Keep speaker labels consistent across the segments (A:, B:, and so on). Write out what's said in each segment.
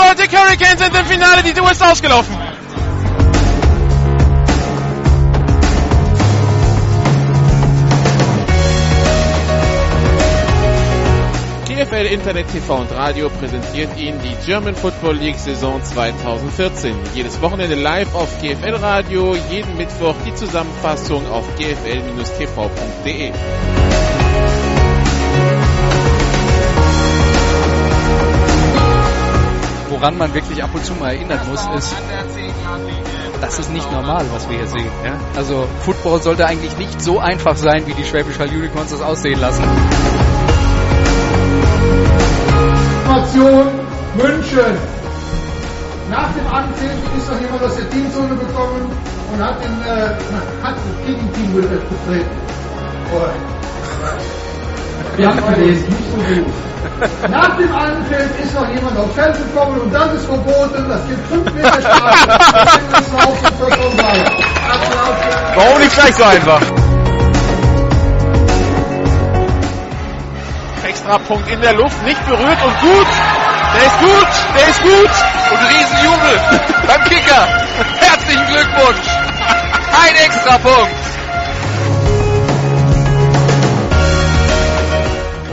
A: Baltic Hurricanes sind im Finale. Die Tour ist ausgelaufen. GFL Internet TV und Radio präsentiert Ihnen die German Football League Saison 2014. Jedes Wochenende live auf GFL Radio, jeden Mittwoch die Zusammenfassung auf gfl-tv.de.
B: Woran man wirklich ab und zu mal erinnern muss, ist, das ist nicht normal, was wir hier sehen. Ja? Also Football sollte eigentlich nicht so einfach sein, wie die Schwäbisch Hall Unicorns das aussehen lassen.
C: Information München. Nach dem Anpfiff ist noch jemand aus der Teamzone gekommen und hat den, äh, hat das Gegenteam betreten. Oh. Haben gut. Nach dem Anpfiff ist noch jemand aufs Feld gekommen und das ist verboten. Das gibt 5 Meter Strafe.
A: Warum nicht gleich so einfach? Extrapunkt in der Luft, nicht berührt und gut. Der ist gut, der ist gut. Und Riesenjubel beim Kicker. Herzlichen Glückwunsch. Ein Extrapunkt.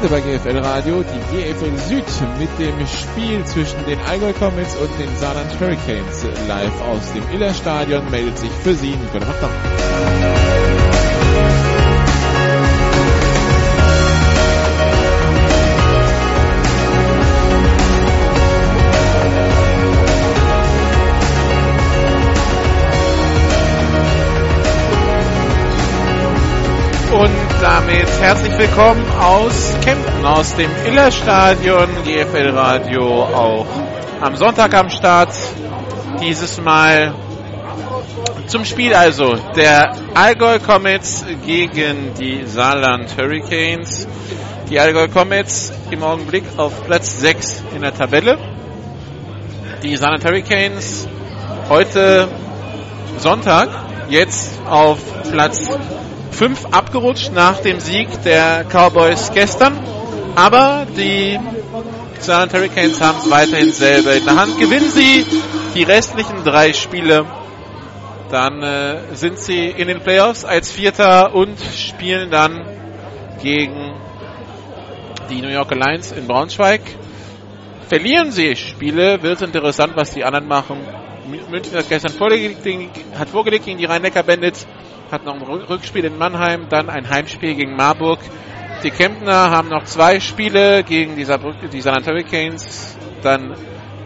A: Heute bei GFL Radio die GFL Süd mit dem Spiel zwischen den Allgäu Comets und den Saarland Hurricanes. Live aus dem Iller Stadion meldet sich für Sie Nicola Machtmann. Und damit herzlich willkommen aus Kempten, aus dem Iller Stadion, GFL Radio auch am Sonntag am Start. Dieses Mal zum Spiel also der Allgäu Comets gegen die Saarland Hurricanes. Die Allgäu Comets im Augenblick auf Platz 6 in der Tabelle. Die Saarland Hurricanes heute Sonntag jetzt auf Platz 5 abgerutscht nach dem Sieg der Cowboys gestern. Aber die Saarland Hurricanes haben es weiterhin selber in der Hand. Gewinnen sie die restlichen drei Spiele, dann äh, sind sie in den Playoffs als Vierter und spielen dann gegen die New York Lions in Braunschweig. Verlieren sie Spiele, wird es interessant, was die anderen machen. München hat gestern vorgelegt, hat vorgelegt gegen die Rhein-Neckar-Bandits hat noch ein Rückspiel in Mannheim, dann ein Heimspiel gegen Marburg. Die Kemptner haben noch zwei Spiele gegen die, Saarbrück, die Saarland Hurricanes, dann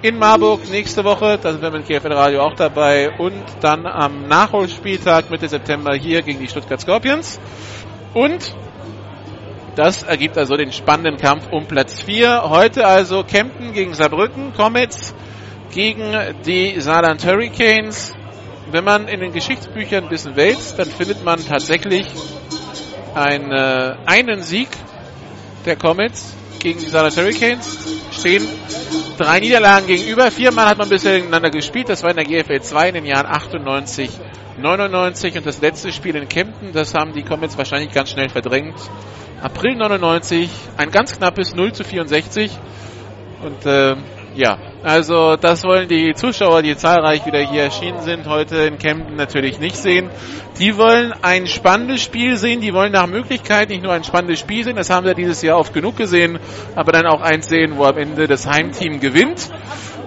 A: in Marburg nächste Woche, da sind wir mit GFL Radio auch dabei und dann am Nachholspieltag Mitte September hier gegen die Stuttgart Scorpions. Und das ergibt also den spannenden Kampf um Platz 4. Heute also Kempten gegen Saarbrücken, Comets gegen die Saarland Hurricanes wenn man in den Geschichtsbüchern ein bisschen wälzt, dann findet man tatsächlich ein, äh, einen Sieg der Comets gegen die Saarland Hurricanes. Stehen drei Niederlagen gegenüber. Viermal hat man bisher gegeneinander gespielt. Das war in der GFL 2 in den Jahren 98, 99 und das letzte Spiel in Kempten. Das haben die Comets wahrscheinlich ganz schnell verdrängt. April 99, ein ganz knappes 0 zu 64. Und äh, ja, also das wollen die Zuschauer, die zahlreich wieder hier erschienen sind, heute in Kempten natürlich nicht sehen. Die wollen ein spannendes Spiel sehen, die wollen nach Möglichkeit nicht nur ein spannendes Spiel sehen, das haben wir dieses Jahr oft genug gesehen, aber dann auch eins sehen, wo am Ende das Heimteam gewinnt.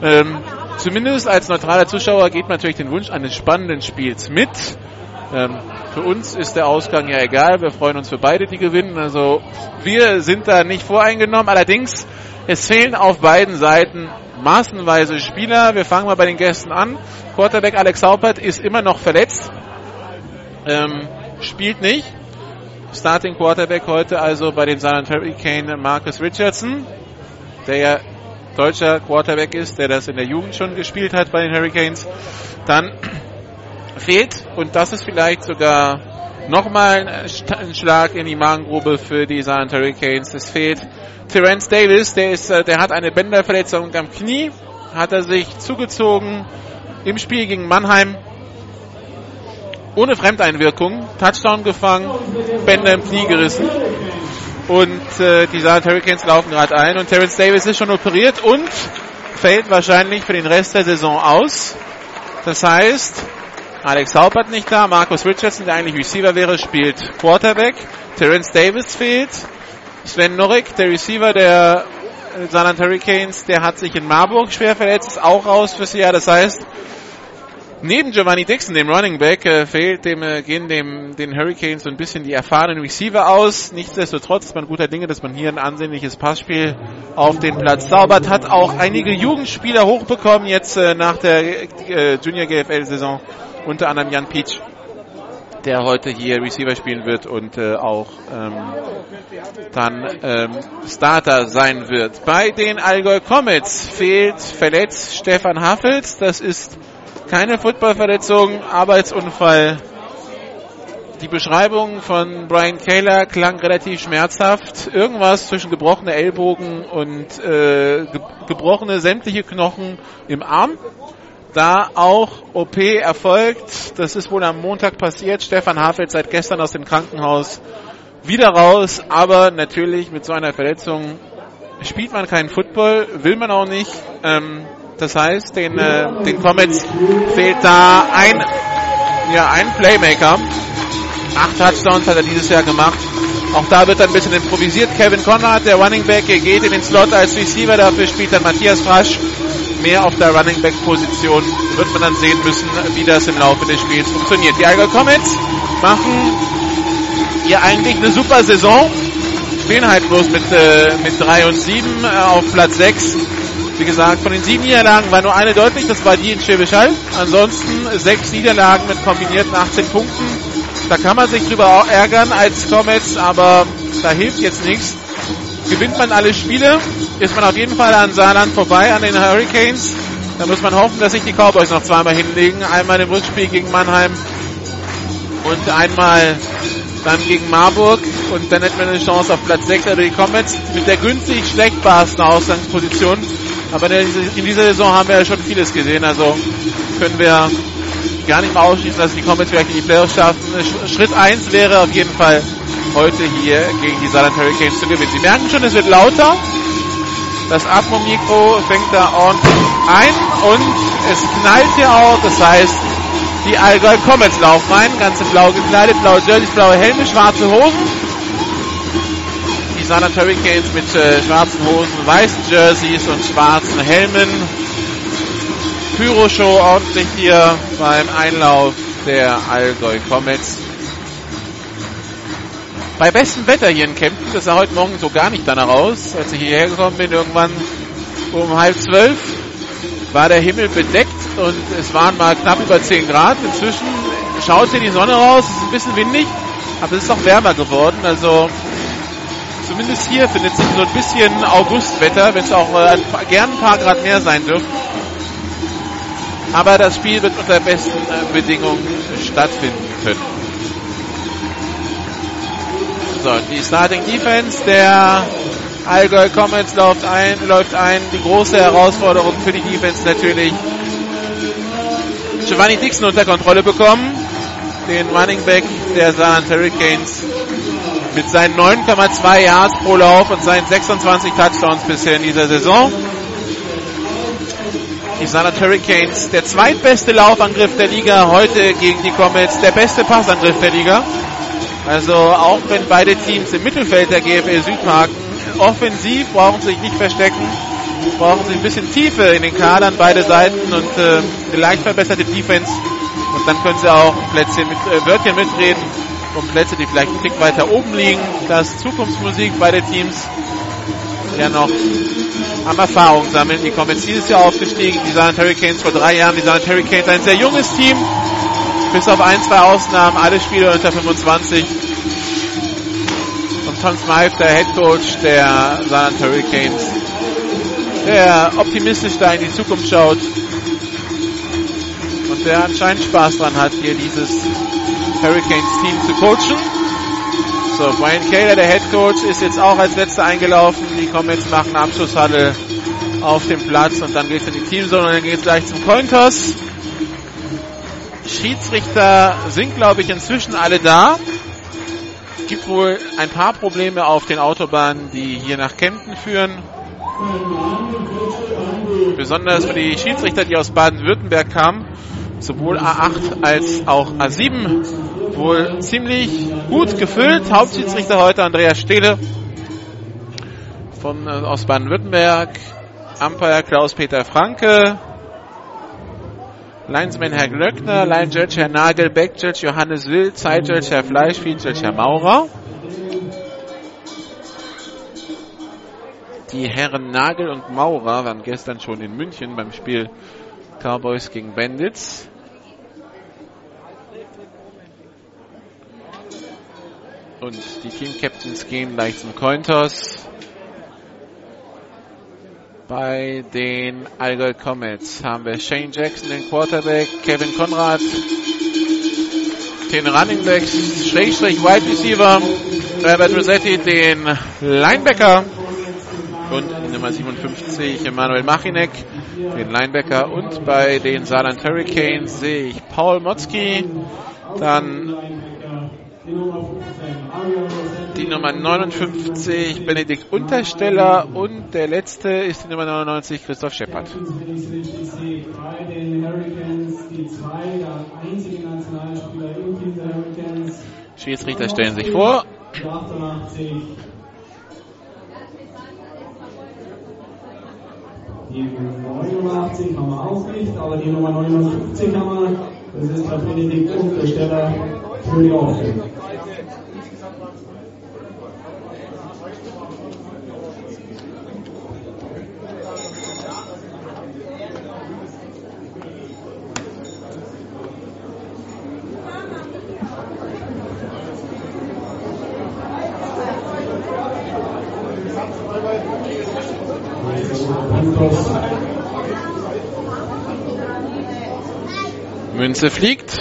A: Ähm, zumindest als neutraler Zuschauer geht man natürlich den Wunsch eines spannenden Spiels mit. Ähm, für uns ist der Ausgang ja egal, wir freuen uns für beide, die gewinnen. Also wir sind da nicht voreingenommen, allerdings es fehlen auf beiden Seiten maßenweise Spieler. Wir fangen mal bei den Gästen an. Quarterback Alex Haupert ist immer noch verletzt. Ähm, spielt nicht. Starting Quarterback heute also bei den Saarland Hurricane Marcus Richardson, der ja deutscher Quarterback ist, der das in der Jugend schon gespielt hat bei den Hurricanes. Dann fehlt, und das ist vielleicht sogar Nochmal ein Schlag in die Magengrube für die Antonio Hurricanes. Es fehlt Terence Davis, der, ist, äh, der hat eine Bänderverletzung am Knie, hat er sich zugezogen im Spiel gegen Mannheim. Ohne Fremdeinwirkung, Touchdown gefangen, Bänder im Knie gerissen. Und äh, die San Hurricanes laufen gerade ein und Terence Davis ist schon operiert und fällt wahrscheinlich für den Rest der Saison aus. Das heißt, Alex Haupert nicht da, Markus Richardson, der eigentlich Receiver wäre, spielt Quarterback. Terence Davis fehlt. Sven Norrick, der Receiver der San Hurricanes, der hat sich in Marburg schwer verletzt, ist auch raus fürs Jahr. Das heißt, Neben Giovanni Dixon, dem Running Back, äh, fehlt dem, äh, gehen dem, den Hurricanes so ein bisschen die erfahrenen Receiver aus. Nichtsdestotrotz ist man guter Dinge, dass man hier ein ansehnliches Passspiel auf den Platz zaubert. Hat auch einige Jugendspieler hochbekommen jetzt äh, nach der äh, Junior GFL-Saison. Unter anderem Jan Peach, der heute hier Receiver spielen wird und äh, auch ähm, dann ähm, Starter sein wird. Bei den Allgäu Comets fehlt verletzt Stefan Haffels. Das ist keine Footballverletzung, Arbeitsunfall. Die Beschreibung von Brian Taylor klang relativ schmerzhaft. Irgendwas zwischen gebrochene Ellbogen und äh, ge gebrochene sämtliche Knochen im Arm. Da auch OP erfolgt. Das ist wohl am Montag passiert. Stefan Hafeld seit gestern aus dem Krankenhaus wieder raus. Aber natürlich mit so einer Verletzung spielt man keinen Football, will man auch nicht. Ähm, das heißt, den, äh, den Comets fehlt da ein, ja, ein Playmaker. Acht Touchdowns hat er dieses Jahr gemacht. Auch da wird ein bisschen improvisiert. Kevin Conrad, der Running Back, geht in den Slot als Receiver. Dafür spielt dann Matthias Frasch mehr auf der Running Back Position. Wird man dann sehen müssen, wie das im Laufe des Spiels funktioniert. Die Allgäu Comets machen hier eigentlich eine super Saison. Spielen halt bloß mit, äh, mit 3 und 7 äh, auf Platz 6 wie gesagt, von den sieben Niederlagen war nur eine deutlich, das war die in Schwäbisch. Ansonsten sechs Niederlagen mit kombinierten 18 Punkten. Da kann man sich drüber ärgern als Comets, aber da hilft jetzt nichts. Gewinnt man alle Spiele, ist man auf jeden Fall an Saarland vorbei, an den Hurricanes. Da muss man hoffen, dass sich die Cowboys noch zweimal hinlegen. Einmal im Rückspiel gegen Mannheim und einmal dann gegen Marburg und dann hätten wir eine Chance auf Platz 6, also die Comets mit der günstig schlecht behasten Ausgangsposition aber in dieser Saison haben wir ja schon vieles gesehen. Also können wir gar nicht mal ausschließen, dass die Comets vielleicht in die Playoffs schaffen. Schritt 1 wäre auf jeden Fall heute hier gegen die Saarland Hurricanes zu gewinnen. Sie merken schon, es wird lauter. Das Atmo-Mikro fängt da ordentlich ein und es knallt hier auch. Das heißt, die Allgäu Comets laufen rein, ganz in blau gekleidet, blaue Jerseys, blaue Helme, schwarze Hosen. Saarland Hurricanes mit äh, schwarzen Hosen, weißen Jerseys und schwarzen Helmen. Pyroshow ordentlich hier beim Einlauf der Allgäu Comets. Bei bestem Wetter hier in Kempten, das sah heute Morgen so gar nicht danach aus, als ich hierher gekommen bin, irgendwann um halb zwölf, war der Himmel bedeckt und es waren mal knapp über 10 Grad. Inzwischen schaut hier die Sonne raus, es ist ein bisschen windig, aber es ist auch wärmer geworden. Also zumindest hier findet sich so ein bisschen Augustwetter, wenn es auch äh, gern ein paar Grad mehr sein dürften. Aber das Spiel wird unter besten äh, Bedingungen stattfinden können. So, die Starting Defense der Allgäu Comets läuft ein, läuft ein. Die große Herausforderung für die Defense natürlich Giovanni Dixon unter Kontrolle bekommen. Den Running Back der Saarland Hurricanes mit seinen 9,2 Yards pro Lauf und seinen 26 Touchdowns bisher in dieser Saison. Die Saarland Hurricanes, der zweitbeste Laufangriff der Liga, heute gegen die Comets, der beste Passangriff der Liga. Also auch wenn beide Teams im Mittelfeld der GFL Süd offensiv brauchen sie sich nicht verstecken, brauchen sie ein bisschen Tiefe in den Kadern, beide Seiten und äh, eine leicht verbesserte Defense. Und dann können sie auch Plätzchen mit, äh, Wörtchen mitreden um Plätze, die vielleicht ein Tick weiter oben liegen. Das Zukunftsmusik. Beide Teams ja noch am Erfahrung sammeln. Die kommen jetzt dieses Jahr aufgestiegen. Die Saarland Hurricanes vor drei Jahren. Die Saarland Hurricanes ein sehr junges Team. Bis auf ein, zwei Ausnahmen. Alle Spieler unter 25. Und Tom Smythe, der Head Coach der Saarland Hurricanes, der optimistisch da in die Zukunft schaut und der anscheinend Spaß dran hat, hier dieses Hurricanes Team zu coachen. So, Brian Kaler, der Head Coach, ist jetzt auch als letzter eingelaufen. Die kommen jetzt, machen Abschlusshalle auf dem Platz und dann geht es in die Teamzone und dann geht es gleich zum Cointoss. Schiedsrichter sind, glaube ich, inzwischen alle da. Gibt wohl ein paar Probleme auf den Autobahnen, die hier nach Kempten führen. Besonders für die Schiedsrichter, die aus Baden-Württemberg kamen, sowohl A8 als auch A7, wohl ziemlich gut gefüllt. Hauptschiedsrichter heute Andreas Stehle von, äh, aus Baden-Württemberg, Umpire Klaus-Peter Franke, Linesman Herr Glöckner, Line Judge Herr Nagel, Back Judge Johannes Wild, Side Judge Herr Fleisch, Feed Judge Herr Maurer. Die Herren Nagel und Maurer waren gestern schon in München beim Spiel Cowboys gegen Bandits. Und die Team Captains gehen gleich zum Cointoss bei den Allgäu Comets haben wir Shane Jackson, den Quarterback, Kevin Konrad, den Running Back, Schrägstrich Wide Receiver, Herbert Rossetti, den Linebacker und Nummer 57 Emanuel Machinek, den Linebacker. Und bei den Saarland Hurricanes sehe ich Paul Motzki, dann die Nummer 59 Benedikt Untersteller und der letzte ist die Nummer 99 Christoph Scheppert. Schiedsrichter stellen sich vor.
D: Die 89 haben wir auch nicht, aber die Nummer 59 haben wir. Das ist der Benedikt Untersteller für die Aufstellung.
A: Münze fliegt.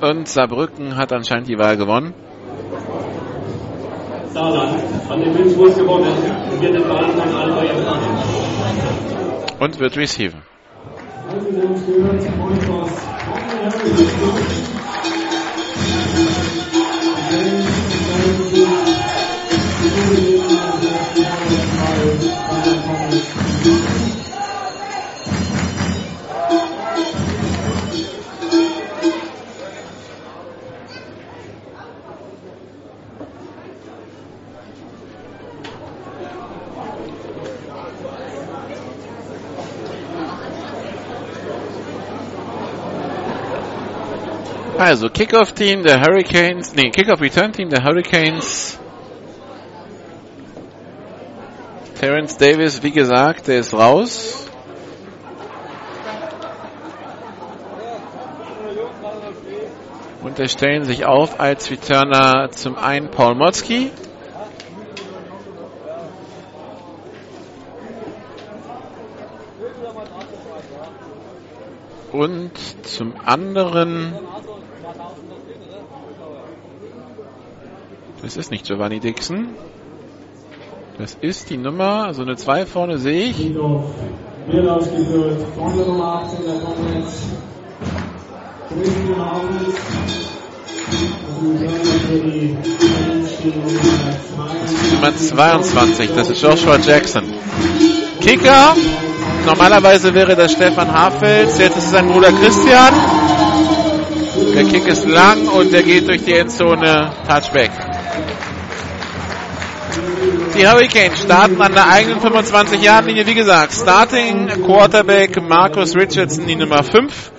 A: Und Saarbrücken hat anscheinend die Wahl gewonnen.
D: Saarland hat den Münzwurf gewonnen und wird den Ball.
A: Und wird receiven. Also Kickoff-Team der Hurricanes, nee, Kickoff-Return-Team der Hurricanes. Terence Davis, wie gesagt, der ist raus. Und er stellen sich auf als Returner zum einen Paul Motzki. Und zum anderen Das ist nicht Giovanni Dixon. Das ist die Nummer, also eine 2 vorne sehe ich.
D: Wird ausgeführt von der Nummer 18 der Konferenz. Christian Haubitz.
A: Nummer 22, das ist Joshua Jackson. Kicker, normalerweise wäre das Stefan Hafels, jetzt ist es sein Bruder Christian. Der Kick ist lang und der geht durch die Endzone Touchback. Die Hurricanes starten an der eigenen 25-Yard-Linie. Wie gesagt, Starting Quarterback Marcus Richardson, die Nummer 5.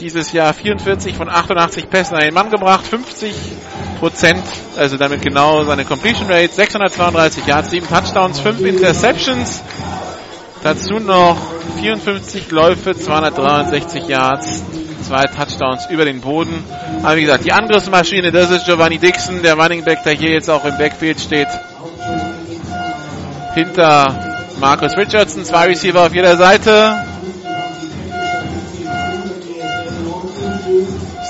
A: Dieses Jahr 44 von 88 Pässen an den Mann gebracht. 50 Prozent, also damit genau seine Completion Rate. 632 Yards, 7 Touchdowns, 5 Interceptions. Dazu noch 54 Läufe, 263 Yards, zwei Touchdowns über den Boden. Aber wie gesagt, die Angriffsmaschine, das ist Giovanni Dixon, der Running Back, der hier jetzt auch im Backfield steht hinter Marcus Richardson, zwei Receiver auf jeder Seite.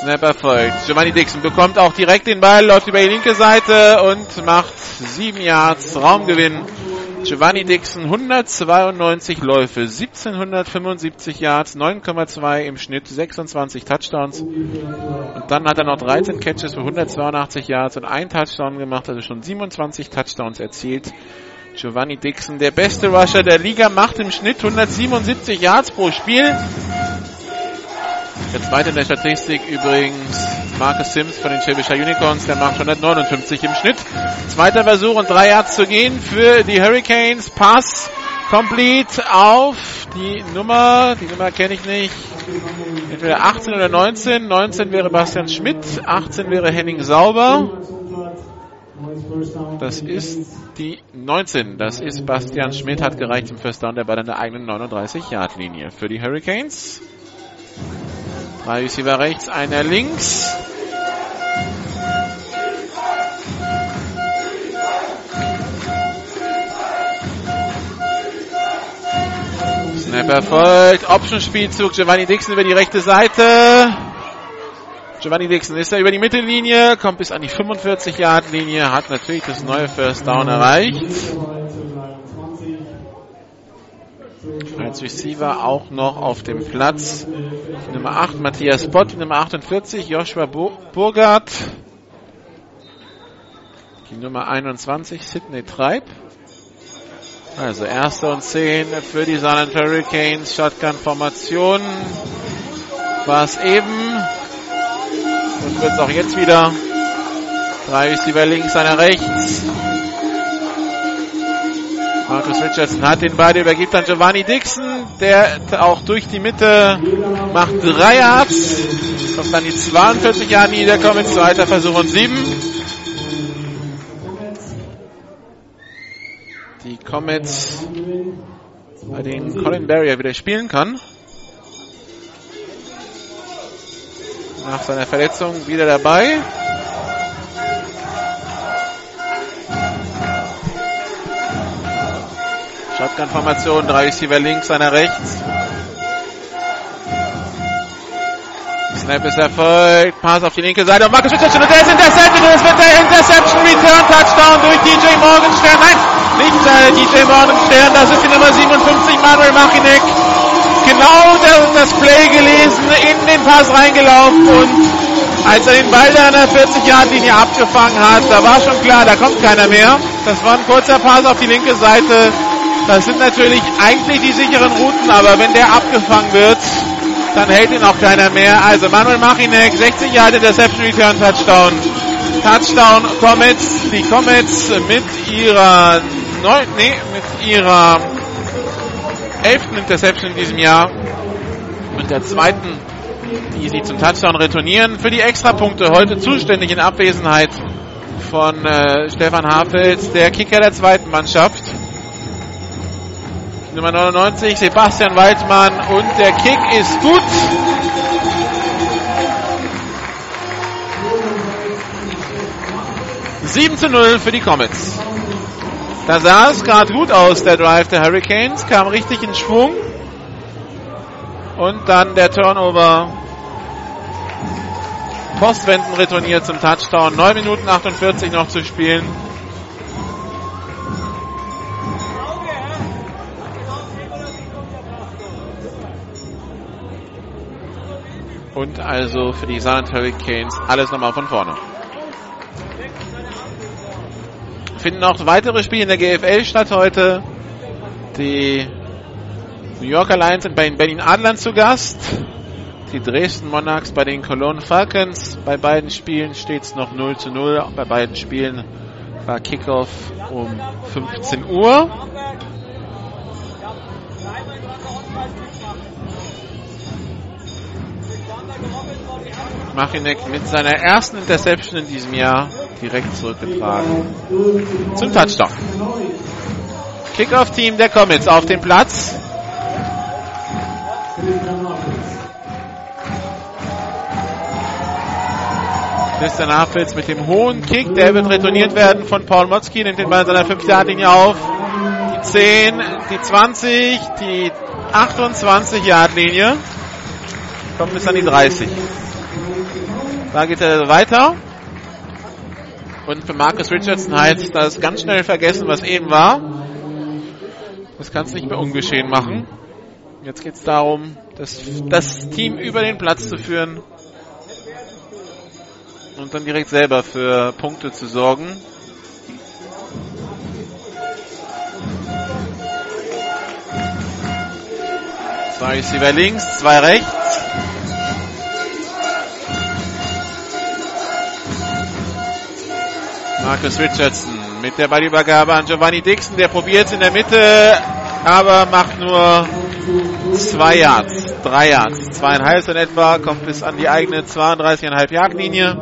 A: Snap erfolgt. Giovanni Dixon bekommt auch direkt den Ball, läuft über die linke Seite und macht sieben Yards Raumgewinn. Giovanni Dixon 192 Läufe, 1775 Yards, 9,2 im Schnitt, 26 Touchdowns. Und dann hat er noch 13 Catches für 182 Yards und ein Touchdown gemacht, also schon 27 Touchdowns erzielt. Giovanni Dixon, der beste Rusher der Liga, macht im Schnitt 177 Yards pro Spiel. Der zweite in der Statistik übrigens Marcus Sims von den Schwäbischer Unicorns, der macht 159 im Schnitt. Zweiter Versuch und drei Yards zu gehen für die Hurricanes. Pass complete auf die Nummer, die Nummer kenne ich nicht. Entweder 18 oder 19. 19 wäre Bastian Schmidt, 18 wäre Henning Sauber. Das ist die 19. Das ist Bastian Schmidt, hat gereicht im First Down, der bei der eigenen 39-Yard-Linie für die Hurricanes. Drei Receiver rechts, einer links. Snap erfolgt. Option-Spielzug. Giovanni Dixon über die rechte Seite. Giovanni Dixon ist er über die Mittellinie, kommt bis an die 45-Yard-Linie, hat natürlich das neue First Down erreicht. Als Receiver auch noch auf dem Platz. Nummer 8 Matthias die Nummer 48 Joshua Burgard. Die Nummer 21 Sidney Treib. Also erste und 10 für die Silent Hurricanes. Shotgun-Formation war es eben. Und wird es auch jetzt wieder. Drei Receiver links, einer rechts. Marcus Richardson hat den Ball, übergibt an Giovanni Dixon, der auch durch die Mitte macht drei Yards, kommt dann die 42 Jahre niederkommen, zweiter Versuch und sieben. Die Comets, bei denen Colin Barrier wieder spielen kann. Nach seiner Verletzung wieder dabei. Shotgun-Formation, drei Receiver links, einer rechts. Snap ist erfolgt, Pass auf die linke Seite und Marcus Richardson und der ist intercepted und es wird der Interception Return Touchdown durch DJ Morgenstern. Nein, nicht äh, DJ Morgenstern, das ist die Nummer 57, Manuel Machinek. Genau das Play gelesen, in den Pass reingelaufen und als er den Ball da an der 40-Yard-Linie abgefangen hat, da war schon klar, da kommt keiner mehr. Das war ein kurzer Pass auf die linke Seite. Das sind natürlich eigentlich die sicheren Routen, aber wenn der abgefangen wird, dann hält ihn auch keiner mehr. Also Manuel Machinek, 60 Jahre Interception Return Touchdown. Touchdown Comets, die Comets mit ihrer neun, nee, mit ihrer elften Interception in diesem Jahr und der zweiten, die sie zum Touchdown retournieren. Für die Extrapunkte heute zuständig in Abwesenheit von äh, Stefan Hafels, der Kicker der zweiten Mannschaft. Nummer 99, Sebastian Waldmann und der Kick ist gut. Sieben zu 0 für die Comets. Da sah es gerade gut aus, der Drive der Hurricanes, kam richtig in Schwung. Und dann der Turnover. Postwenden retourniert zum Touchdown. 9 Minuten 48 noch zu spielen. Und also für die Silent Hurricanes alles nochmal von vorne. Finden noch weitere Spiele in der GFL statt heute. Die New Yorker Lions sind bei den Berlin Adlern zu Gast. Die Dresden Monarchs bei den Cologne Falcons. Bei beiden Spielen steht es noch 0 zu 0. Bei beiden Spielen war Kickoff um 15 Uhr. Machinek mit seiner ersten Interception in diesem Jahr direkt zurückgetragen zum Touchdown. Kickoff-Team der Comets auf dem Platz. Christian Hafels mit dem hohen Kick, der wird retourniert werden von Paul Motzki, nimmt den Ball in seiner 5 Yard linie auf. Die 10, die 20, die 28 Yard Linie. Kommt bis an die 30. Da geht er weiter. Und für Marcus Richardson heißt das ganz schnell vergessen, was eben war. Das kann es nicht mehr ungeschehen machen. Jetzt geht es darum, das, das Team über den Platz zu führen und dann direkt selber für Punkte zu sorgen. Zwei Receiver links, zwei rechts. Marcus Richardson mit der Ballübergabe an Giovanni Dixon. Der probiert in der Mitte, aber macht nur zwei Yards, drei Yards, zweieinhalb in etwa, kommt bis an die eigene 32,5 Yard Linie.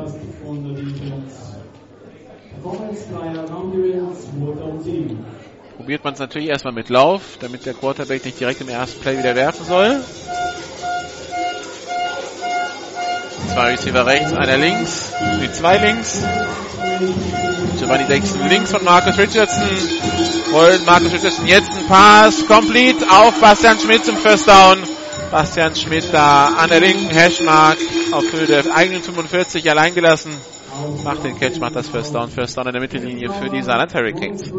A: Probiert man es natürlich erstmal mit Lauf, damit der Quarterback nicht direkt im ersten Play wieder werfen soll. Zwei Receiver rechts, einer links, die zwei links. Giovanni Dixon links von Marcus Richardson. Wollen Marcus Richardson jetzt einen Pass. Complete auf Bastian Schmidt zum First Down. Bastian Schmidt da an der linken Hashmark auf Höhe der eigenen 45 allein gelassen. Macht den Catch, macht das First Down. First Down in der Mittellinie für die Saarland Hurricanes.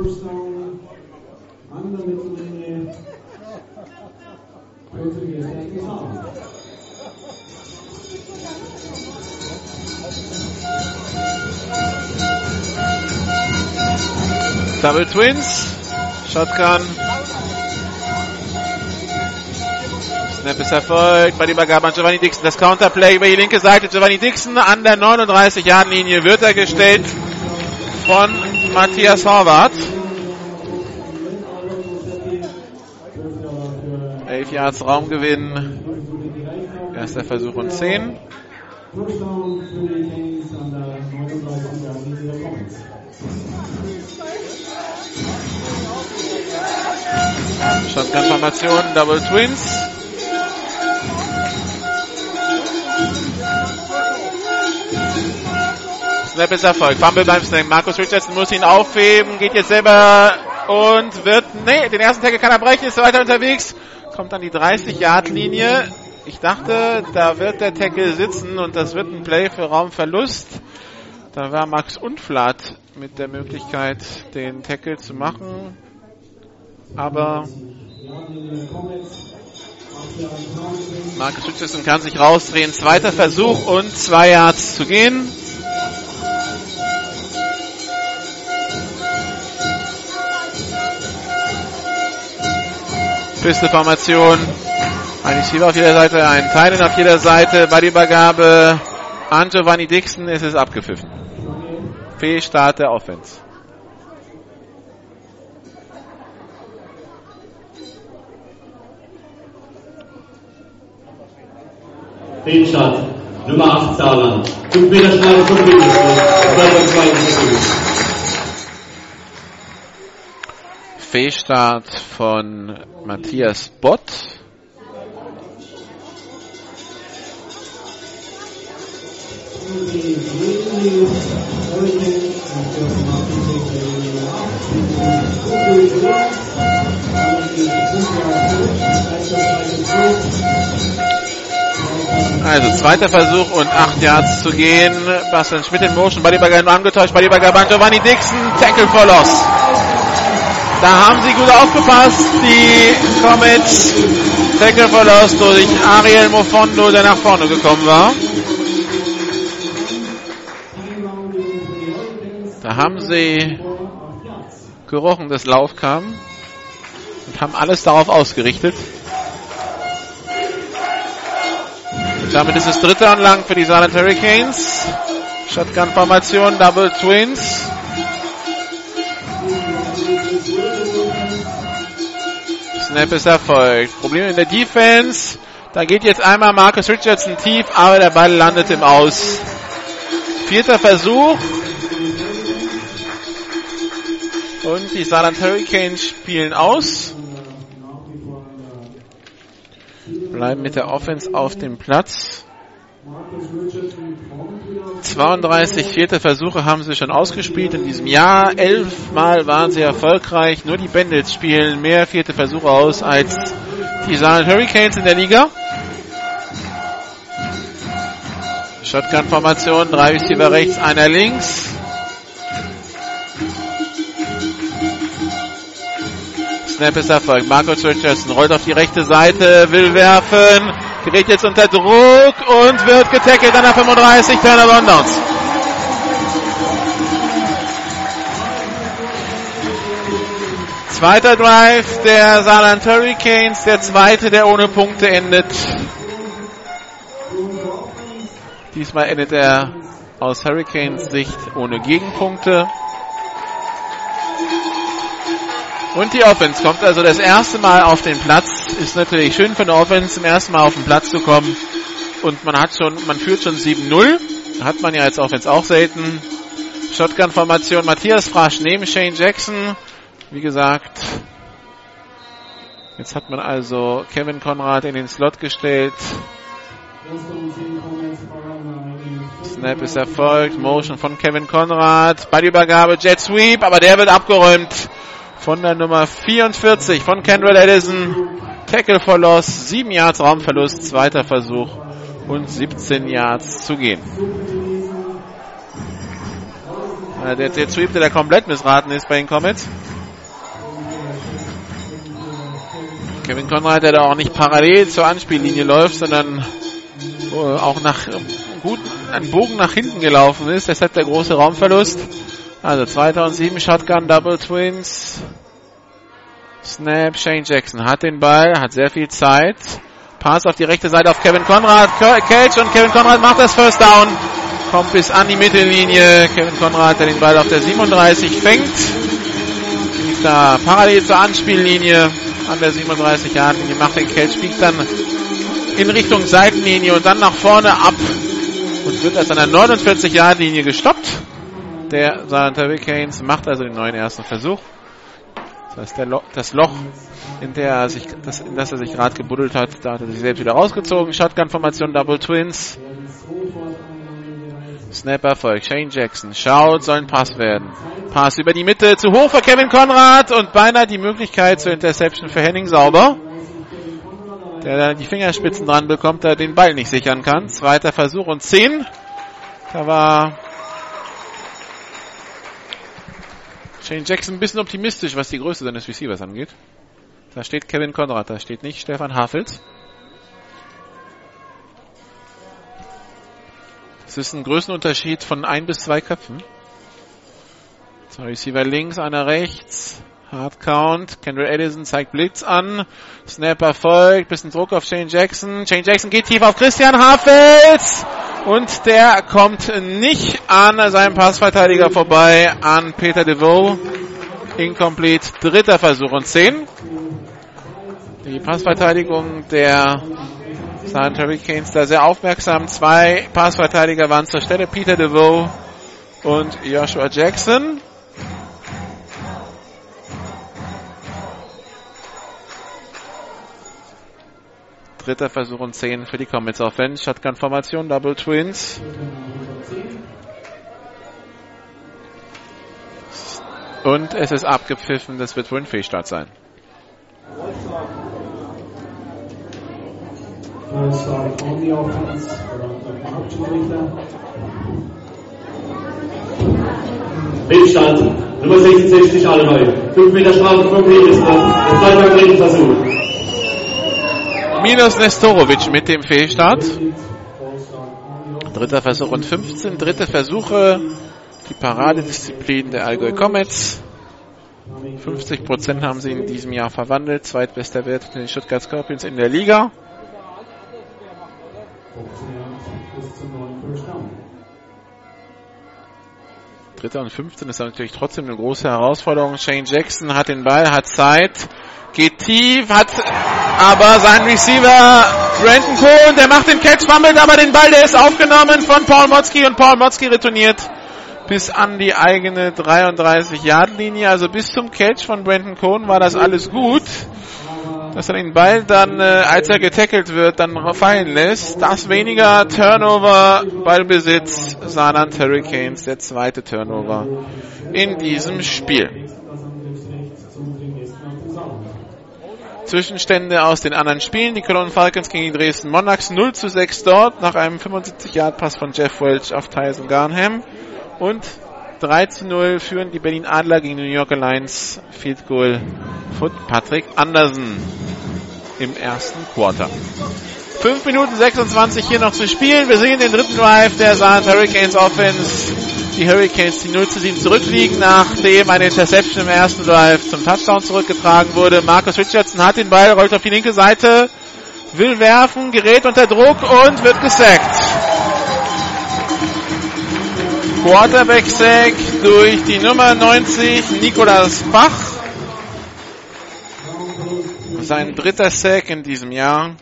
A: Double Twins. Shotgun. Snap ist erfolgt bei der Übergabe an Giovanni Dixon. Das Counterplay über die linke Seite. Giovanni Dixon an der 39-Jahren-Linie wird er gestellt von Matthias Horvath. 11 Yards Raumgewinn. Erster Versuch und 10. Shotgun-Formation, Double Twins. Snap ist Erfolg. Fumble beim Snap. Markus Richardson muss ihn aufheben, geht jetzt selber und wird, nee, den ersten Tackle kann er brechen, ist weiter unterwegs, kommt an die 30-Yard-Linie. Ich dachte, da wird der Tackle sitzen und das wird ein Play für Raumverlust. Da war Max Unflat mit der Möglichkeit, den Tackle zu machen. Aber Marcus Richardson kann sich rausdrehen. Zweiter Versuch und zwei Yards zu gehen. Pisteformation. Ein Receiver auf jeder Seite, ein Teilen auf jeder Seite. Bei der Übergabe an Giovanni Dixon ist es abgepfiffen. Fehlstart der Offense.
D: Fehlstart. Nummer 8 Saarland. 5 Meter Strafe zum.
A: Fehlstart von Matthias Bott. Also zweiter Versuch und acht Yards zu gehen. Bastian Schmidt in Motion. Ballübergabe angetäuscht. Ballübergabe an Giovanni Dixon. Tackle for Loss. Da haben sie gut aufgepasst. Die Comets. Tackle for Loss durch Ariel Mofondo, der nach vorne gekommen war. Da haben sie gerochen, dass Lauf kam. Und haben alles darauf ausgerichtet. Damit ist es dritte und lang für die Saarland Hurricanes. Shotgun-Formation, Double Twins. Snap ist erfolgt. Problem in der Defense. Da geht jetzt einmal Marcus Richardson tief, aber der Ball landet im Aus. Vierter Versuch. Und die Saarland Hurricanes spielen aus. Bleiben mit der Offense auf dem Platz. 32 vierte Versuche haben sie schon ausgespielt in diesem Jahr. Elfmal waren sie erfolgreich. Nur die Bandits spielen mehr vierte Versuche aus als die Saarland Hurricanes in der Liga. Shotgun-Formation, drei Receiver rechts, einer links. Snap ist erfolgt. Marcus Richardson rollt auf die rechte Seite, will werfen, gerät jetzt unter Druck und wird getackelt an der 35, Turnover und. Zweiter Drive der Saarland Hurricanes, der zweite, der ohne Punkte endet. Diesmal endet er aus Hurricanes Sicht ohne Gegenpunkte. Und die Offense kommt also das erste Mal auf den Platz. Ist natürlich schön für eine Offense, zum ersten Mal auf den Platz zu kommen. Und man hat schon, man führt schon 7-0. Hat man ja als Offense auch selten. Shotgun-Formation Matthias Frasch neben Shane Jackson. Wie gesagt, jetzt hat man also Kevin Konrad in den Slot gestellt. Snap ist erfolgt. Motion von Kevin Konrad. Ballübergabe, Jet Sweep, aber der wird abgeräumt von der Nummer 44 von Kendall Edison. Tackle for Loss, 7 Yards Raumverlust, zweiter Versuch und 17 Yards zu gehen. Der, der Sweep, der komplett missraten ist bei den Comets. Kevin Conrad, der da auch nicht parallel zur Anspiellinie läuft, sondern auch nach gut einen Bogen nach hinten gelaufen ist. Deshalb der große Raumverlust. Also 2007 Shotgun Double Twins. Snap, Shane Jackson hat den Ball, hat sehr viel Zeit. Pass auf die rechte Seite auf Kevin Conrad. Catch und Kevin Conrad macht das First Down. Kommt bis an die Mittellinie. Kevin Conrad, der den Ball auf der 37 fängt. Liegt da parallel zur Anspiellinie an der 37 Yard Linie, macht den Catch, biegt dann in Richtung Seitenlinie und dann nach vorne ab und wird als an der 49 Yard Linie gestoppt. Der Saarland Hurricanes macht also den neuen ersten Versuch. Das heißt, Lo das Loch, in, der er sich, das, in das er sich gerade gebuddelt hat, da hat er sich selbst wieder rausgezogen. Shotgun-Formation, Double Twins. Snap Erfolg. Shane Jackson schaut, soll ein Pass werden. Pass über die Mitte, zu hoch für Kevin Conrad und beinahe die Möglichkeit zur Interception für Henning Sauber. Der da die Fingerspitzen dran bekommt, der den Ball nicht sichern kann. Zweiter Versuch und 10. Da war Shane Jackson ein bisschen optimistisch, was die Größe seines Receivers angeht. Da steht Kevin Konrad, da steht nicht Stefan Hafels. Es ist ein Größenunterschied von ein bis zwei Köpfen. Zwei Receiver links, einer rechts. Hard Count. Kendall Edison zeigt Blitz an. Snapper folgt. Bisschen Druck auf Shane Jackson. Shane Jackson geht tief auf Christian Hafels. Und der kommt nicht an seinem Passverteidiger vorbei, an Peter DeVoe. Incomplete. Dritter Versuch und 10. Die Passverteidigung der San Hurricanes da sehr aufmerksam. Zwei Passverteidiger waren zur Stelle. Peter DeVoe und Joshua Jackson. Dritter Versuch und 10 für die Comets Offense. Shotgun-Formation, Double Twins. Und es ist abgepfiffen, das wird wohl ein Fehlstart sein.
D: Fehlstand, Nummer 66 alle neu. 5 Meter Strafe vom Penismann. Das dritten Versuch.
A: Minus Nestorovic mit dem Fehlstart. Dritter Versuch und 15. Dritte Versuche. Die Paradedisziplin der Allgäu Comets. 50% haben sie in diesem Jahr verwandelt. Zweitbester Wert für den Stuttgart Scorpions in der Liga. Dritter und 15 ist natürlich trotzdem eine große Herausforderung. Shane Jackson hat den Ball, hat Zeit, geht tief, hat aber sein Receiver Brandon Cohn, der macht den Catch, fummelt aber den Ball, der ist aufgenommen von Paul Motzki und Paul Motzki retourniert bis an die eigene 33-Yard-Linie. Also bis zum Catch von Brandon Cohn war das alles gut. dass er den Ball dann, äh, als er getackelt wird, dann fallen lässt. Das weniger Turnover, Ballbesitz, Saarland Hurricanes, der zweite Turnover in diesem Spiel. Zwischenstände aus den anderen Spielen. Die Cologne Falcons gegen die Dresden Monarchs 0 zu 6 dort nach einem 75-Yard-Pass von Jeff Welch auf Tyson Garnham. Und 3 zu 0 führen die Berlin Adler gegen die New York Alliance. Field Goal von Patrick Andersen im ersten Quarter. 5 Minuten 26 hier noch zu spielen. Wir sehen den dritten Drive der Saarland Hurricanes Offense. Die Hurricanes, die 0 zu 7 zurückliegen, nachdem eine Interception im ersten Drive zum Touchdown zurückgetragen wurde. Marcus Richardson hat den Ball, rollt auf die linke Seite, will werfen, gerät unter Druck und wird gesackt. Quarterback-Sack durch die Nummer 90, Nikolas Bach. Sein dritter Sack in diesem Jahr.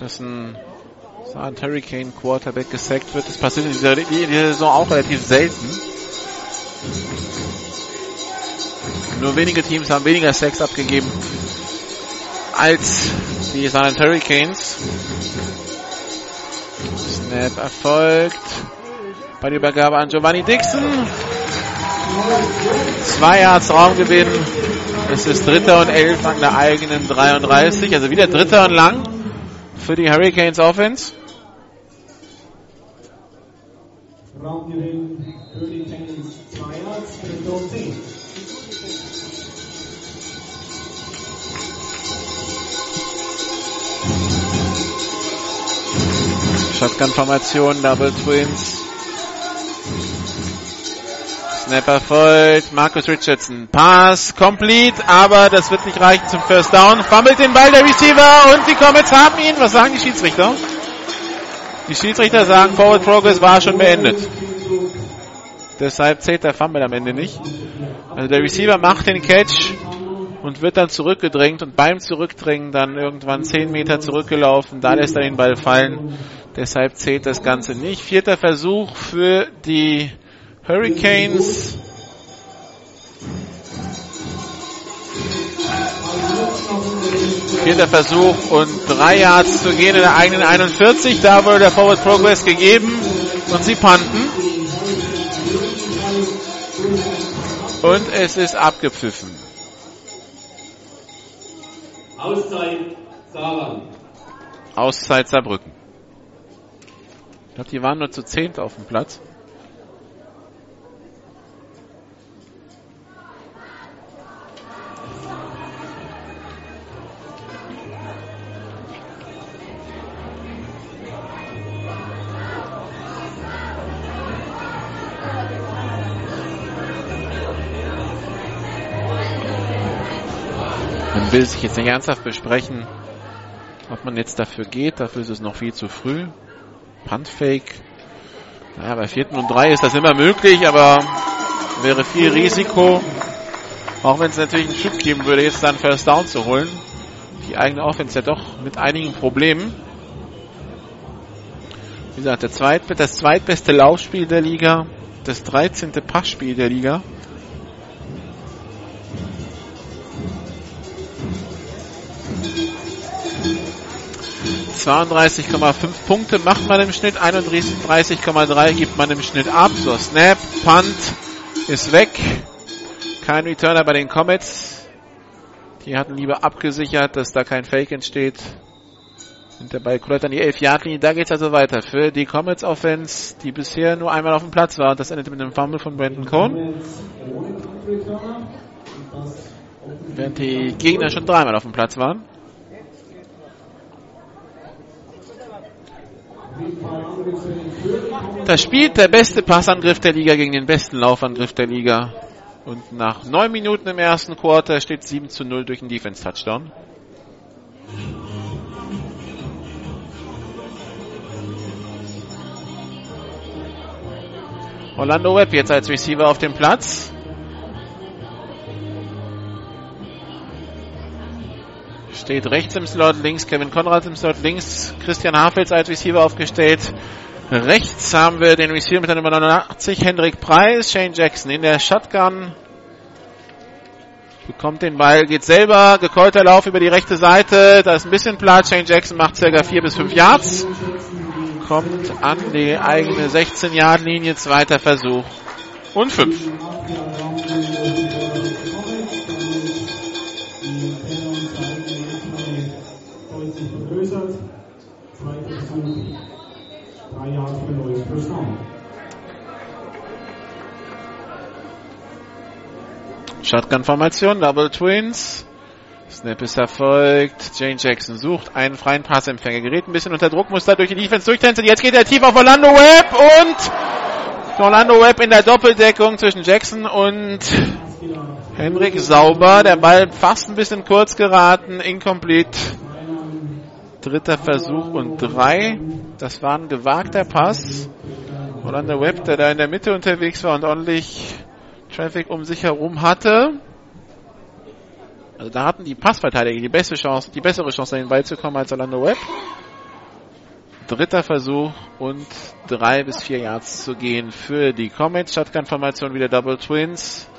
A: Dass ein Sand Hurricane Quarterback gesackt wird. Das passiert in dieser, in dieser Saison auch relativ selten. Nur wenige Teams haben weniger Sacks abgegeben als die Silent Hurricanes. Snap erfolgt. Bei der Übergabe an Giovanni Dixon. Zwei Yards Raumgewinn. Es ist dritter und elf an der eigenen 33. Also wieder dritter und lang für die Hurricanes Offense.
D: Raumgewinn Hurricanes 2 Yards, dritte und 10.
A: Shotgun-Formation, Double Twins. Snapper folgt, Marcus Richardson. Pass, complete, aber das wird nicht reichen zum First Down. Fummelt den Ball der Receiver und die Comets haben ihn. Was sagen die Schiedsrichter? Die Schiedsrichter sagen, Forward Progress war schon beendet. Deshalb zählt der Fumble am Ende nicht. Also der Receiver macht den Catch und wird dann zurückgedrängt und beim Zurückdrängen dann irgendwann 10 Meter zurückgelaufen. Da lässt er den Ball fallen. Deshalb zählt das Ganze nicht. Vierter Versuch für die Hurricanes. Vierter Versuch und drei Yards zu gehen in der eigenen 41. Da wurde der Forward Progress gegeben und sie panten. Und es ist abgepfiffen.
D: Auszeit Saarland.
A: Auszeit Saarbrücken. Ich glaube, die waren nur zu zehnt auf dem Platz. Will sich jetzt nicht ernsthaft besprechen, ob man jetzt dafür geht. Dafür ist es noch viel zu früh. Puntfake. Naja, bei vierten und drei ist das immer möglich, aber wäre viel Risiko. Auch wenn es natürlich einen Schub geben würde, jetzt dann First Down zu holen. Die eigene Offense ja doch mit einigen Problemen. Wie gesagt, der zweit, das zweitbeste Laufspiel der Liga, das 13. Passspiel der Liga. 32,5 Punkte macht man im Schnitt, 31,3 gibt man im Schnitt ab. So, Snap, Punt ist weg. Kein Returner bei den Comets. Die hatten lieber abgesichert, dass da kein Fake entsteht. Und der Ball kullert an die 11-Yard-Linie. Da geht's also weiter für die Comets Offense, die bisher nur einmal auf dem Platz war. Und das endete mit einem Fumble von Brandon Cohn. Während die Gegner schon dreimal auf dem Platz waren. Da spielt der beste Passangriff der Liga gegen den besten Laufangriff der Liga. Und nach neun Minuten im ersten Quarter steht 7 zu 0 durch einen Defense-Touchdown. Orlando Webb jetzt als Receiver auf dem Platz. Steht rechts im Slot, links Kevin Konrad im Slot, links Christian Hafels als Receiver aufgestellt. Rechts haben wir den Receiver mit der Nummer 89, Hendrik Preis, Shane Jackson in der Shotgun. Bekommt den Ball, geht selber, gekeulter Lauf über die rechte Seite, da ist ein bisschen Platz, Shane Jackson macht circa 4 bis 5 Yards. Kommt an die eigene 16-Yard-Linie, zweiter Versuch und 5. Shotgun-Formation, Double Twins. Snap ist erfolgt. Jane Jackson sucht einen freien Passempfänger. Gerät ein bisschen unter Druck, muss da durch die Defense durchtänzeln. Jetzt geht er tief auf Orlando Webb und Orlando Webb in der Doppeldeckung zwischen Jackson und Henrik Sauber. Der Ball fast ein bisschen kurz geraten. Incomplete. Dritter Versuch und drei. Das war ein gewagter Pass. Orlando Webb, der da in der Mitte unterwegs war und ordentlich Traffic um sich herum hatte. Also da hatten die Passverteidiger die beste Chance, die bessere Chance, den Ball zu kommen als Orlando Webb. Dritter Versuch und drei bis vier Yards zu gehen für die Comets. Shotgun-Formation wieder Double Twins.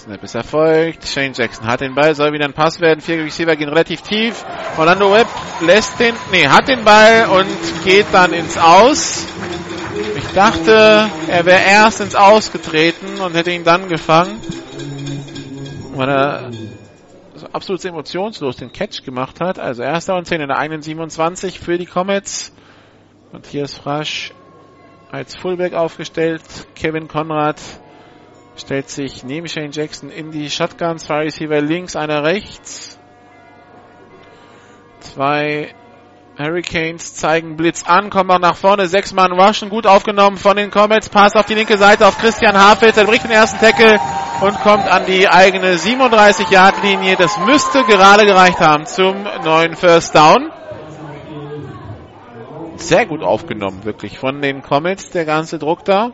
A: Snap ist erfolgt. Shane Jackson hat den Ball, soll wieder ein Pass werden. Vier Receiver gehen relativ tief. Orlando Webb lässt den, nee, hat den Ball und geht dann ins Aus. Ich dachte, er wäre erst ins Aus getreten und hätte ihn dann gefangen. Weil er so absolut emotionslos den Catch gemacht hat. Also erster und 10 in der eigenen 27 für die Comets. Matthias Frasch als Fullback aufgestellt. Kevin Konrad stellt sich neben Shane Jackson in die Shotgun. Zwei Receiver links, einer rechts. Zwei Hurricanes zeigen Blitz an, kommen auch nach vorne. Sechs Mann rushen, gut aufgenommen von den Comets. Pass auf die linke Seite auf Christian Hafels. Er bricht den ersten Tackle und kommt an die eigene 37-Yard-Linie. Das müsste gerade gereicht haben zum neuen First Down. Sehr gut aufgenommen, wirklich, von den Comets, der ganze Druck da.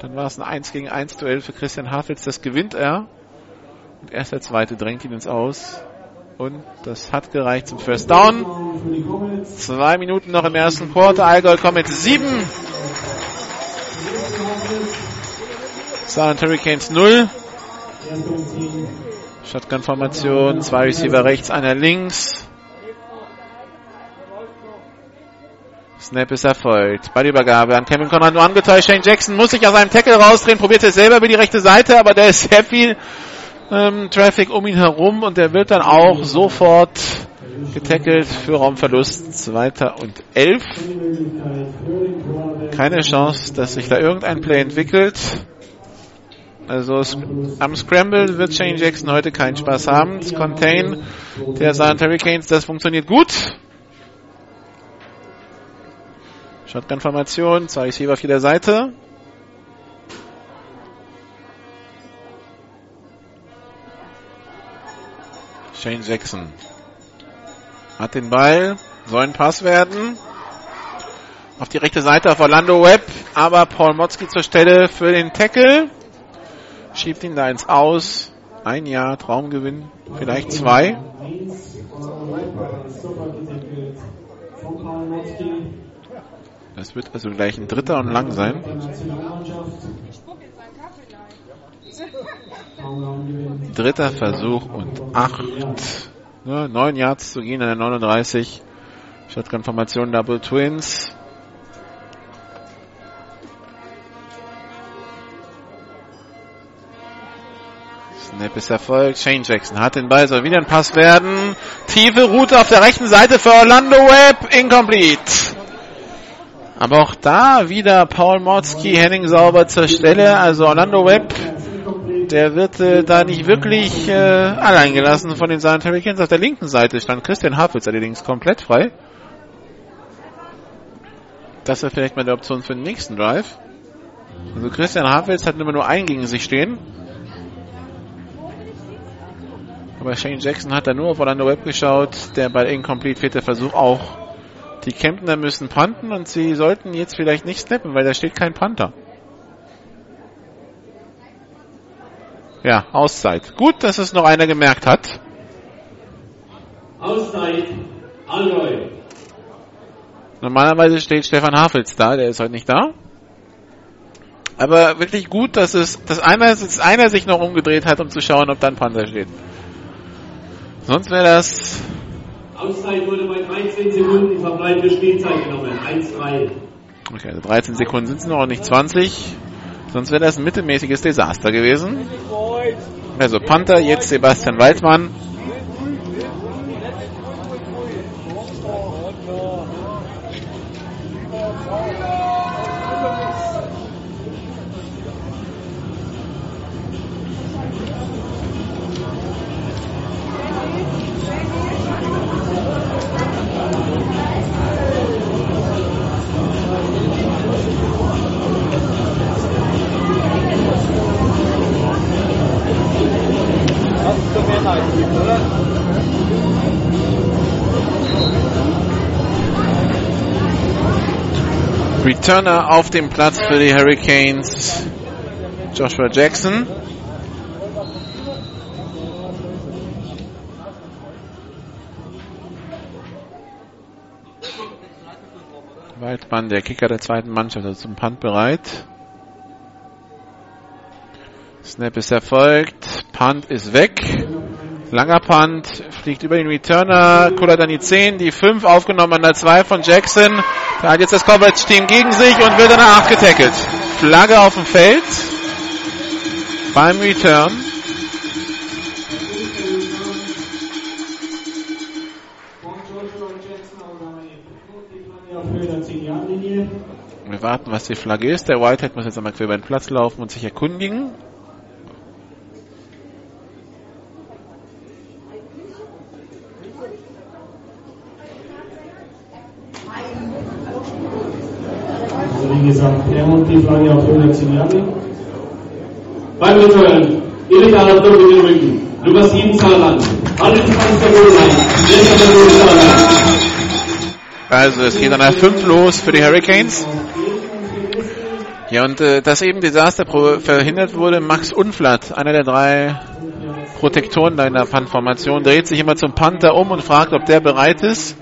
A: Dann war es ein 1 gegen 1 Duell für Christian Hafels. Das gewinnt er. Und erst der zweite drängt ihn ins Aus. Und das hat gereicht zum First Down. Zwei Minuten noch im ersten Quarter. Allgäu kommt mit sieben. Silent Hurricanes 0. Shotgun-Formation. Zwei Receiver rechts, einer links. Snap ist erfolgt. Ballübergabe an Kevin Conrad nur angetäuscht. Shane Jackson muss sich aus seinem Tackle rausdrehen, probiert es selber über die rechte Seite, aber da ist sehr viel ähm, Traffic um ihn herum und der wird dann auch sofort getackelt für Raumverlust. Zweiter und elf. Keine Chance, dass sich da irgendein Play entwickelt. Also am Scramble wird Shane Jackson heute keinen Spaß haben. Das Contain der Silent Hurricanes, das funktioniert gut. Shotgun-Formation, zwei Receiver auf jeder Seite. Shane Jackson hat den Ball, soll ein Pass werden. Auf die rechte Seite auf Orlando Webb, aber Paul Motzki zur Stelle für den Tackle. Schiebt ihn da ins Aus. Ein Jahr Traumgewinn, vielleicht zwei. Das wird also gleich ein dritter und lang sein. Dritter Versuch und acht. Ne, neun Yards zu gehen an der 39. Shotgun-Formation Double Twins. Snap ist erfolgt. Shane Jackson hat den Ball, soll wieder ein Pass werden. Tiefe Route auf der rechten Seite für Orlando Webb. Incomplete. Aber auch da wieder Paul Motzki, Henning sauber zur Stelle. Also Orlando Webb, der wird äh, da nicht wirklich äh, allein gelassen von den Silent Hurricanes. Auf der linken Seite stand Christian Hafels allerdings komplett frei. Das wäre vielleicht mal die Option für den nächsten Drive. Also Christian Hafels hat immer nur einen gegen sich stehen. Aber Shane Jackson hat da nur auf Orlando Webb geschaut. Der bei Incomplete vierte Versuch auch die Kempner müssen panten und sie sollten jetzt vielleicht nicht snappen, weil da steht kein Panther. Ja, Auszeit. Gut, dass es noch einer gemerkt hat.
D: Auszeit, Allgäu.
A: Normalerweise steht Stefan Hafels da, der ist heute nicht da. Aber wirklich gut, dass es, dass einer, dass einer sich noch umgedreht hat, um zu schauen, ob da ein Panther steht. Sonst wäre das.
D: Auszeit wurde bei 13 Sekunden verbleibende Spielzeit genommen. 1-3.
A: Okay, also 13 Sekunden sind es noch, nicht 20. Sonst wäre das ein mittelmäßiges Desaster gewesen. Also Panther, jetzt Sebastian Waldmann. Returner auf dem Platz für die Hurricanes. Joshua Jackson. Waldmann, der Kicker der zweiten Mannschaft, also zum Punt bereit. Snap ist erfolgt. Punt ist weg. Langer Punt, fliegt über den Returner, kullert an die 10, die 5 aufgenommen an der 2 von Jackson. Da hat jetzt das Coverage-Team gegen sich und wird an der 8 getackelt. Flagge auf dem Feld beim Return. Wir warten, was die Flagge ist. Der Whitehead muss jetzt einmal quer über den Platz laufen und sich erkundigen. Also es geht an der 5 los für die Hurricanes. Ja, und äh, dass eben Desaster verhindert wurde, Max Unflatt, einer der drei Protektoren da in der Punt-Formation, dreht sich immer zum Panther um und fragt, ob der bereit ist.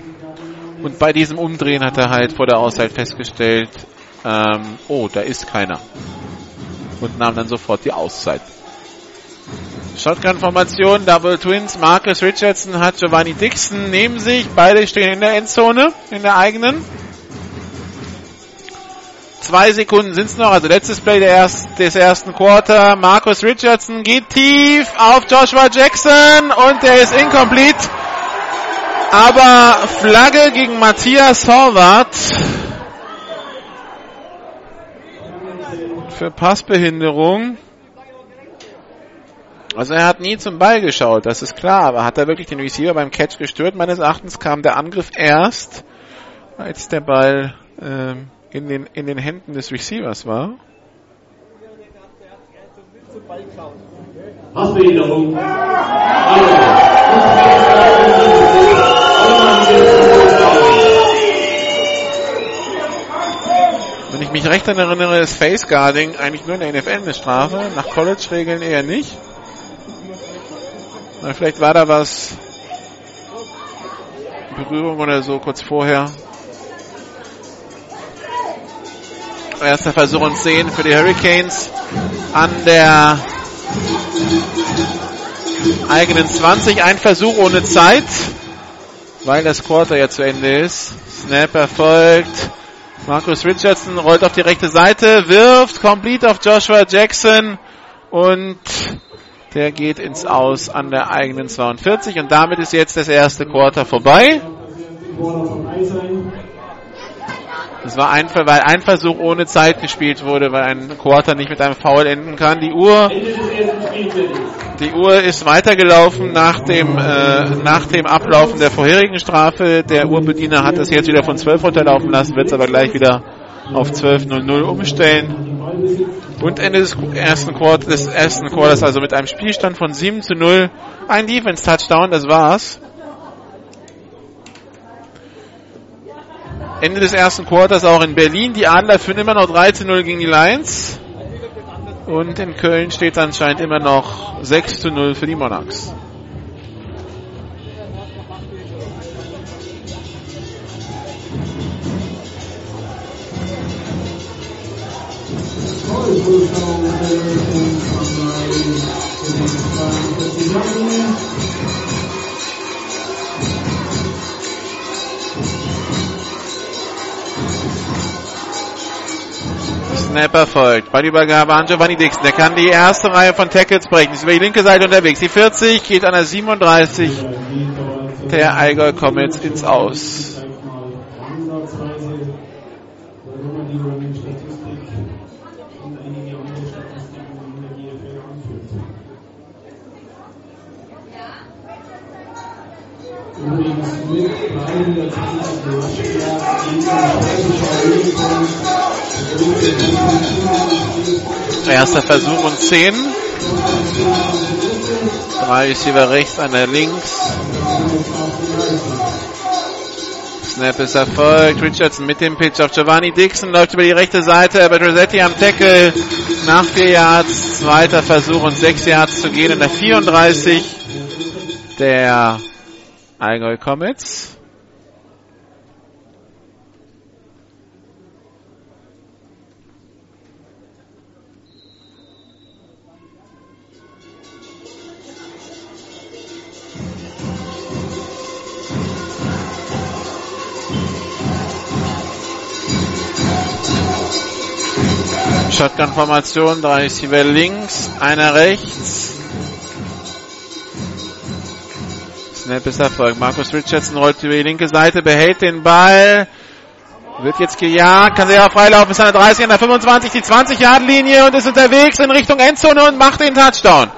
A: Und bei diesem Umdrehen hat er halt vor der Auszeit festgestellt, ähm, oh, da ist keiner. Und nahm dann sofort die Auszeit. Shotgun-Formation, Double Twins, Marcus Richardson hat Giovanni Dixon neben sich. Beide stehen in der Endzone, in der eigenen. Zwei Sekunden sind es noch, also letztes Play der erst, des ersten Quarter. Marcus Richardson geht tief auf Joshua Jackson und der ist incomplete. Aber Flagge gegen Matthias Horvath. Für Passbehinderung. Also er hat nie zum Ball geschaut, das ist klar, aber hat er wirklich den Receiver beim Catch gestört? Meines Erachtens kam der Angriff erst, als der Ball ähm, in, den, in den Händen des Receivers war.
D: Passbehinderung.
A: Wenn ich mich recht erinnere, ist Face Guarding eigentlich nur in der NFL eine Strafe, nach College-Regeln eher nicht. Na, vielleicht war da was Berührung oder so kurz vorher. Erster Versuch und 10 für die Hurricanes an der eigenen 20. Ein Versuch ohne Zeit, weil das Quarter ja zu Ende ist. Snap erfolgt. Marcus Richardson rollt auf die rechte Seite, wirft complete auf Joshua Jackson und der geht ins Aus an der eigenen 42 und damit ist jetzt das erste Quarter vorbei. Das war ein, weil ein Versuch ohne Zeit gespielt wurde, weil ein Quarter nicht mit einem Foul enden kann. Die Uhr, die Uhr ist weitergelaufen nach dem, äh, nach dem Ablaufen der vorherigen Strafe. Der Uhrbediener hat das jetzt wieder von 12 runterlaufen lassen, wird es aber gleich wieder auf 12.00 umstellen. Und Ende des ersten Quarters, des ersten Quarters, also mit einem Spielstand von 7 zu 0. Ein Defense-Touchdown, das war's. Ende des ersten Quarters auch in Berlin. Die Adler führen immer noch 3 zu 0 gegen die Lions. Und in Köln steht anscheinend immer noch 6 zu 0 für die Monarchs. Snapper folgt. Ballübergabe an Giovanni Dixon. Der kann die erste Reihe von Tackles brechen. Ist über die linke Seite unterwegs. Die 40 geht an der 37 der Allgäu Comets ins Aus. Erster Versuch und 10. Drei Receiver rechts, einer links. Snap ist erfolgt. Richardson mit dem Pitch auf Giovanni Dixon läuft über die rechte Seite, aber Rossetti am Tackle nach vier Yards. Zweiter Versuch und sechs Yards zu gehen in der 34 der Allgäu Comets. Shotgun-Formation, drei Receiver links, einer rechts. Ist Erfolg. Markus Richardson rollt über die linke Seite, behält den Ball. Wird jetzt gejagt, kann sehr freilaufen, ist an der 30, an der 25, die 20-Yard-Linie und ist unterwegs in Richtung Endzone und macht den Touchdown.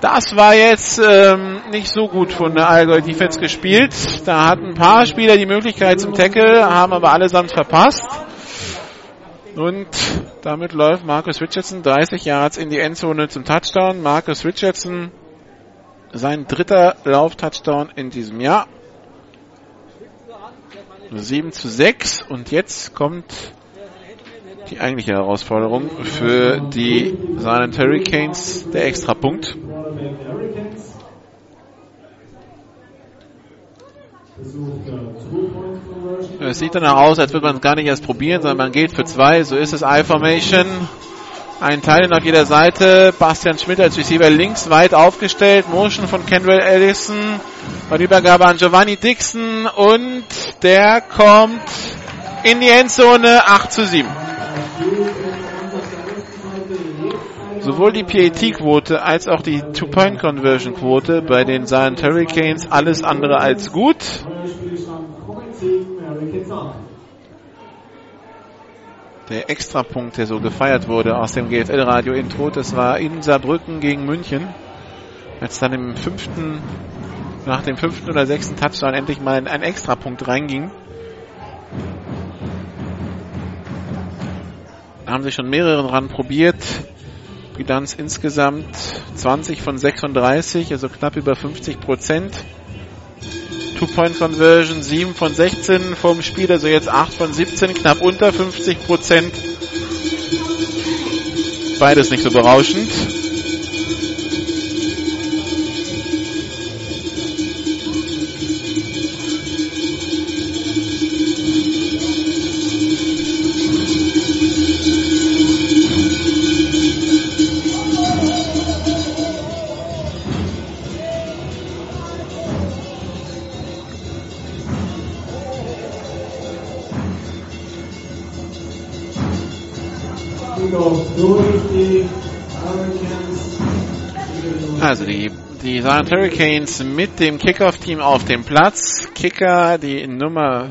A: Das war jetzt ähm, nicht so gut von der Allgäu Defense gespielt. Da hatten ein paar Spieler die Möglichkeit zum Tackle, haben aber allesamt verpasst. Und damit läuft Marcus Richardson 30 Yards in die Endzone zum Touchdown. Marcus Richardson sein dritter Lauf-Touchdown in diesem Jahr. 7 zu 6 und jetzt kommt die eigentliche Herausforderung für die Silent Hurricanes, der Extrapunkt. Es sieht danach aus, als würde man es gar nicht erst probieren, sondern man geht für zwei. So ist es I-Formation. Ein Teil auf jeder Seite. Bastian Schmidt als Receiver links weit aufgestellt. Motion von Kendall Ellison. Bei Übergabe an Giovanni Dixon. Und der kommt in die Endzone 8 zu 7. Sowohl die PAT-Quote als auch die Two-Point-Conversion-Quote bei den Silent Hurricanes alles andere als gut. Der Extrapunkt, der so gefeiert wurde aus dem GFL-Radio-Intro, das war in Saarbrücken gegen München. Als dann im fünften, nach dem fünften oder sechsten Touchdown endlich mal ein Extrapunkt reinging. Da haben sich schon mehrere dran probiert. Bilanz insgesamt 20 von 36, also knapp über 50 Prozent. Two-Point-Conversion 7 von 16 vom Spiel, also jetzt 8 von 17, knapp unter 50 Prozent. Beides nicht so berauschend. Silent Hurricanes mit dem Kickoff-Team auf dem Platz. Kicker, die Nummer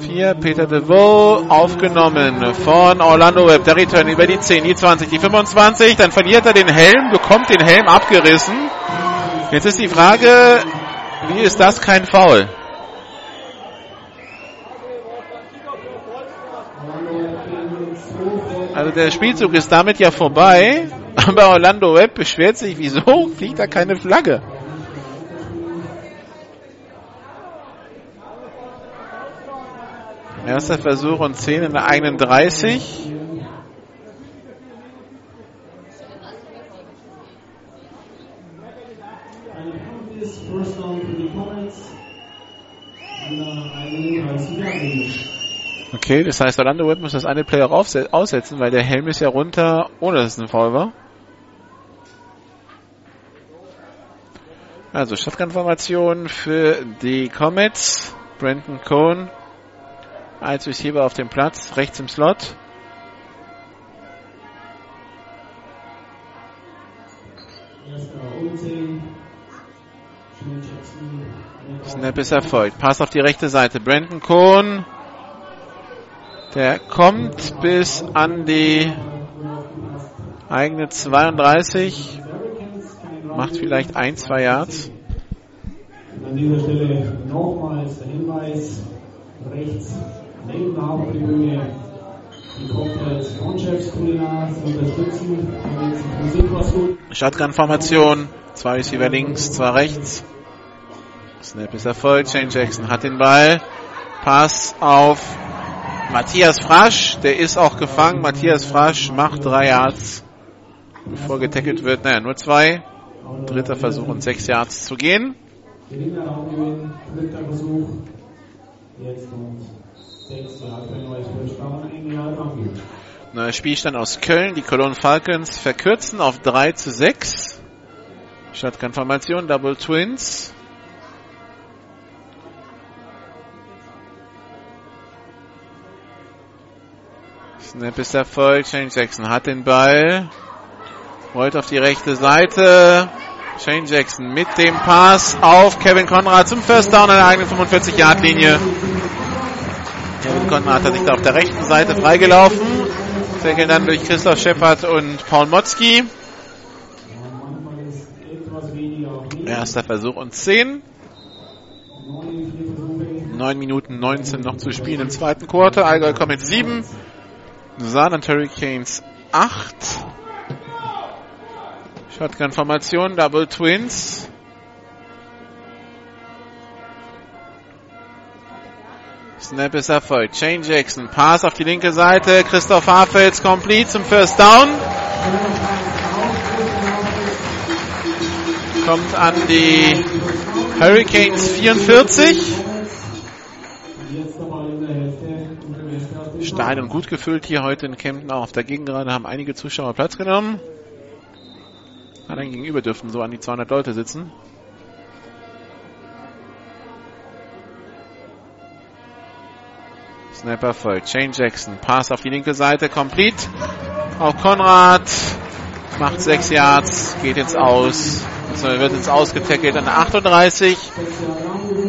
A: 4, Peter DeVoe, aufgenommen von Orlando Webb. Der Return über die 10, die 20, die 25. Dann verliert er den Helm, bekommt den Helm abgerissen. Jetzt ist die Frage, wie ist das kein Foul? Also der Spielzug ist damit ja vorbei. Aber Orlando Webb beschwert sich, wieso fliegt da keine Flagge? Erster Versuch und 10 in der eigenen 30. Okay, das heißt, Orlando Webb muss das eine Player aussetzen, weil der Helm ist ja runter, ohne dass es ein Foul war. Also Shotgun-Formation für die Comets. Brandon Cohn als Receiver auf dem Platz, rechts im Slot.
D: Erster und 10. Schnell Jackson.
A: Snap ist erfolgt. Pass auf die rechte Seite. Brandon Cohn. Der kommt bis an die eigene 32. Macht vielleicht ein, zwei Yards.
D: An dieser Stelle nochmals der Hinweis, rechts neben der Haupttribüne die Cocktails von Chefs Kulinar zu unterstützen. Da geht's um Musik was gut.
A: Shotgun-Formation. Zwei Receiver links, zwei rechts. Snap ist erfolgt. Shane Jackson hat den Ball. Pass auf Matthias Frasch. Der ist auch gefangen. Matthias Frasch macht drei Yards. Bevor getackelt wird, naja, nur zwei. Dritter Versuch und sechs Yards zu gehen.
D: Dritter Versuch. Jetzt sechs ein.
A: Neuer Spielstand aus Köln. Die Cologne Falcons verkürzen auf 3 zu 6. Shotgun-Formation, Double Twins. Snap ist erfolgt. Shane Jackson hat den Ball. Rollt auf die rechte Seite. Shane Jackson mit dem Pass auf Kevin Conrad zum First Down an der eigenen 45-Yard-Linie. Kevin Conrad hat sich da auf der rechten Seite freigelaufen. Tackeln dann durch Christoph Scheppert und Paul Motzki. Erster Versuch und 10.
D: Neun, vier Versuche.
A: 9 Minuten 19 noch zu spielen im zweiten Quarter. Allgäu Comets 7. Saarland Hurricanes 8. Shotgun-Formation, Double Twins. Snap ist erfolgt. Shane Jackson, Pass auf die linke Seite. Christoph Hafels, complete zum First Down. Kommt an die Hurricanes 44.
D: Jetzt der Ball in der Hälfte. Und der Rest auf dem
A: Stadion gut gefüllt hier heute in Kempten. Auch auf der Gegengerade haben einige Zuschauer Platz genommen. Allein gegenüber dürften so an die 200 Leute sitzen. Snapper folgt. Shane Jackson. Pass auf die linke Seite. Complete. Auf Konrad. Macht 6 Yards. Geht ins Aus. Also wird ins Ausgetackelt an der 38.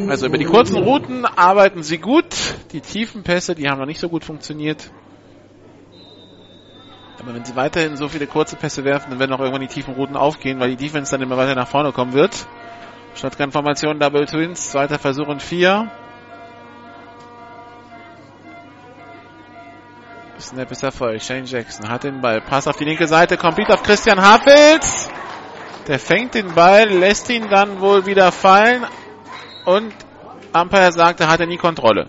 A: Also über die kurzen Routen arbeiten sie gut. Die tiefen Pässe, die haben noch nicht so gut funktioniert. Aber wenn sie weiterhin so viele kurze Pässe werfen, dann werden auch irgendwann die tiefen Routen aufgehen, weil die Defense dann immer weiter nach vorne kommen wird. Shotgun-Formation, Double Twins, zweiter Versuch und vier. Snap ist erfolgt. Shane Jackson hat den Ball. Pass auf die linke Seite, complete auf Christian Hafels. Der fängt den Ball, lässt ihn dann wohl wieder fallen. Und Umpire sagt, er hatte nie Kontrolle.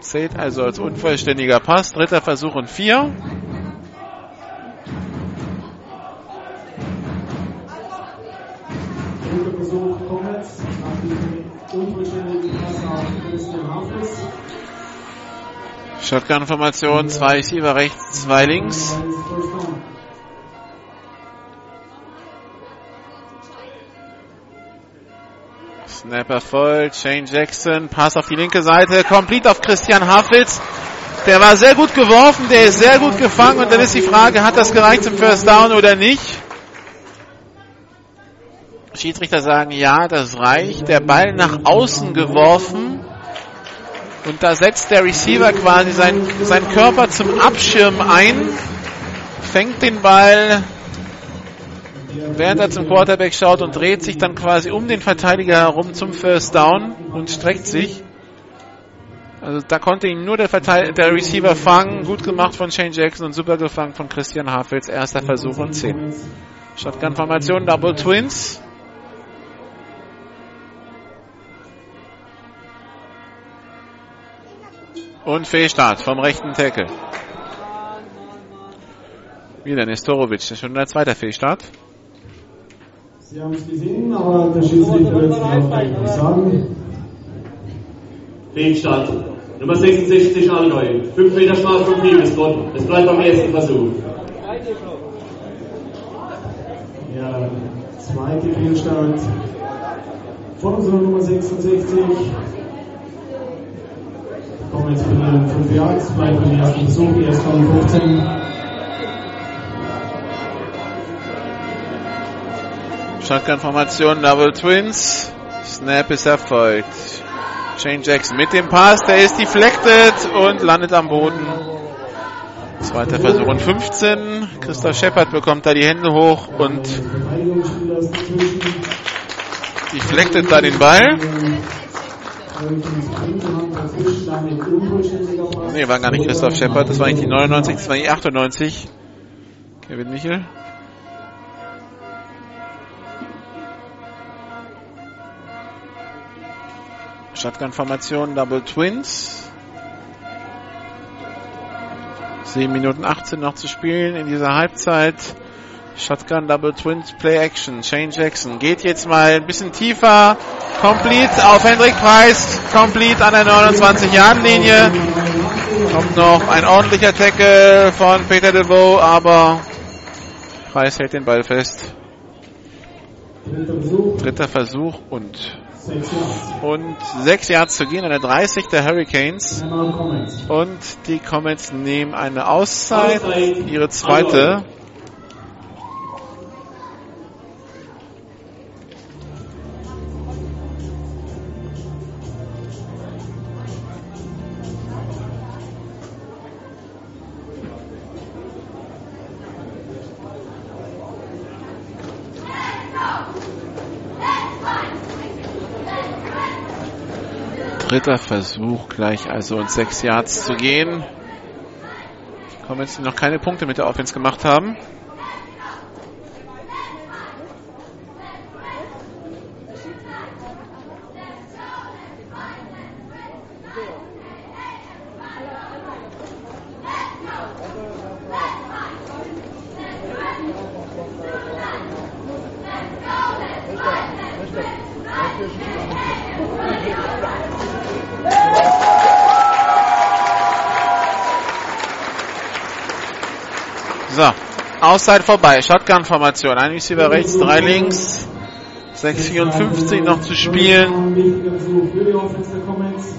A: Zählt also als unvollständiger Pass. Dritter Versuch und vier. Shotgun-Formation, zwei Receiver rechts, zwei links. Snap erfolgt. Shane Jackson, Pass auf die linke Seite, complete auf Christian Hafels. Der war sehr gut geworfen, der ist sehr gut gefangen und dann ist die Frage, hat das gereicht zum First Down oder nicht? Schiedsrichter sagen, ja, das reicht. Der Ball nach außen geworfen. Und da setzt der Receiver quasi sein, seinen Körper zum Abschirm ein, fängt den Ball, während er zum Quarterback schaut und dreht sich dann quasi um den Verteidiger herum zum First Down und streckt sich. Also da konnte ihn nur der, Verteid der Receiver fangen. Gut gemacht von Shane Jackson und super gefangen von Christian Hafels. Erster Versuch und 10. Shotgun-Formation, Double Twins. Und Fehlstart vom rechten Tackle. Wieder Nestorovic, schon der zweite Fehlstart.
D: Sie haben es gesehen, aber der Schiedsrichter wird es noch sagen. Fehlstart. Nummer 66 Allgäu. 5 Meter Strafe vom Liebesgott. Es bleibt beim ersten Versuch. Ja, zweite Fehlstart von unserer Nummer 66. Kommen jetzt von den 5 Yards, bleibt beim ersten Versuch, erst von 15.
A: Shotgun-Formation, Double Twins. Snap ist erfolgt. Shane Jackson mit dem Pass, der ist deflected und landet am Boden. Zweiter Versuch und 15. Christoph Shepard bekommt da die Hände hoch und deflected da den Ball. Nee, war gar nicht Christoph Shepard, das war eigentlich die 99, das war die 98. Kevin Michel. Shotgun-Formation Double Twins. 7 Minuten 18 noch zu spielen in dieser Halbzeit. Shotgun Double Twins Play Action. Shane Jackson geht jetzt mal ein bisschen tiefer. Complete auf Hendrik Preis. Complete an der 29-Jahren-Linie. Kommt noch ein ordentlicher Tackle von Peter DeVoe, aber Preis hält den Ball fest. Dritter Versuch und und sechs Yards zu gehen an der 30 der Hurricanes. Und die Comets nehmen eine Auszeit, ihre zweite. Dritter Versuch gleich also und sechs Yards zu gehen. Comets, die noch keine Punkte mit der Offense gemacht haben. So, Auszeit vorbei. Shotgun-Formation. Ein Receiver rechts, drei links. 6,54 noch zu spielen.
D: Wichtiger Versuch für die Offense der Comets.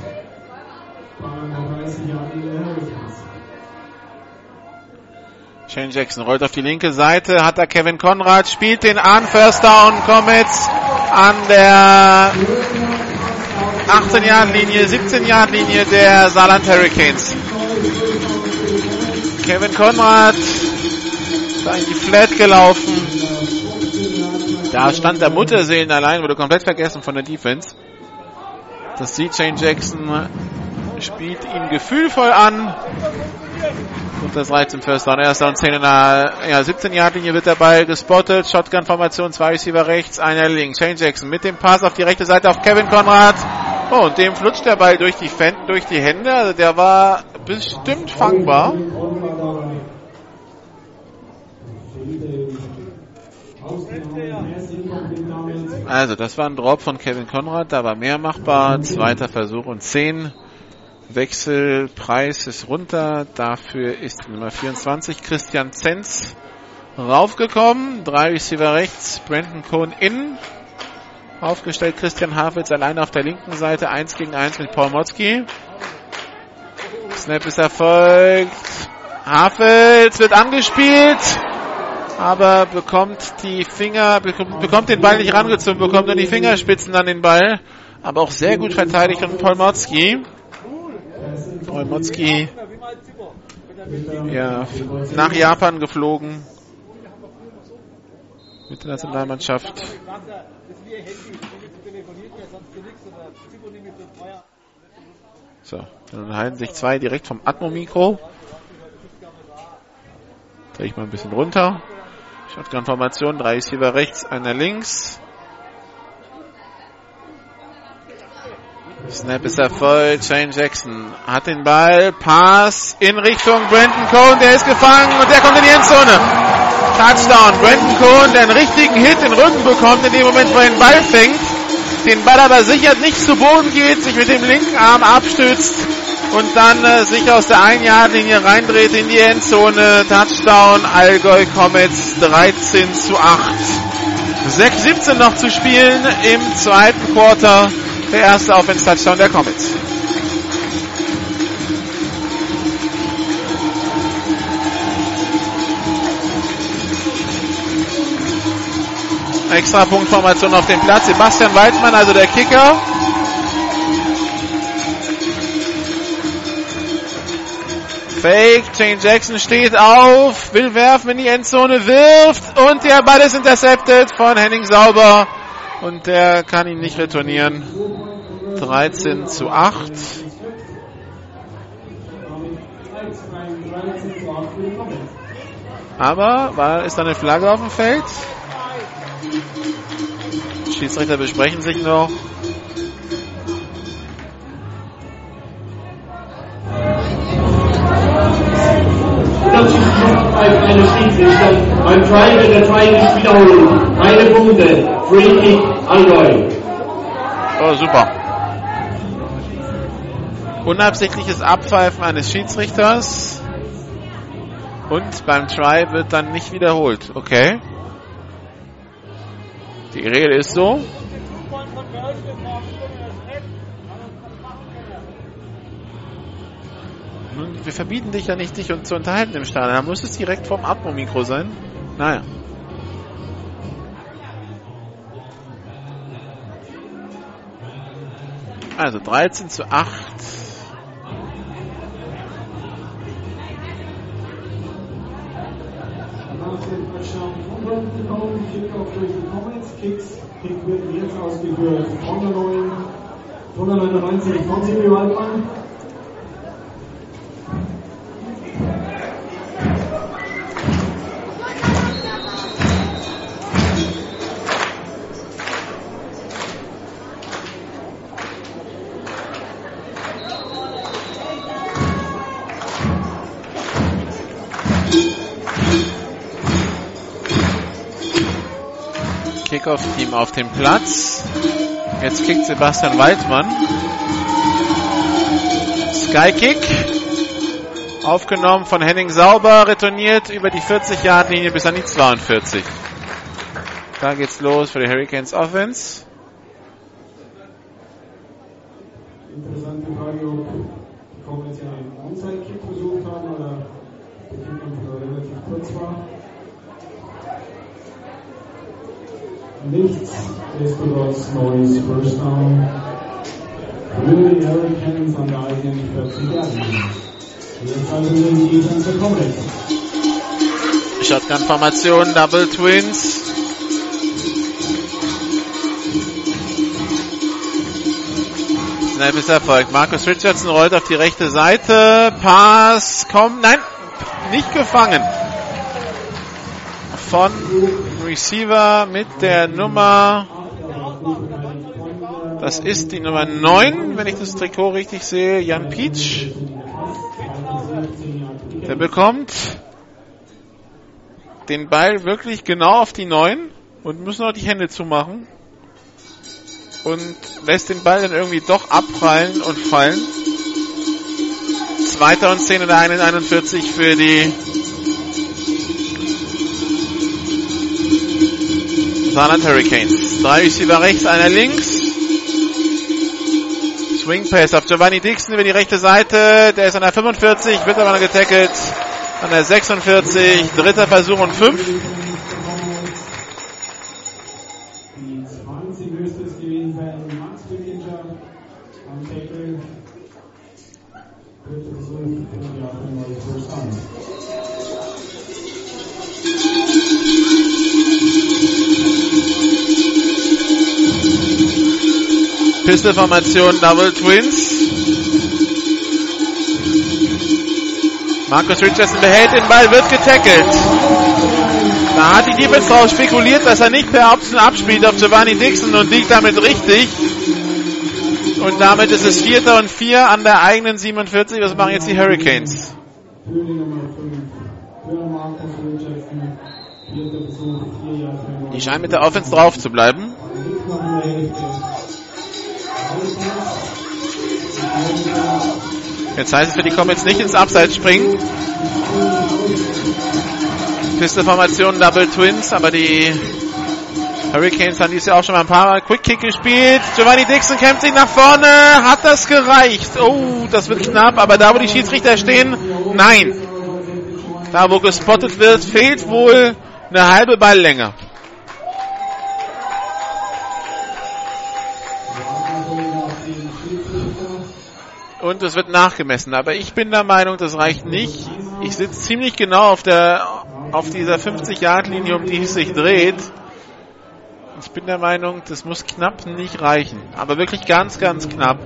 D: Bei Nummer 30 Jahren der Hurricanes.
A: Shane Jackson rollt auf die linke Seite, hat da Kevin Konrad, spielt den an, First Down, Comets an der 18 Yard Linie, 17 Yard Linie der Saarland Hurricanes. Kevin Konrad da in die Flat gelaufen. Da stand der Mutterseelen allein, wurde komplett vergessen von der Defense. Das Shane Jackson, spielt ihn gefühlvoll an. Und das reicht zum First Down. Erster und 10 in der ja, 17 Yard Linie wird der Ball gespottet. Shotgun Formation, zwei Receiver rechts, einer links. Shane Jackson mit dem Pass auf die rechte Seite auf Kevin Konrad. Oh, und dem flutscht der Ball durch die, Fan durch die Hände. Also der war bestimmt fangbar. Also, das war ein Drop von Kevin Konrad, da war mehr machbar. Zweiter Versuch und 10. Wechselpreis ist runter. Dafür ist Nummer 24 Christian Zenz raufgekommen. Drei Receiver rechts, Brandon Cohn innen. Aufgestellt Christian Havels alleine auf der linken Seite. Eins gegen eins mit Paul Motzki. Snap ist erfolgt. Havels wird angespielt aber bekommt die Finger, bekommt den Ball nicht rangezogen, bekommt nur die Fingerspitzen an den Ball. Aber auch sehr gut verteidigt von Polmotzki. Polmotzki ja, nach Japan geflogen. Mit der Nationalmannschaft. So, dann halten sich zwei direkt vom Atmo-Mikro. Drehe ich mal ein bisschen runter. Shotgun-Formation, drei Receiver rechts, einer links. Snap ist erfolgt. Shane Jackson hat den Ball. Pass in Richtung Brandon Cohn. Der ist gefangen und der kommt in die Endzone. Touchdown. Brandon Cohen, der einen richtigen Hit in den Rücken bekommt, in dem Moment, wo er den Ball fängt. Den Ball aber sicher nicht zu Boden geht, sich mit dem linken Arm abstützt und dann äh, sich aus der 1 linie reindreht in die Endzone. Touchdown, Allgäu Comets 13 zu 8. 6-17 noch zu spielen im zweiten Quarter. Der erste Offense-Touchdown der Comets. Extra Punktformation auf dem Platz. Sebastian Weidmann, also der Kicker. Fake, Jane Jackson steht auf, will werfen in die Endzone, wirft und der Ball ist intercepted von Henning Sauber und der kann ihn nicht retournieren. 13 zu 8. Aber war, ist da eine Flagge auf dem Feld? Schiedsrichter besprechen sich noch.
D: Eine Schiedsrichter. Beim Try wird der Try nicht wiederholen. Keine Punkte. Free Kick Allgäu.
A: Oh, super. Unabsichtliches Abpfeifen eines Schiedsrichters. Und beim Try wird dann nicht wiederholt. Okay. Die Regel ist so. Wir verbieten dich ja nicht, dich zu unterhalten im Stadion. Da muss es direkt vom Atmo-Mikro sein. Naja. Also 13 zu 8.
E: Kicks, Kick wird jetzt ausgeführt von der neuen, von der 99 von Silvio Waldmann.
A: Kickoff-Team auf dem Platz. Jetzt kickt Sebastian Waldmann. Skykick. Aufgenommen von Henning Sauber, retourniert über die 40-Yard-Linie bis an die 42. Da geht's los für die Hurricanes Offense.
E: Interessante Frage, ob die Comets ja einen Onside-Kick versucht haben oder der Kick relativ kurz war. Nichts, Nichtsdestotrotz neues First Down für die Hurricanes an der eigenen 40 Yard Jetzt also den Defense Comets.
A: Shotgun-Formation, Double Twins. Snap ist erfolgt. Marcus Richardson rollt auf die rechte Seite. Pass kommt. Nein, nicht gefangen. Von Receiver mit der Nummer. Das ist die Nummer 9, wenn ich das Trikot richtig sehe. Jan Peach. Der bekommt den Ball wirklich genau auf die 9 und muss noch die Hände zumachen. Und lässt den Ball dann irgendwie doch abprallen und fallen. Zweiter und 10 in der 41 für die Saarland Hurricanes. Drei Receiver rechts, einer links. Swing Pass auf Giovanni Dixon über die rechte Seite. Der ist an der 45, wird aber noch getackelt. An der 46, dritter Versuch und 5. Pistol-Formation Double Twins. Marcus Richardson behält den Ball, wird getackelt. Da hat die Defense drauf spekuliert, dass er nicht per Option abspielt auf Giovanni Dixon und liegt damit richtig. Und damit ist es Vierter und Vier an der eigenen 47. Was machen jetzt die Hurricanes?
E: Für die Nummer 5. Für Marcus Richardson. Vierter Versuch, vier Yards für
A: Die scheinen mit der Offense drauf zu bleiben. Jetzt heißt es für die Comets nicht ins Abseits springen. Pisteformation Double Twins, aber die Hurricanes haben dies Jahr auch schon mal ein paar Mal Quick Kick gespielt. Giovanni Dixon kämpft sich nach vorne. Hat das gereicht? Oh, das wird knapp, aber da, wo die Schiedsrichter stehen, nein. Da, wo gespottet wird, fehlt wohl eine halbe Balllänge. Und es wird nachgemessen. Aber ich bin der Meinung, das reicht nicht. Ich sitze ziemlich genau auf der, auf dieser 50-Yard-Linie, um die es sich dreht. Ich bin der Meinung, das muss knapp nicht reichen. Aber wirklich ganz, ganz knapp.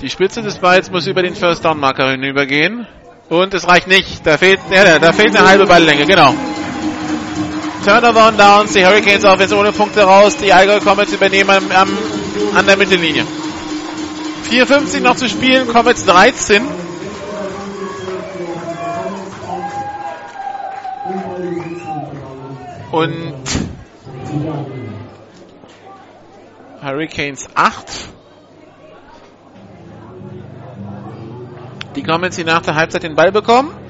A: Die Spitze des Balls muss über den First Down Marker hinübergehen. Und es reicht nicht. Da fehlt, ja, da fehlt eine halbe Balllänge, genau. Turnover und Downs, die Hurricanes auch jetzt ohne Punkte raus. Die Allgäu Comets übernehmen am, am, an der Mittellinie. 4,50 noch zu spielen, Comets 13. Und Hurricanes 8. Die Comets, die nach der Halbzeit den Ball bekommen.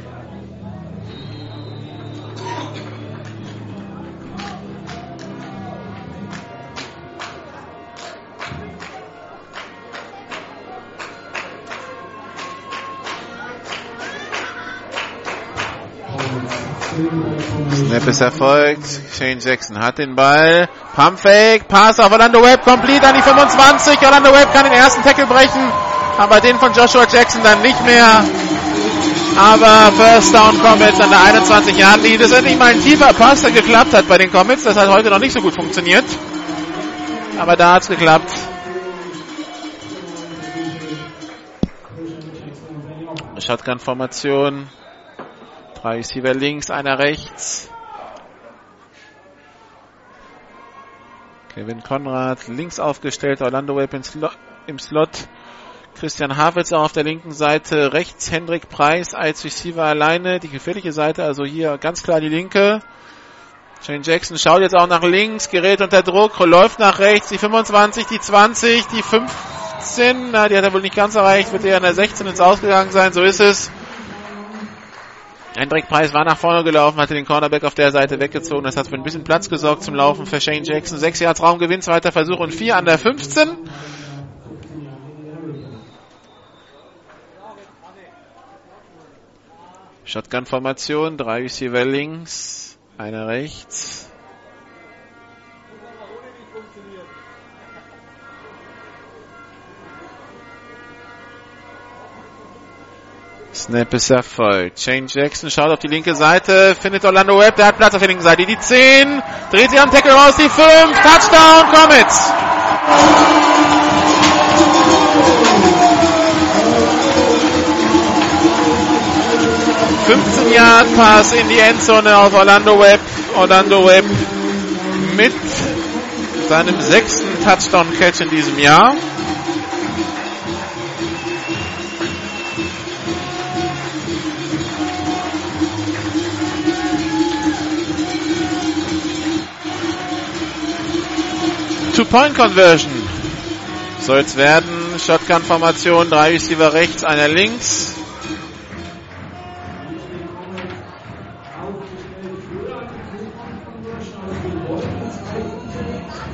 A: Snap ist erfolgt. Shane Jackson hat den Ball. Pump Fake. Pass auf Orlando Webb. Complete an die 25. Orlando Webb kann den ersten Tackle brechen. Aber den von Joshua Jackson dann nicht mehr. Aber First Down Comets an der 21 Yard Linie. Das ist endlich mal ein tiefer Pass, der geklappt hat bei den Comets. Das hat heute noch nicht so gut funktioniert. Aber da hat's geklappt. Shotgun-Formation. Drei Receiver links, einer rechts. Kevin Konrad links aufgestellt, Orlando Webb im Slot. Christian Havitz auch auf der linken Seite, rechts Hendrik Preis als Receiver alleine, die gefährliche Seite, also hier ganz klar die linke. Shane Jackson schaut jetzt auch nach links, gerät unter Druck, läuft nach rechts, die 25, die 20, die 15, na, die hat er wohl nicht ganz erreicht, wird eher an der 16 ins Ausgegangen sein, so ist es. Hendrik Preis war nach vorne gelaufen, hatte den Cornerback auf der Seite weggezogen. Das hat für ein bisschen Platz gesorgt zum Laufen für Shane Jackson. Sechs Yards Raumgewinn, zweiter Versuch und vier an der 15. Shotgun-Formation, drei Receiver links, einer rechts. Snap ist erfolgt. Shane Jackson schaut auf die linke Seite, findet Orlando Webb, der hat Platz auf der linken Seite. Die 10, dreht sich am Tackle raus, die 5, Touchdown, Comets! ...15 Yard Pass in die Endzone auf Orlando Webb. Orlando Webb mit seinem sechsten Touchdown-Catch in diesem Jahr. Two-Point-Conversion soll es werden. Shotgun-Formation, drei Receiver rechts, einer links.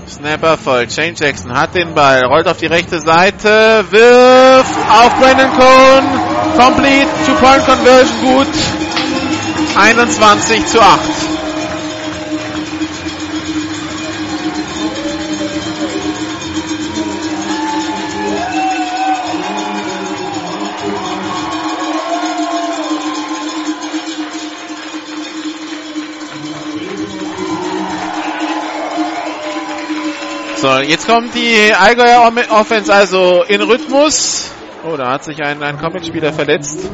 A: Snapper voll. Shane Jackson hat den Ball, rollt auf die rechte Seite, wirft auf Brandon Cohn. Complete, Two-Point-Conversion gut. 21 zu 8. So, jetzt kommt die Allgäuer Offense also in Rhythmus. Oh, da hat sich ein, ein Comic-Spieler verletzt.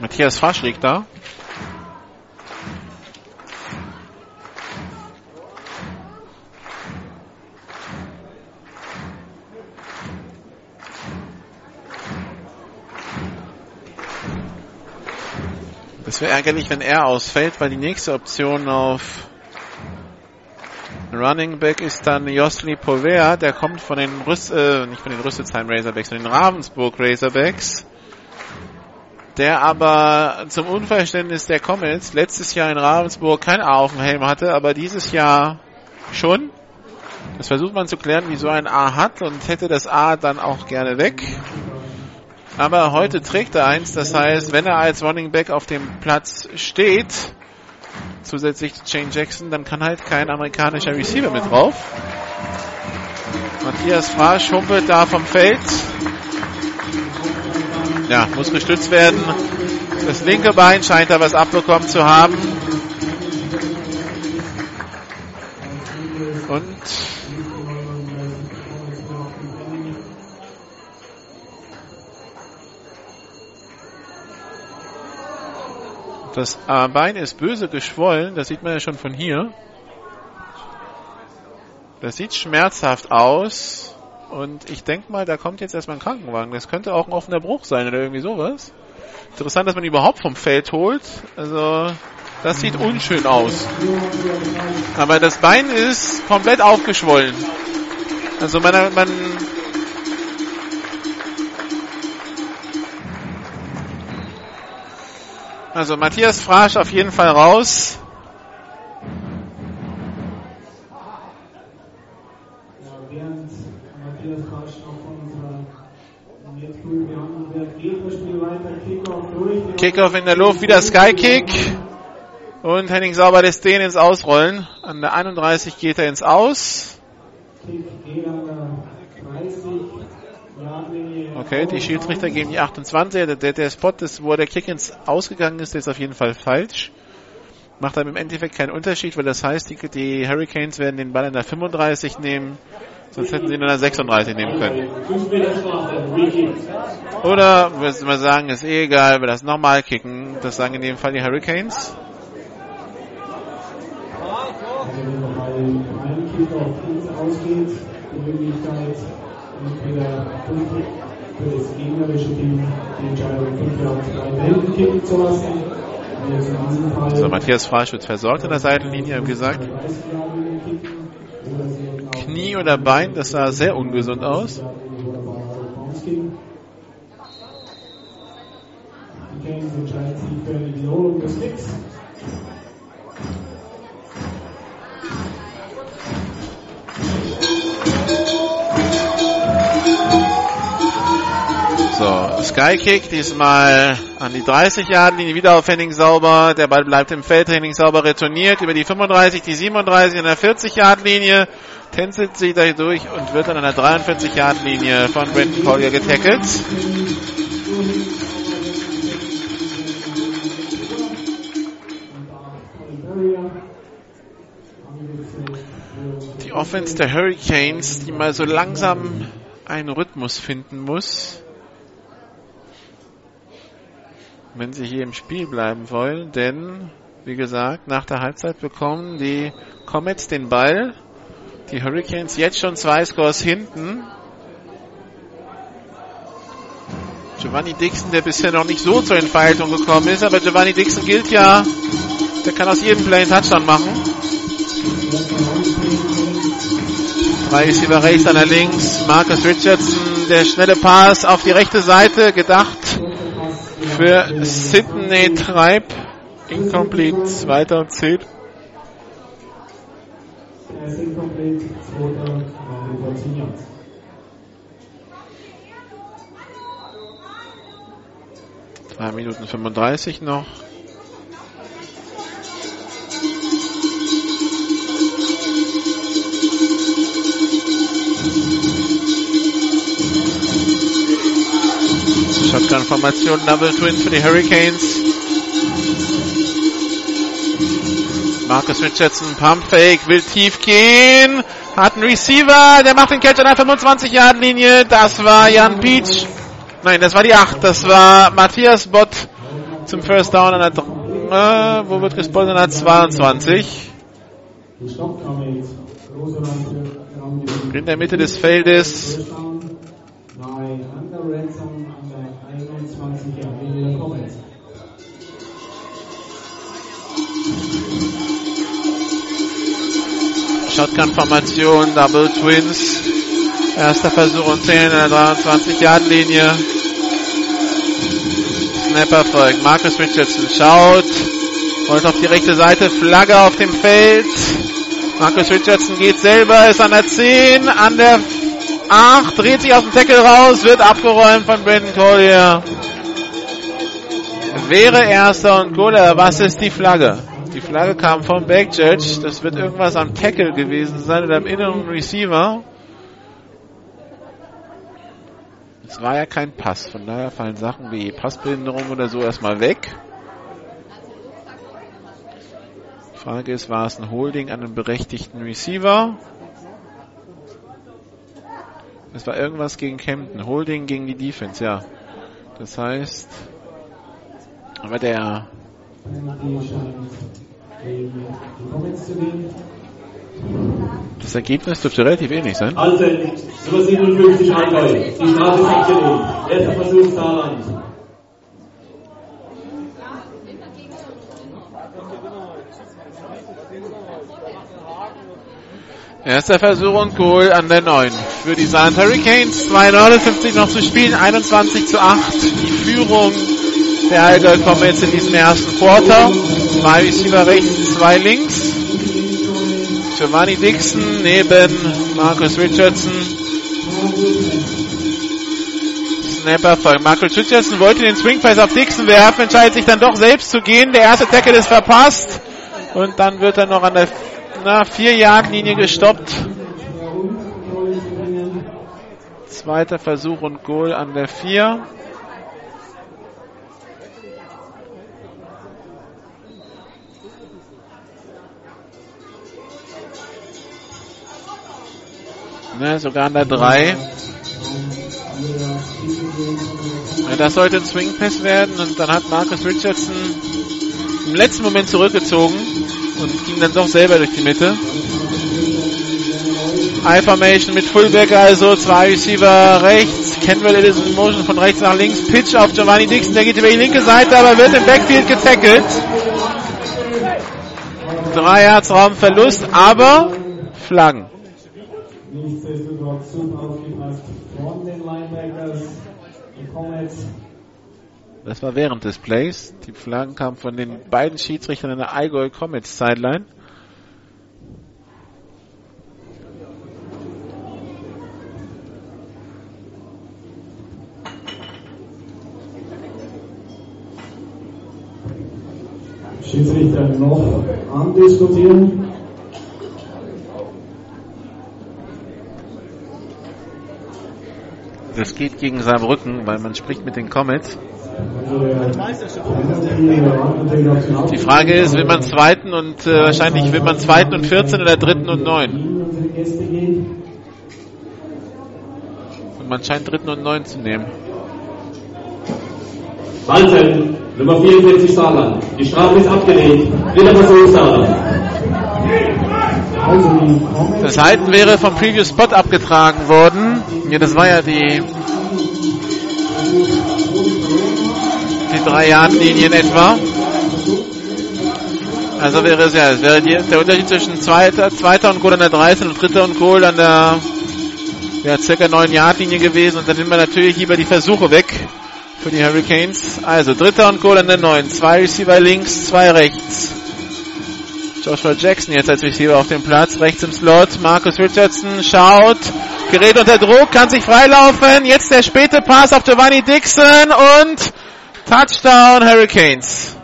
A: Matthias Fasch liegt da. Das wäre ärgerlich, wenn er ausfällt, weil die nächste Option auf Running Back ist dann Josli Povea, der kommt von den Rüss, äh, nicht von den Rüsselsheim Razorbacks, von den Ravensburg Razorbacks. Der aber zum Unverständnis der Comets letztes Jahr in Ravensburg kein A auf dem Helm hatte, aber dieses Jahr schon. Das versucht man zu klären, wieso ein A hat und hätte das A dann auch gerne weg. Aber heute trägt er eins, das heißt, wenn er als Running Back auf dem Platz steht, zusätzlich zu Shane Jackson, dann kann halt kein amerikanischer Receiver mit drauf. Matthias Frasch humpelt da vom Feld. Ja, muss gestützt werden. Das linke Bein scheint da was abbekommen zu haben. Und Das Bein ist böse geschwollen, das sieht man ja schon von hier. Das sieht schmerzhaft aus. Und ich denke mal, da kommt jetzt erstmal ein Krankenwagen. Das könnte auch ein offener Bruch sein oder irgendwie sowas. Interessant, dass man überhaupt vom Feld holt. Also, das sieht unschön aus. Aber das Bein ist komplett aufgeschwollen. Also man, man Also Matthias Frasch auf jeden Fall raus. Kickoff in der Luft, wieder Skykick. Und Henning Sauber lässt den ins Ausrollen. An der 31 geht er ins Aus. Okay, die Schiedsrichter geben die 28. Der, der, der Spot, ist, wo der Kick ins Ausgegangen ist, ist auf jeden Fall falsch. Macht aber im Endeffekt keinen Unterschied, weil das heißt, die, die Hurricanes werden den Ball in der 35 nehmen. Sonst hätten sie ihn in der 36 nehmen können. Oder, müssen wir sagen, ist eh egal, wir das nochmal kicken. Das sagen in dem Fall die Hurricanes. Wenn ein Kick auf uns ausgeht, die Möglichkeit, entweder für das gegnerische Team die Entscheidung 5 drei Wellen kicken zu lassen. So, Matthias Frasch wird versorgt an der Seitenlinie, haben gesagt. Knie oder Bein, das sah sehr ungesund aus. Die Keynes So, Skykick, diesmal an die 30 Yard Linie, wieder auf Henning Sauber. Der Ball bleibt im Feld, Henning Sauber retourniert über die 35, die 37 an der 40 Yard Linie, tänzelt sich da durch und wird an der 43 Yard Linie von Brenton Collier getackelt. Die Offense der Hurricanes, die mal so langsam einen Rhythmus finden muss wenn sie hier im Spiel bleiben wollen, denn, wie gesagt, nach der Halbzeit bekommen die Comets den Ball. Die Hurricanes jetzt schon zwei Scores hinten. Giovanni Dixon, der bisher noch nicht so zur Entfaltung gekommen ist, aber Giovanni Dixon gilt ja, der kann aus jedem Play einen Touchdown machen. Drei Receiver rechts, einer links. Marcus Richardson, der schnelle Pass auf die rechte Seite, gedacht für Sidney Treib. Incomplete, zweiter und zehn. Drei Minuten 35 noch. Shotgun-Formation, Double Twin für die Hurricanes. Marcus Richardson, Pump Fake, will tief gehen. Hat einen Receiver, der macht den Catch an der 25-Yard-Linie. Das war Jan Peach. Nein, das war die 8. Das war Matthias Bott zum First Down an der, äh, wo wird gespottet? An der 22. In der Mitte des Feldes. Shotgun-Formation, Double Twins. Erster Versuch und 10 an der 23-Yard-Linie. Snapper folgt. Marcus Richardson schaut. Holt auf die rechte Seite. Flagge auf dem Feld. Marcus Richardson geht selber, ist an der 10, an der 8, dreht sich aus dem Tackle raus, wird abgeräumt von Brandon Collier. Wäre erster und Collier, was ist die Flagge? Die Flagge kam vom Backjudge. Das wird irgendwas am Tackle gewesen sein oder am inneren Receiver. Es war ja kein Pass, von daher fallen Sachen wie Passbehinderung oder so erstmal weg. Die Frage ist, war es ein Holding an einem berechtigten Receiver? Es war irgendwas gegen Kempton. Holding gegen die Defense, ja. Das heißt, aber der das Ergebnis dürfte relativ ähnlich sein.
D: Also, Nummer 57 Allgäu. Die Strafe ist abgelehnt. Erster Versuch Saarland.
A: Erster Versuch und Goal an der 9 für die Saarland Hurricanes. 2,59 noch zu spielen, 21 zu 8. Die Führung der Allgäu kommen jetzt in diesem ersten Quarter. Zwei Receiver rechts, zwei links. Giovanni Dixon neben Marcus Richardson. Snapper von Marcus Richardson wollte den Swing Pass auf Dixon werfen, entscheidet sich dann doch selbst zu gehen. Der erste Tackle ist verpasst. Und dann wird er noch an der na, vier Yard Linie gestoppt. Zweiter Versuch und Goal an der 4. Ne, sogar an der 3. Ja, das sollte ein Swing Pass werden und dann hat Marcus Richardson im letzten Moment zurückgezogen und ging dann doch selber durch die Mitte. I-Formation mit Fullback, also zwei Receiver rechts. Kenwell Edison in Motion von rechts nach links. Pitch auf Giovanni Dixon, der geht über die linke Seite, aber wird im Backfield getackelt. Drei Yards Raumverlust, aber Flaggen.
E: Nichtsdestotrotz super aufgepasst von den Linebackers. Die Comets
A: Das war während des Plays. Die Flaggen kamen von den beiden Schiedsrichtern in der Allgäu Comets Sideline.
E: Schiedsrichter noch andiskutieren.
A: Das geht gegen Saarbrücken, weil man spricht mit den Comets. Die Frage ist, will man zweiten und äh, wahrscheinlich will man zweiten und 14 oder dritten und 9.
E: Unsere Gäste geht.
A: Und man scheint dritten und 9 zu nehmen.
D: Walten, Nummer 44 Saarland. Die Strafe ist abgelehnt. Dritter Versuch Saarland.
A: Das Halten wäre vom Previous Spot abgetragen worden. Ja, das war ja die die drei Yard Linie in etwa. Also wäre es ja, es wäre die, der Unterschied zwischen zweiter, zweiter und Goal an der 13 und dritter und Goal an der ja, circa 9 Yard Linie gewesen und dann nimmt man natürlich lieber die Versuche weg für die Hurricanes. Also dritter und Goal an der 9. Zwei Receiver links, zwei rechts. Joshua Jackson jetzt als Receiver auf dem Platz, rechts im Slot. Marcus Richardson schaut, gerät unter Druck, kann sich freilaufen. Jetzt der späte Pass auf Giovanni Dixon und Touchdown Hurricanes.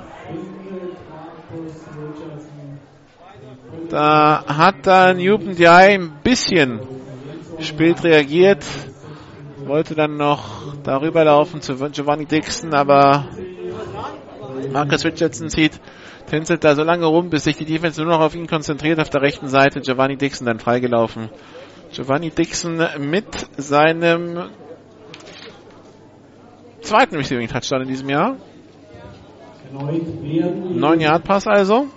A: Da hat da Newton Di ein bisschen spät reagiert, wollte dann noch darüber laufen zu Giovanni Dixon, aber Marcus Richardson zieht, tänzelt da so lange rum, bis sich die Defense nur noch auf ihn konzentriert. Auf der rechten Seite Giovanni Dixon dann freigelaufen. Giovanni Dixon mit seinem zweiten Receiving Touchdown in diesem Jahr. 9 Yard Pass also.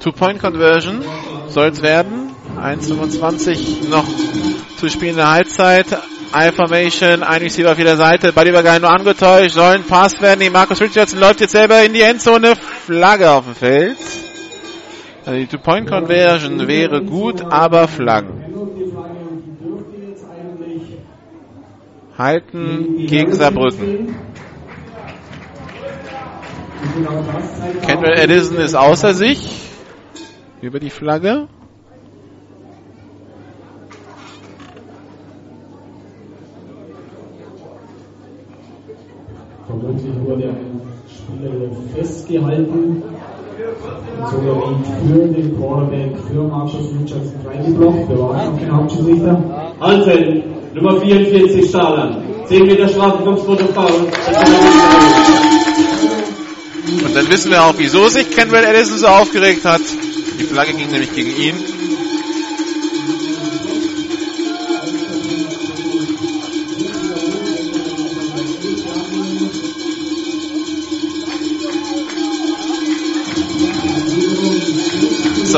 A: Two-Point-Conversion soll es werden. 1,25 noch zu spielen in der Halbzeit. I-Formation, ein Receiver auf jeder Seite. Ballübergang nur angetäuscht, sollen Pass werden. Die Marcus Richardson läuft jetzt selber in die Endzone. Flagge auf dem Feld. Also die Two-Point-Conversion wäre gut, aber Flaggen. Halten gegen Saarbrücken. Kendall Edison ist außer sich. Über die Flagge.
E: Vermutlich wurde ein Spieler festgehalten und so der Weg für den Quarterback für Marcus Richardson freigeblockt. Wir warten auf den Hauptschiedsrichter.
D: Hansen, Nummer 44 Saarland. 10 Meter Strafe, 5 Foto Foul.
A: Und dann wissen wir auch, wieso sich Kendall Edison so aufgeregt hat. Die Flagge ging nämlich gegen ihn.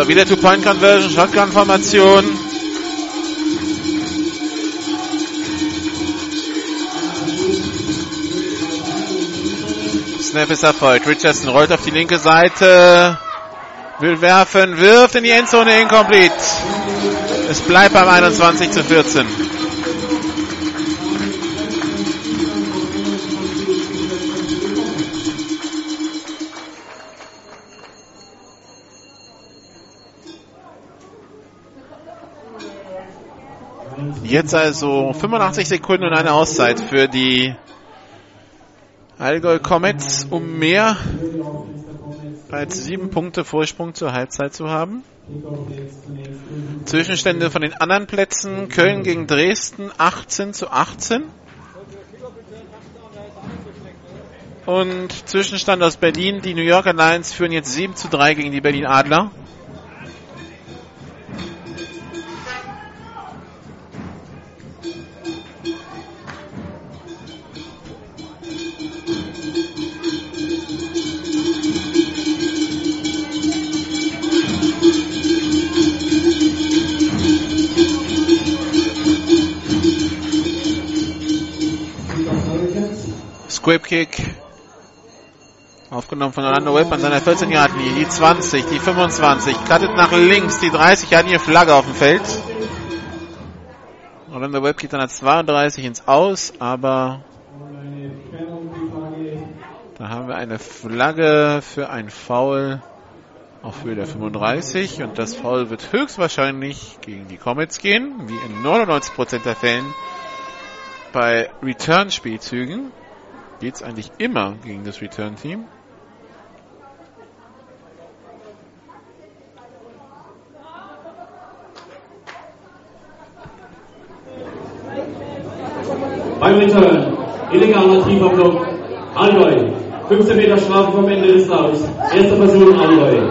A: Wieder Two-Point-Conversion, Shotgun-Formation. Snap ist erfolgt. Richardson rollt auf die linke Seite. Will werfen, wirft in die Endzone incomplete. Es bleibt beim 21 zu 14. Jetzt also 85 Sekunden und eine Auszeit für die Allgäu Comets, um mehr als sieben Punkte Vorsprung zur Halbzeit zu haben. Zwischenstände von den anderen Plätzen. Köln gegen Dresden 18 zu 18. Und Zwischenstand aus Berlin. Die New Yorker Lions führen jetzt 7 zu 3 gegen die Berlin Adler. Squib Kick. Aufgenommen von Orlando Webb an seiner 14 Yard linie Die 20, die 25. Cuttet nach links. Die 30 hat hier Flagge auf dem Feld. Orlando Webb geht dann als 32 ins Aus, aber da haben wir eine Flagge für ein Foul auf Höhe der 35 und das Foul wird höchstwahrscheinlich gegen die Comets gehen, wie in 99% der Fällen bei Return-Spielzügen geht es eigentlich immer gegen das Return-Team.
D: Beim Return, illegaler tiefer Block, Allgäu. 15 Meter Strafe vom Ende des Laufs. Erster Versuch, Allgäu.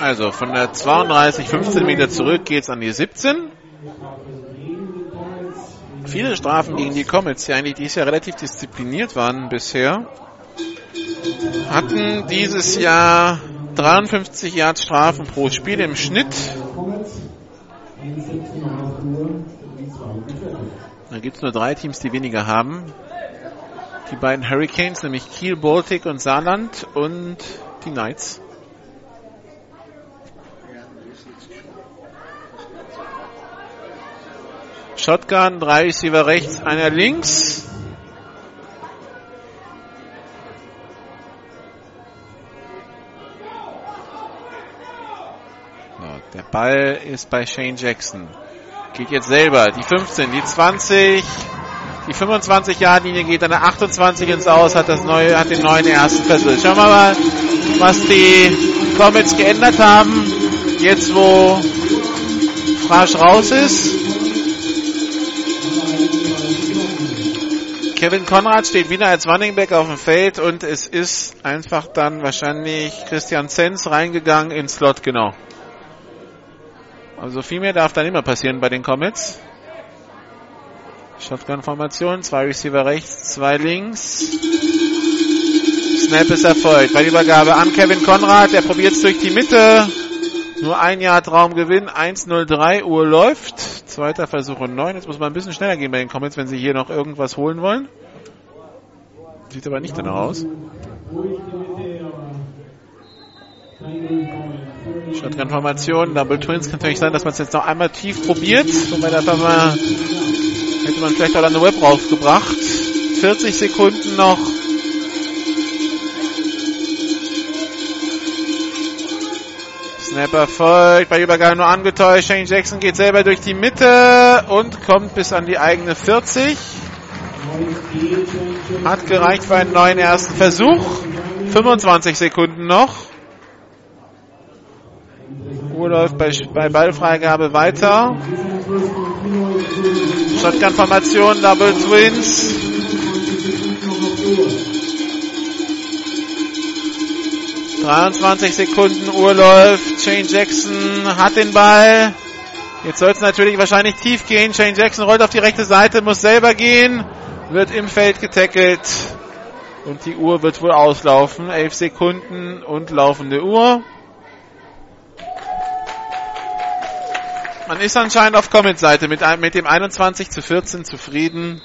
A: Also von der 32, 15 Meter zurück geht's an die 17. Viele Strafen gegen die Comets, die eigentlich dieses Jahr relativ diszipliniert waren bisher, hatten dieses Jahr 53 Yards Strafen pro Spiel im Schnitt.
E: Comets in 17,5 Uhr die zweiten Viertel.
A: Da gibt's nur drei Teams, die weniger haben. Die beiden Hurricanes, nämlich Kiel, Baltic und Saarland und die Knights. Shotgun, drei Receiver rechts, einer links. So, der Ball ist bei Shane Jackson. Geht jetzt selber. Die 15, die 20, die 25 Yard Linie geht an der 28 ins Aus, hat das neue, hat den neuen ersten Versuch. Schauen wir mal, was die Comets geändert haben. Jetzt, wo Frasch raus ist. Kevin Konrad steht wieder als Running Back auf dem Feld und es ist einfach dann wahrscheinlich Christian Zenz reingegangen ins Slot, genau. Also viel mehr darf dann immer passieren bei den Comets. Shotgun-Formation, zwei Receiver rechts, zwei links. Snap ist erfolgt. Bei Übergabe an Kevin Konrad, der probiert es durch die Mitte. Nur ein Yard Raumgewinn, 1.03 Uhr läuft. Zweiter Versuch und neun. Jetzt muss man ein bisschen schneller gehen bei den Comments, wenn sie hier noch irgendwas holen wollen. Sieht aber nicht danach aus. Shotgun-Formation, Double Twins kann natürlich sein, dass man es jetzt noch einmal tief probiert. Wobei da hätte man vielleicht auch an der Web rausgebracht. 40 Sekunden noch. Snapper folgt, bei Übergabe nur angetäuscht. Shane Jackson geht selber durch die Mitte und kommt bis an die eigene 40. Hat gereicht für einen neuen ersten Versuch. 25 Sekunden noch. Uhr läuft bei, bei Ballfreigabe weiter. Shotgun-Formation, Double Twins. ...23 Sekunden Uhr läuft. Shane Jackson hat den Ball. Jetzt soll es natürlich wahrscheinlich tief gehen. Shane Jackson rollt auf die rechte Seite, muss selber gehen. Wird im Feld getackelt. Und die Uhr wird wohl auslaufen. 11 Sekunden und laufende Uhr. Man ist anscheinend auf Comment-Seite mit, mit dem 21 zu 14 zufrieden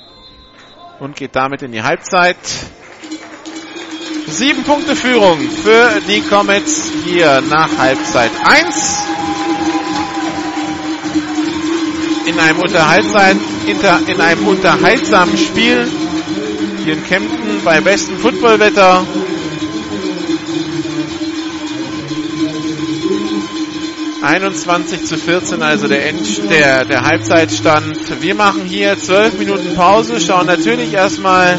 A: und geht damit in die Halbzeit. Sieben Punkte Führung für die Comets hier nach Halbzeit 1. In einem, in einem unterhaltsamen Spiel hier in Kempten bei bestem Footballwetter. 21 zu 14, also der, End, der, der Halbzeitstand. Wir machen hier 12 Minuten Pause, schauen natürlich erstmal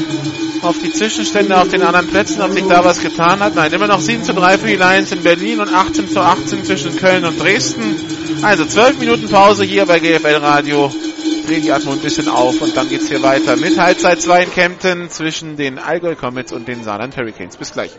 A: auf die Zwischenstände auf den anderen Plätzen, ob sich da was getan hat. Nein, immer noch 7 zu 3 für die Lions in Berlin und 18 zu 18 zwischen Köln und Dresden. Also 12 Minuten Pause hier bei GFL Radio. Drehen die Atmo ein bisschen auf und dann geht's hier weiter mit Halbzeit 2 in Kempten zwischen den Allgäu Comets und den Saarland Hurricanes. Bis gleich.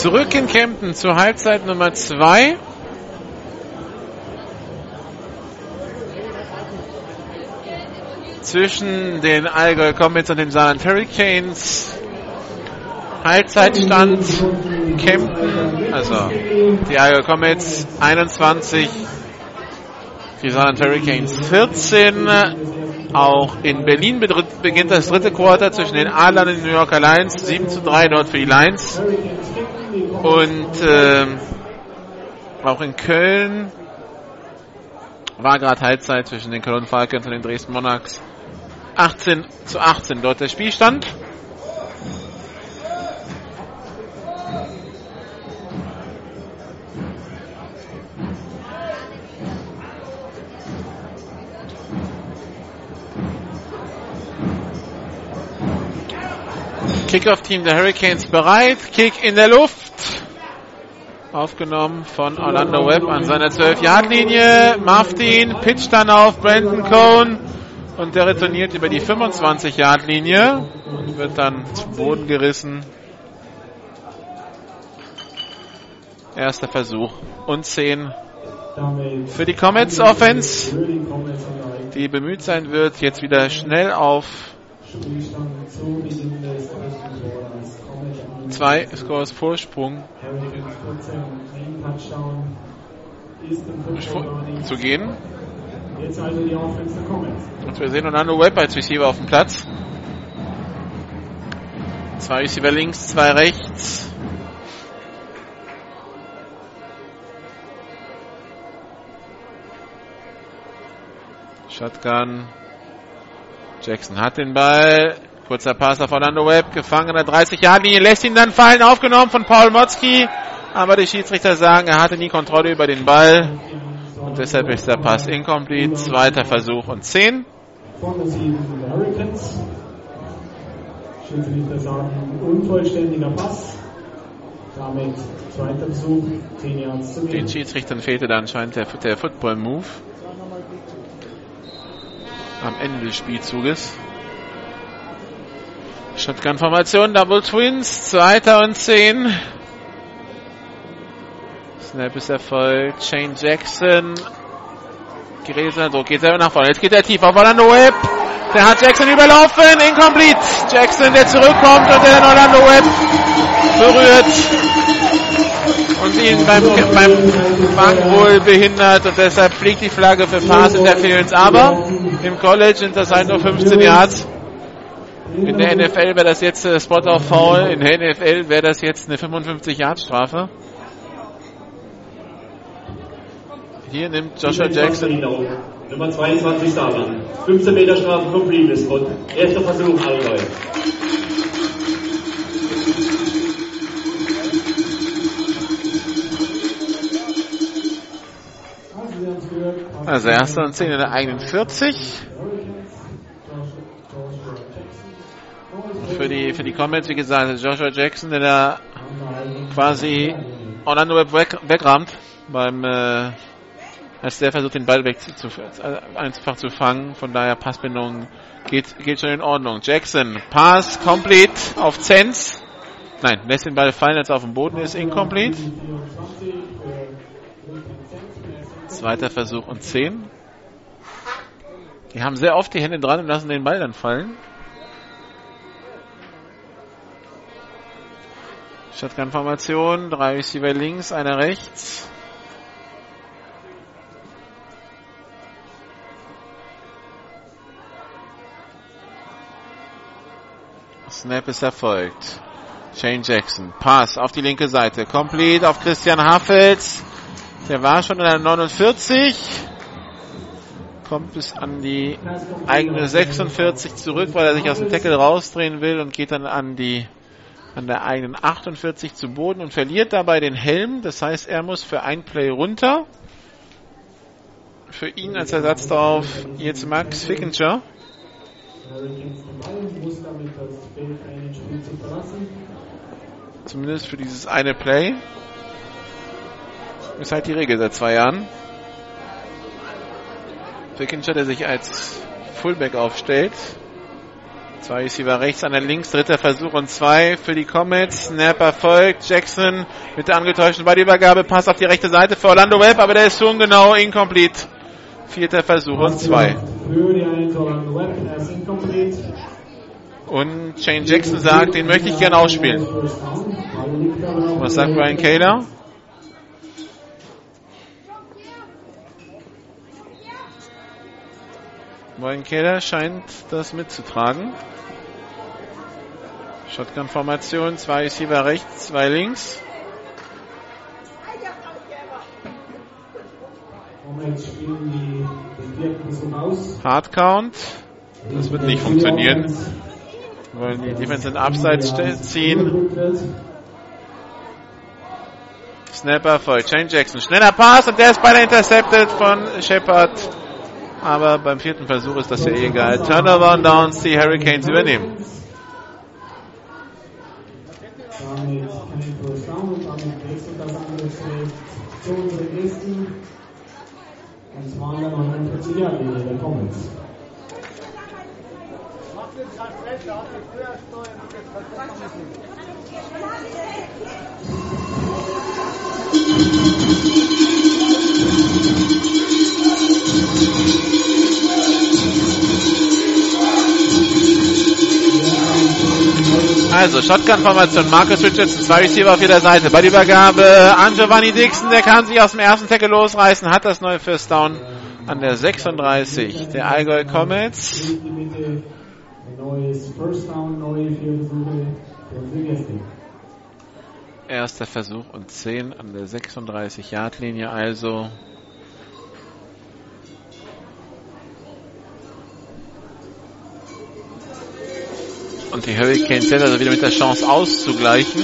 A: Zurück in Kempten zur Halbzeit Nummer 2. Zwischen den Allgäu Comets und den Saarland Hurricanes. Halbzeitstand Kempten, also die Allgäu Comets 21, die Saarland Hurricanes 14. Auch in Berlin beginnt das dritte Quarter zwischen den Adlern und den New Yorker Lions. 7 zu 3 dort für die Lions. Und äh, auch in Köln war gerade Halbzeit zwischen den Cologne Falcons und den Dresden Monarchs. 18 zu 18 dort der Spielstand. Kickoff-Team der Hurricanes bereit. Kick in der Luft. Aufgenommen von Orlando Webb an seiner 12-Yard-Linie. Maftin pitcht dann auf Brandon Cohn. Und der retourniert über die 25-Yard-Linie und wird dann zum Boden gerissen. Erster Versuch und 10 für die Comets Offense, die bemüht sein wird, jetzt wieder schnell auf Zwei Scores Vorsprung zu gehen. Und wir sehen Orlando Webb als Receiver auf dem Platz. Zwei Receiver links, zwei rechts. Shotgun. Jackson hat den Ball. Kurzer Pass auf Orlando Webb, gefangen an der 30-Jahr-Linie, lässt ihn dann fallen, aufgenommen von Paul Motzki. Aber die Schiedsrichter sagen, er hatte nie Kontrolle über den Ball. Und deshalb ist der Pass incomplete. Zweiter Versuch und 10.
E: Schiedsrichter sagen, unvollständiger Pass. Damit zweiter Versuch, 10 Yards zu
A: Den. Schiedsrichtern fehlte da anscheinend der, der Football-Move. Am Ende des Spielzuges. Shotgun-Formation, Double Twins, zweiter und zehn. Snap ist erfolgt. Shane Jackson. Gräser, so geht selber nach vorne. Jetzt geht er tief auf Orlando Webb. Der hat Jackson überlaufen. Incomplete. Jackson, der zurückkommt und der Orlando Webb berührt und ihn beim, beim Fang wohl behindert und deshalb fliegt die Flagge für Pass Interference. Aber im College sind das halt nur 15 Yards. In der NFL wäre das jetzt äh, Spot auf Foul, in der NFL wäre das jetzt eine 55 Yard Strafe. Hier nimmt Joshua Jackson
D: Nummer 22 Saarland. 15 Meter Strafe vom Previous Spot. Erster Versuch, Allgäu.
E: Also,
A: also erster und 10 in der eigenen 40. Für die, für die Comments, wie gesagt, Joshua Jackson, der da quasi Orlando Webb weg, wegrammt beim äh, als der versucht den Ball weg zu, äh, einfach zu fangen. Von daher Passbindung geht geht schon in Ordnung. Jackson Pass complete auf Zenz. Nein, lässt den Ball fallen, als er auf dem Boden ist incomplete. Zweiter Versuch und 10. Die haben sehr oft die Hände dran und lassen den Ball dann fallen. Shotgun-Formation, drei Receiver links, einer rechts. Snap ist erfolgt. Shane Jackson. Pass auf die linke Seite. Complete auf Christian Haffels. Der war schon in der 49. Kommt bis an die eigene 46 zurück, weil er sich aus dem Tackle rausdrehen will und geht dann an die an der eigenen 48 zu Boden und verliert dabei den Helm. Das heißt, er muss für ein Play runter. Für ihn als Ersatz darauf jetzt Max Fickinger. Zumindest für dieses eine Play. Ist halt die Regel seit zwei Jahren. Fickinger, der sich als Fullback aufstellt. Zwei Receiver rechts, einer links, dritter Versuch und zwei für die Comets. Snap erfolgt. Jackson mit der angetäuschten Ballübergabe. Pass auf die rechte Seite für Orlando Webb, aber der ist schon genau incomplete. Vierter Versuch und zwei.
E: Ist.
A: Und Shane Jackson sagt, den möchte ich gerne ausspielen. Was sagt Brian Kaler? Brian Kaler scheint das mitzutragen. Shotgun-Formation, zwei Receiver rechts, zwei links. Hard Count. Das wird nicht funktionieren. Wollen die Defense in Abseits ziehen. Snapper voll. Shane Jackson. Schneller Pass und der ist beinahe intercepted von Shepard. Aber beim vierten Versuch ist das ja eh egal. Turnover und Downs, die Hurricanes übernehmen. Also, Shotgun-Formation, Marcus Richardson, zwei Receiver auf jeder Seite. Bei der Übergabe an Giovanni Dixon, der kann sich aus dem ersten Tackle losreißen, hat das neue First Down an der 36 der Allgäu Comets. Erster Versuch und 10 an der 36-Yard-Linie also. Und die Hurricanes sind also wieder mit der Chance auszugleichen.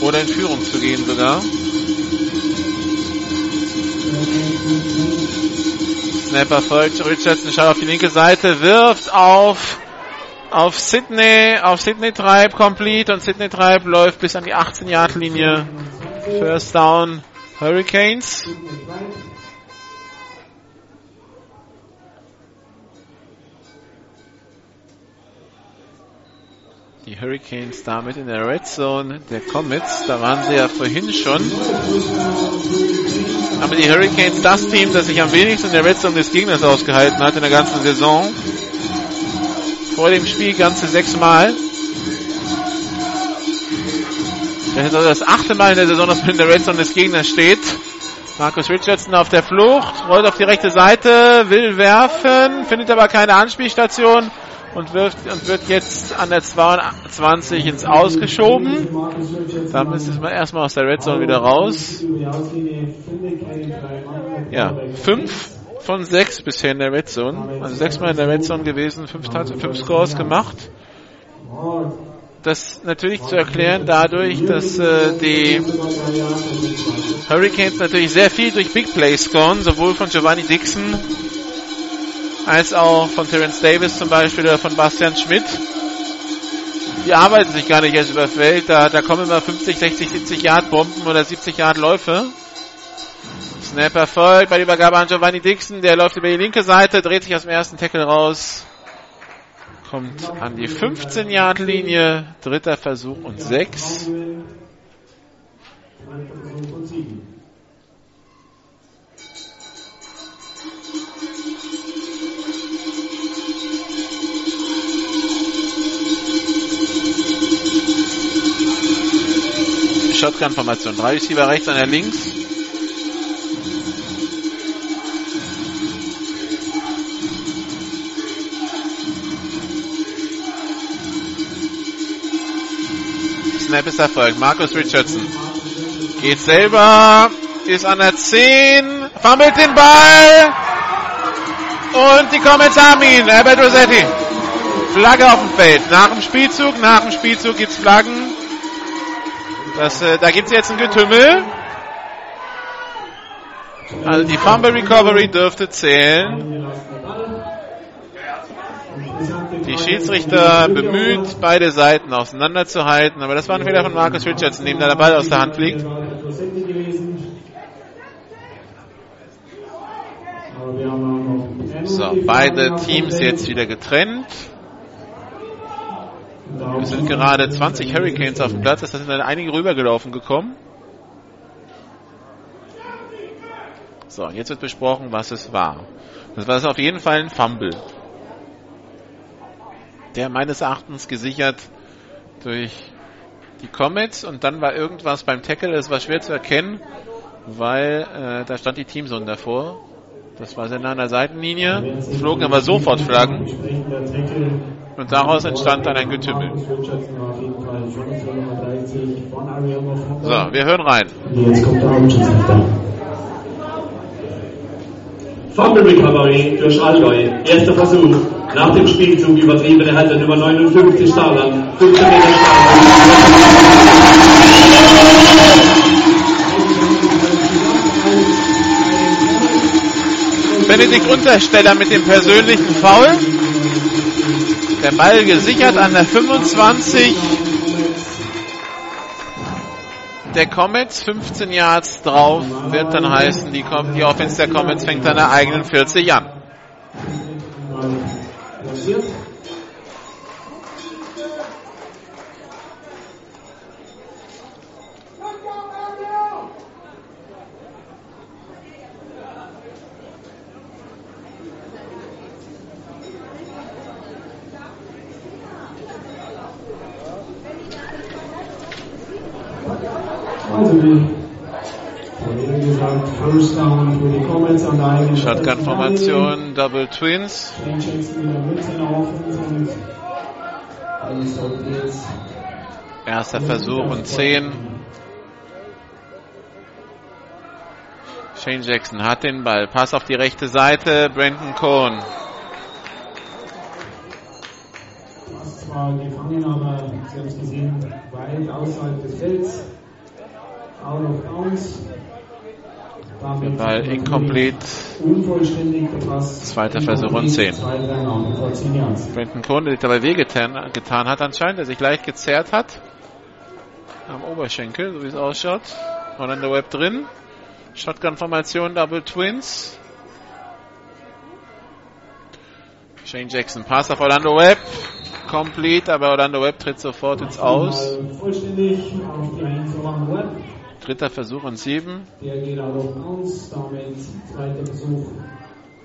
A: Oder in Führung zu gehen sogar. Snapper folgt. Richardson schaut auf die linke Seite, wirft auf auf Sydney, auf Sydney Tribe complete und Sydney Tribe läuft bis an die 18 Yard Linie. First down Hurricanes. Die Hurricanes damit in der Red Zone der Comets. Da waren sie ja vorhin schon. Aber die Hurricanes das Team, das sich am wenigsten in der Red Zone des Gegners ausgehalten hat in der ganzen Saison. Vor dem Spiel ganze sechsmal. Das ist also das achte Mal in der Saison, dass man in der Red Zone des Gegners steht. Markus Richardson auf der Flucht, rollt auf die rechte Seite, will werfen, findet aber keine Anspielstation und, wirft, und wird jetzt an der 22 ins Ausgeschoben. Damit ist man erstmal aus der Red Zone wieder raus. Ja, fünf von sechs bisher in der Red Zone. Also sechsmal in der Red Zone gewesen, fünf, Scores gemacht. Das natürlich zu erklären dadurch, dass äh, die Hurricanes natürlich sehr viel durch Big Plays scoren, sowohl von Giovanni Dixon als auch von Terence Davis zum Beispiel oder von Bastian Schmidt. Die arbeiten sich gar nicht erst über Feld, da, da kommen immer 50, 60, 70 Yard Bomben oder 70 Yard Läufe. Snap erfolgt bei der Übergabe an Giovanni Dixon, der läuft über die linke Seite, dreht sich aus dem ersten Tackle raus, kommt an die 15 Yard Linie, dritter Versuch und 6. Shotgun-Formation. Drei Receiver rechts, einer links. Snap ist erfolgt. Markus Richardson geht selber, ist an der 10, fummelt den Ball und die Comets haben ihn. Herbert Rossetti. Flagge auf dem Feld. Nach dem Spielzug, nach dem Spielzug gibt's Flaggen. Das, äh, da gibt es jetzt ein Getümmel. Also die Fumble Recovery dürfte zählen. Die Schiedsrichter bemüht, beide Seiten auseinanderzuhalten, aber das war ein Fehler von Marcus Richardson, dem der Ball aus der Hand fliegt. So, beide Teams jetzt wieder getrennt. Es sind gerade 20 Hurricanes auf dem Platz. Es sind dann einige rübergelaufen gekommen. So, jetzt wird besprochen, was es war. Das war auf jeden Fall ein Fumble. Der meines Erachtens gesichert durch die Comets und dann war irgendwas beim Tackle, das war schwer zu erkennen, weil äh, da stand die Teamzone davor. Das war sehr nah an der Seitenlinie. Es flogen aber sofort Flaggen. Und daraus entstand dann ein Getümmel. So, wir hören rein.
E: Jetzt kommt der Hauptschiedsrichter.
D: Fumble Recovery durch Allgäu. Erster Versuch. Nach dem Spielzug übertriebene Halter Nummer 59 Starland. 15 Meter
A: Benedikt Untersteller mit dem persönlichen Foul. Der Ball gesichert an der 25 der Comets, 15 Yards drauf, wird dann heißen, die, die Offense der Comets fängt an der eigenen 40 an.
E: Also wie vorhin gesagt, First Down für die Comets an der eigenen
A: Shotgun-Formation, Double Twins. Erster Versuch und 10. Shane Jackson hat den Ball. Pass auf die rechte Seite. Brandon Cohn.
E: fast zwar gefangen, aber Sie haben es gesehen, weit außerhalb des Felds. Out of bounds.
A: Der Ball incomplete. Zweiter Versuch und 10.
E: Zwei, drei Namen vor 10 Yards.
A: Brenton Kohn, der sich dabei wehgetan getan hat anscheinend, der sich leicht gezerrt hat. Am Oberschenkel, so wie es ausschaut. Orlando Webb drin. Shotgun-Formation, Double Twins. Shane Jackson, Pass auf Orlando Webb. Complete, aber Orlando Webb tritt sofort ins Aus.
E: Vollständig auf die 1 Orlando Webb.
A: Dritter Versuch und sieben.
E: Der geht out of bounds. Damit zweiter Versuch.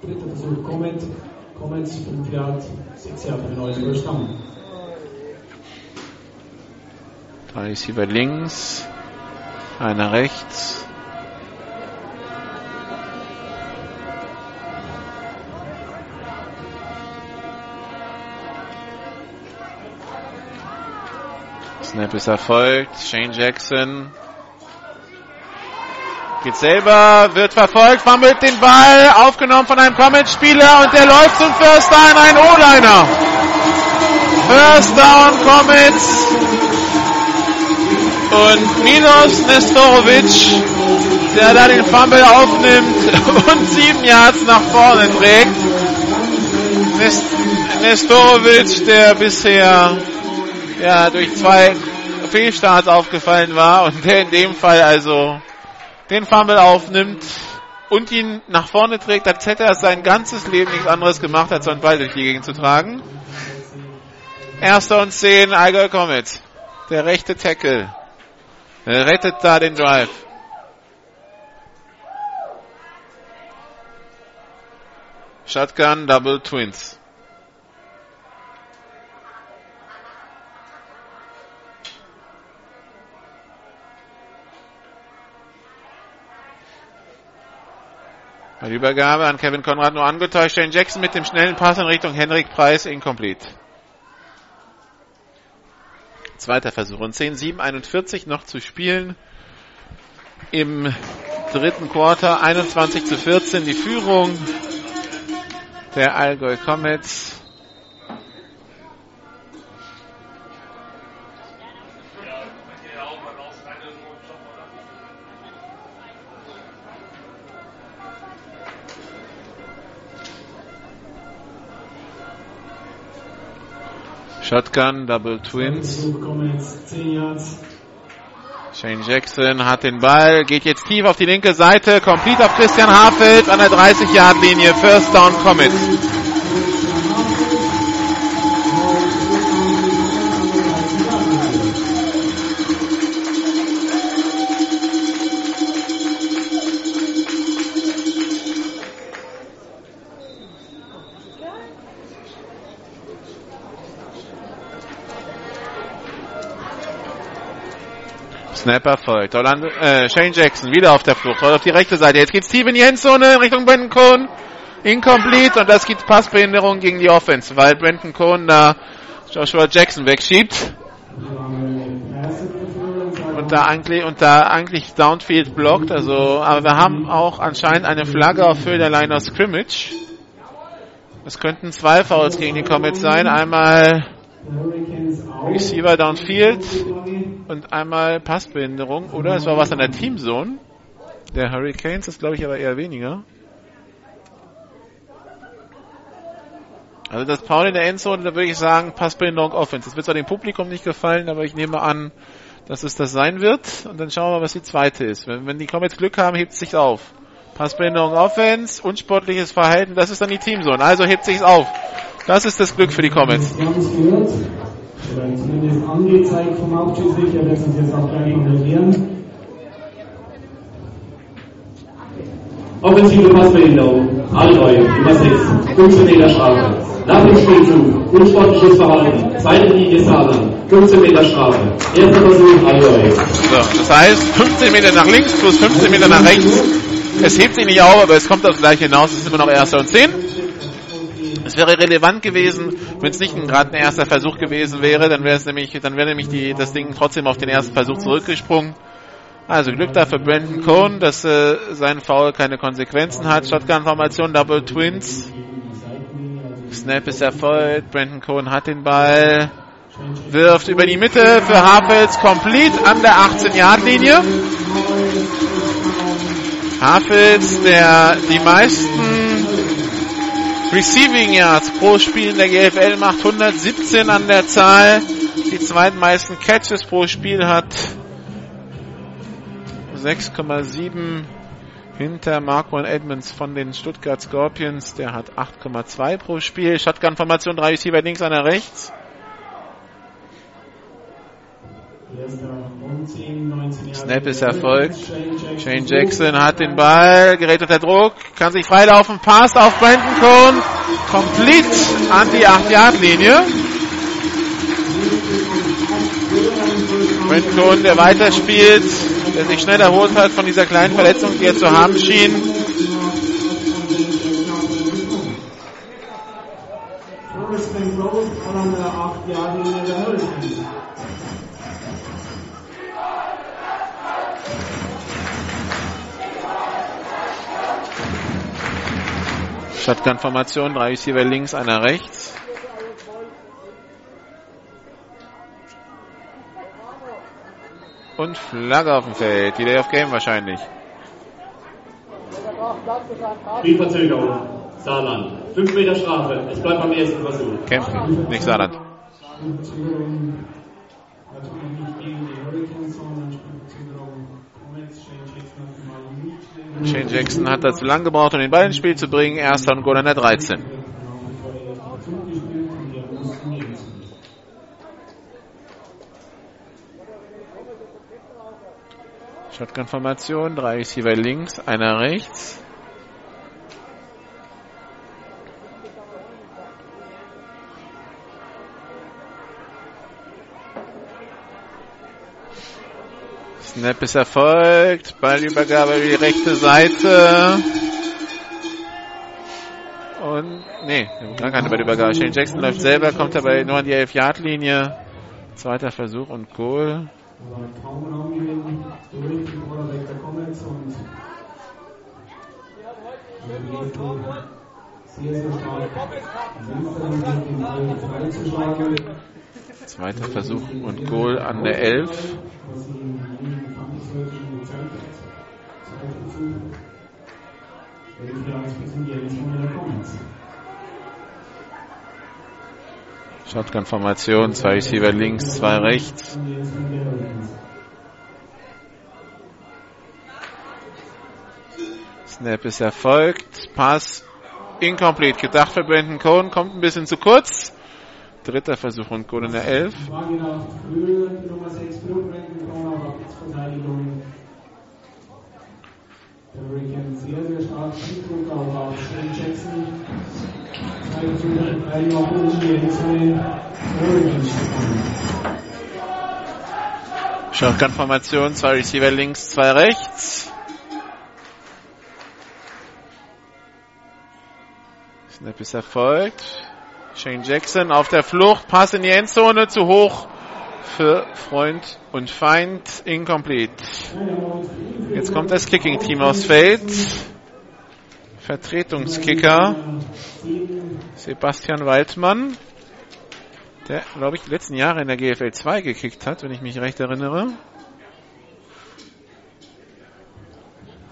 E: Dritter Versuch Comet. Comet 5 Yard. 6 Yard für den neuen First Down.
A: Drei Receiver links. Einer rechts. Snap ist erfolgt. Shane Jackson geht selber, wird verfolgt, fummelt den Ball, aufgenommen von einem Comet-Spieler und der läuft zum First Down, ein O-Liner. First Down Comets und Milos Nestorovic, der da den Fumble aufnimmt und sieben Yards nach vorne trägt. Nest Nestorovic, der bisher ja, durch zwei Fehlstarts aufgefallen war und der in dem Fall also den Fumble aufnimmt und ihn nach vorne trägt, als hätte er sein ganzes Leben nichts anderes gemacht, als so einen Ball durch die Gegend zu tragen. Erster und zehn, Allgäu Comets. Der rechte Tackle. Rettet da den Drive. Shotgun, Double Twins. Bei Übergabe an Kevin Conrad nur angetäuscht. Shane Jackson mit dem schnellen Pass in Richtung Henrik Preis incomplete. Zweiter Versuch und 10, 7, 41 noch zu spielen. Im dritten Quarter 21 zu 14 die Führung der Allgäu Comets. Shotgun, Double Twins.
E: Versuch Comets 10 Yards.
A: Shane Jackson hat den Ball, geht jetzt tief auf die linke Seite, complete auf Christian Hafeld an der 30-Yard-Linie. First Down Comets. Snapper folgt. Orlando, äh, Shane Jackson wieder auf der Flucht, rollt auf die rechte Seite. Jetzt geht's tief in die Richtung Brandon Cohn. Incomplete und das gibt Passbehinderung gegen die Offense, weil Brandon Cohn da Joshua Jackson wegschiebt und da eigentlich und da eigentlich Downfield blockt. Also, aber wir haben auch anscheinend eine Flagge auf Höhe der Line of Scrimmage. Es könnten zwei Fouls gegen die Comets sein. Einmal Receiver downfield und einmal Passbehinderung. Oder es war was an der Teamzone. Der Hurricanes, das glaube ich aber eher weniger. Also das Paul in der Endzone, da würde ich sagen, Passbehinderung Offense. Das wird zwar dem Publikum nicht gefallen, aber ich nehme an, dass es das sein wird. Und dann schauen wir, was die zweite ist. Wenn, wenn die Comets Glück haben, hebt es sich auf. Passbehinderung Offense, unsportliches Verhalten, das ist dann die Teamzone. Also hebt sich's auf. Das ist das Glück für die Comets.
E: Wir haben es gehört. Oder zumindest angezeigt vom Hauptschiedsrichter, der uns jetzt auch gleich kontrollieren.
D: Offensive Passbehinderung. Allgäu, Nummer 6. 15 Meter Strafe. Nach dem Spielzug. Unsportliches Verhalten. Zweite Linie Saarland. 15 Meter Strafe. Erster Versuch, Allgäu.
A: So, das heißt 15 Meter nach links plus 15 Meter nach rechts. Es hebt sich nicht auf, aber es kommt aufs gleiche hinaus. Es ist immer noch erster und 10. Es wäre relevant gewesen, wenn es nicht gerade ein erster Versuch gewesen wäre, dann wäre es nämlich, dann wäre nämlich die, das Ding trotzdem auf den ersten Versuch zurückgesprungen. Also Glück da für Brandon Cohn, dass äh, sein Foul keine Konsequenzen hat. Shotgun-Formation, Double Twins. Snap ist erfolgt. Brandon Cohn hat den Ball. Wirft über die Mitte für Harfels complete an der 18-Yard-Linie. Hafels, der die meisten Receiving Yards pro Spiel in der GFL macht, 117 an der Zahl. Die zweitmeisten Catches pro Spiel hat 6,7 hinter Marquand Edmonds von den Stuttgart Scorpions. Der hat 8,2 pro Spiel. Shotgun-Formation, drei Receiver links, einer rechts. Snap ist erfolgt. Shane Jackson hat den Ball, gerät unter Druck, kann sich freilaufen, passt auf Brandon Cohn, komplett an die 8-Yard-Linie. Brandon Cohn, der weiterspielt, der sich schnell erholt hat von dieser kleinen Verletzung, die er zu haben schien. Shotgun-Formation, drei Receiver links, einer rechts. Und Flagge auf dem Feld. Delay of Game wahrscheinlich.
D: Spielverzögerung. Saarland. 5 Meter Strafe. Es bleibt beim ersten Versuch.
A: Kämpfen, nicht Saarland. Shane Jackson hat dazu lang gebraucht, um den Ball ins Spiel zu bringen. Erster und Goal an der 13. Shotgun-Formation, drei Receiver links, einer rechts. Snap ist erfolgt. Ballübergabe über die rechte Seite. Und, nee, gar keine Ballübergabe. Shane Jackson läuft selber, kommt dabei nur an die 11-Yard-Linie. Zweiter Versuch und Goal. Zweiter Versuch und Goal an der 11. Shotgun-Formation, zwei Receiver links, zwei rechts. Snap ist erfolgt. Pass incomplete. Gedacht für Brandon Cohen. Kommt ein bisschen zu kurz. Dritter Versuch und Goal in der 11. Hurricane sehr, sehr stark Zudruck auch auf Shane Jackson. Zwei Züge, drei noch oben die Endzone. Hurricanes Shotgun-Formation, zwei Receiver links, zwei rechts. Snap ist erfolgt. Shane Jackson auf der Flucht, Pass in die Endzone, zu hoch für Freund und Feind, incomplete. Jetzt kommt das Kicking-Team aufs Feld. Vertretungskicker Sebastian Waldmann, der, glaube ich, die letzten Jahre in der GFL 2 gekickt hat, wenn ich mich recht erinnere.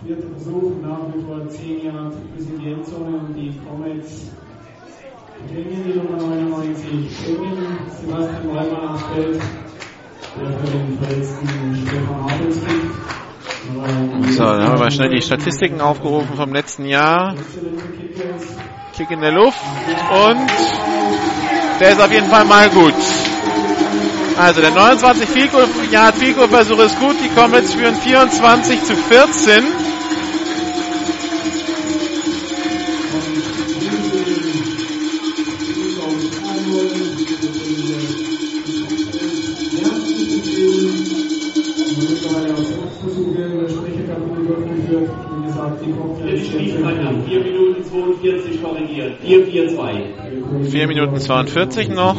A: Vierter Versuch, nach wie vor 10 Jahre bis in die Endzone und die Comets bringen die Nummer 99, bringen Sebastian Waldmann aufs Feld, der für den verletzten Stefan Habels kickt. So, dann haben wir mal schnell die Statistiken aufgerufen vom letzten Jahr. Kick in der Luft und der ist auf jeden Fall mal gut. Also der 29 Fico, Yard Fico Versuch ist gut, die Comets führen 24 zu 14. 42 noch.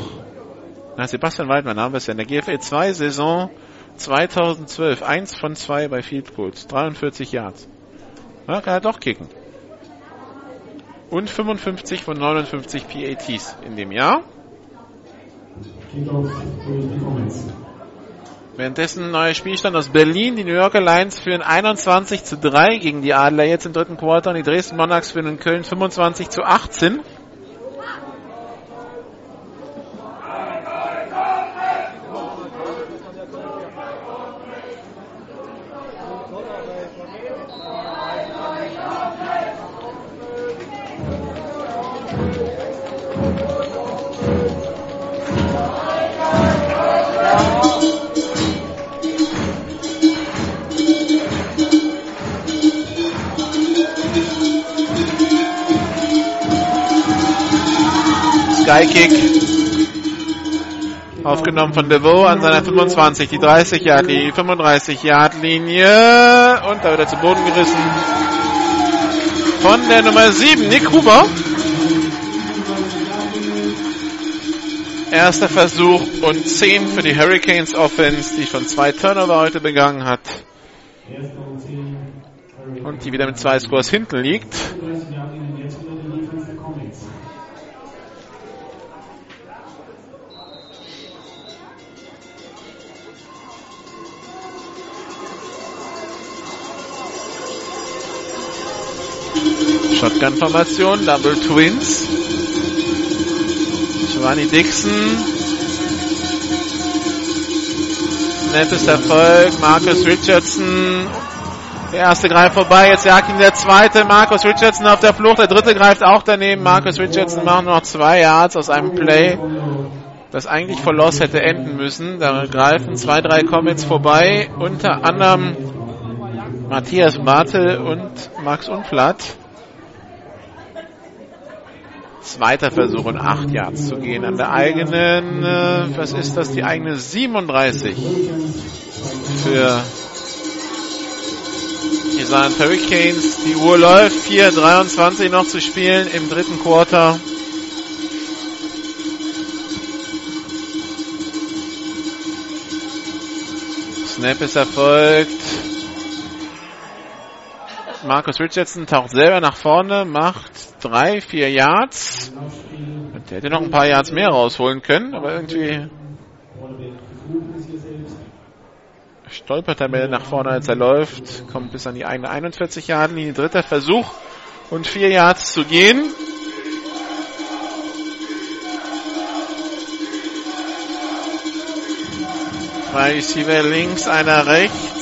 A: Na, Sebastian Waldmann haben wir es ja in der GFL 2 Saison 2012. 1 von 2 bei Field Goals. 43 Yards. Ja, kann er doch kicken. Und 55 von 59 PATs in dem Jahr. Währenddessen neuer Spielstand aus Berlin. Die New Yorker Lions führen 21 zu 3 gegen die Adler jetzt im dritten Quarter und die Dresden Monarchs führen in Köln 25 zu 18. Skykick. Aufgenommen von DeVoe an seiner 25, die 30 Yard, die 35 Yard Linie und da wird er zu Boden gerissen von der Nummer 7, Nick Huber. Erster Versuch und 10 für die Hurricanes Offense, die schon zwei Turnover heute begangen hat. Und die wieder mit zwei Scores hinten liegt. Shotgun-Formation, Double Twins. Giovanni Dixon. Nettes Erfolg. Marcus Richardson. Der erste greift vorbei. Jetzt jagt ihn der zweite. Marcus Richardson auf der Flucht. Der dritte greift auch daneben. Marcus Richardson macht noch zwei Yards aus einem Play, das eigentlich vor Loss hätte enden müssen. Da greifen zwei, drei Comets vorbei. Unter anderem Matthias Martel und Max Unflatt. Zweiter Versuch und 8 Yards zu gehen an der eigenen, äh, was ist das, die eigene 37 für die Saarland Hurricanes. Die Uhr läuft, 4,23 noch zu spielen im dritten Quarter. Snap ist erfolgt. Marcus Richardson taucht selber nach vorne, macht drei, vier Yards. Der hätte noch ein paar Yards mehr rausholen können, aber irgendwie stolpert er mehr nach vorne, als er läuft. Kommt bis an die eigene 41 Yard Linie. Dritter Versuch und vier Yards zu gehen. Zwei Receiver links, einer rechts.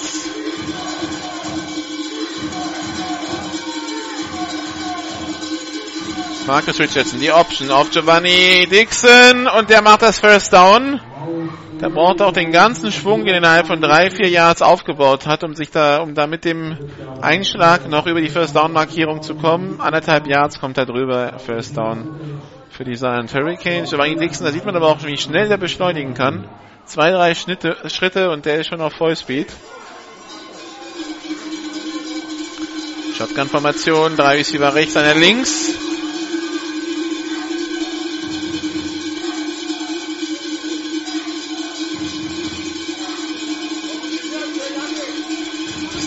A: Marcus Richardson, die Option auf Giovanni Dixon und der macht das First Down. Der braucht auch den ganzen Schwung, den er innerhalb von drei, vier Yards aufgebaut hat, um sich da, um da mit dem Einschlag noch über die First Down Markierung zu kommen. Anderthalb Yards kommt er drüber, First Down für die Silent Hurricanes. Giovanni Dixon, da sieht man aber auch, wie schnell der beschleunigen kann. Zwei, drei Schnitte, Schritte und der ist schon auf Vollspeed. Shotgun-Formation, drei Receiver rechts, einer links.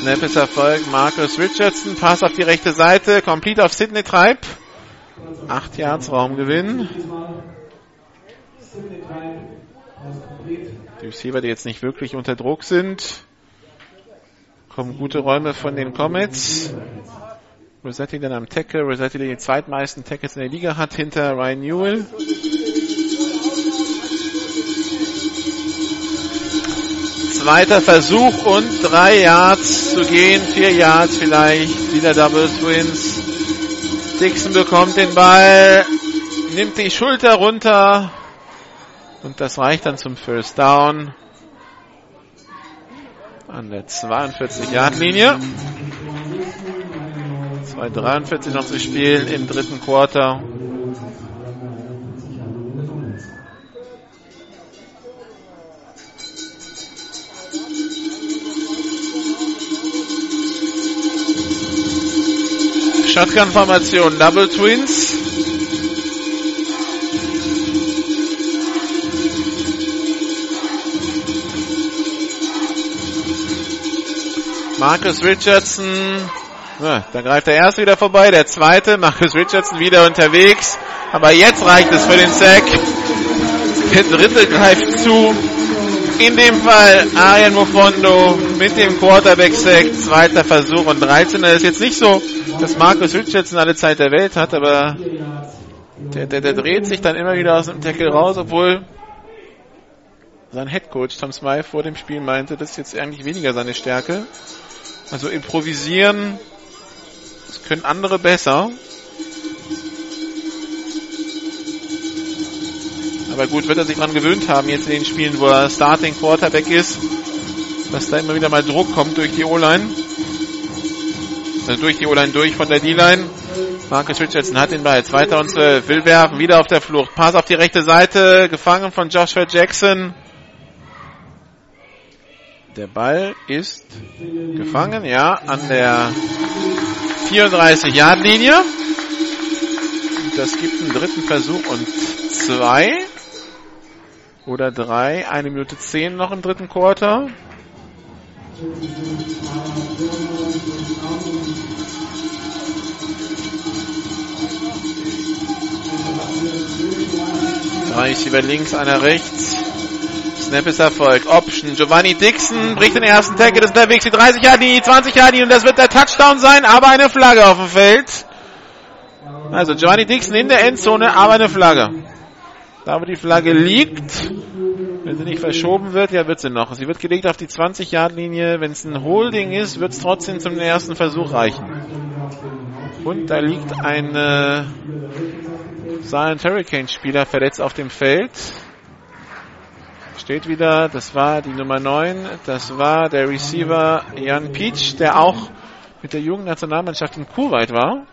A: Snap ist Erfolg. Marcus Richardson, Pass auf die rechte Seite, complete auf Sidney Treib. Acht Yards Raumgewinn. Die Receiver, die jetzt nicht wirklich unter Druck sind. Kommen gute Räume von den Comets. Rossetti dann am Tackle. Rossetti, der die zweitmeisten Tackles in der Liga hat, hinter Ryan Newell. Zweiter Versuch und drei Yards zu gehen, vier Yards vielleicht, wieder Double Twins. Dixon bekommt den Ball, nimmt die Schulter runter und das reicht dann zum First Down an der 42 Yard Linie. 2,43 noch zu spielen im dritten Quarter. Shotgun-Formation, Double Twins. Marcus Richardson, ja, da greift der erste wieder vorbei, der zweite, Marcus Richardson wieder unterwegs, aber jetzt reicht es für den Sack. Der dritte greift zu In dem Fall Arian Mofondo mit dem Quarterback-Sack. Zweiter Versuch und 13. Das ist jetzt nicht so, dass Markus Richardson alle Zeit der Welt hat, aber der, der, der dreht sich dann immer wieder aus dem Tackle raus, obwohl sein Headcoach Tom Smythe vor dem Spiel meinte, das ist jetzt eigentlich weniger seine Stärke. Also improvisieren, das können andere besser. Aber gut, wird er sich dran gewöhnt haben, jetzt in den Spielen, wo er Starting Quarterback ist, dass da immer wieder mal Druck kommt durch die O-Line. Also durch die O-Line durch von der D-Line. Marcus Richardson hat den Ball. Zweiter und zwölf. Will werfen. Wieder auf der Flucht. Pass auf die rechte Seite. Gefangen von Joshua Jackson. Der Ball ist gefangen, ja, an der 34-Yard-Linie. Das gibt einen dritten Versuch und zwei oder drei. Eine Minute zehn noch im dritten Quarter. Drei über links, einer rechts. Snap ist Erfolg. Option. Giovanni Dixon bricht den ersten Tackle. Das ist der Weg. Die 30 Jahre, die 20 Jahre, und das wird der Touchdown sein, aber eine Flagge auf dem Feld. Also Giovanni Dixon in der Endzone, aber eine Flagge. Da wo die Flagge liegt, wenn sie nicht verschoben wird, ja wird sie noch. Sie wird gelegt auf die 20-Yard-Linie. Wenn es ein Holding ist, wird es trotzdem zum ersten Versuch reichen. Und da liegt ein Silent Hurricane-Spieler verletzt auf dem Feld. Steht wieder, das war die Nummer 9, das war der Receiver Jan Peach, der auch mit der Jugendnationalmannschaft in Kuwait war.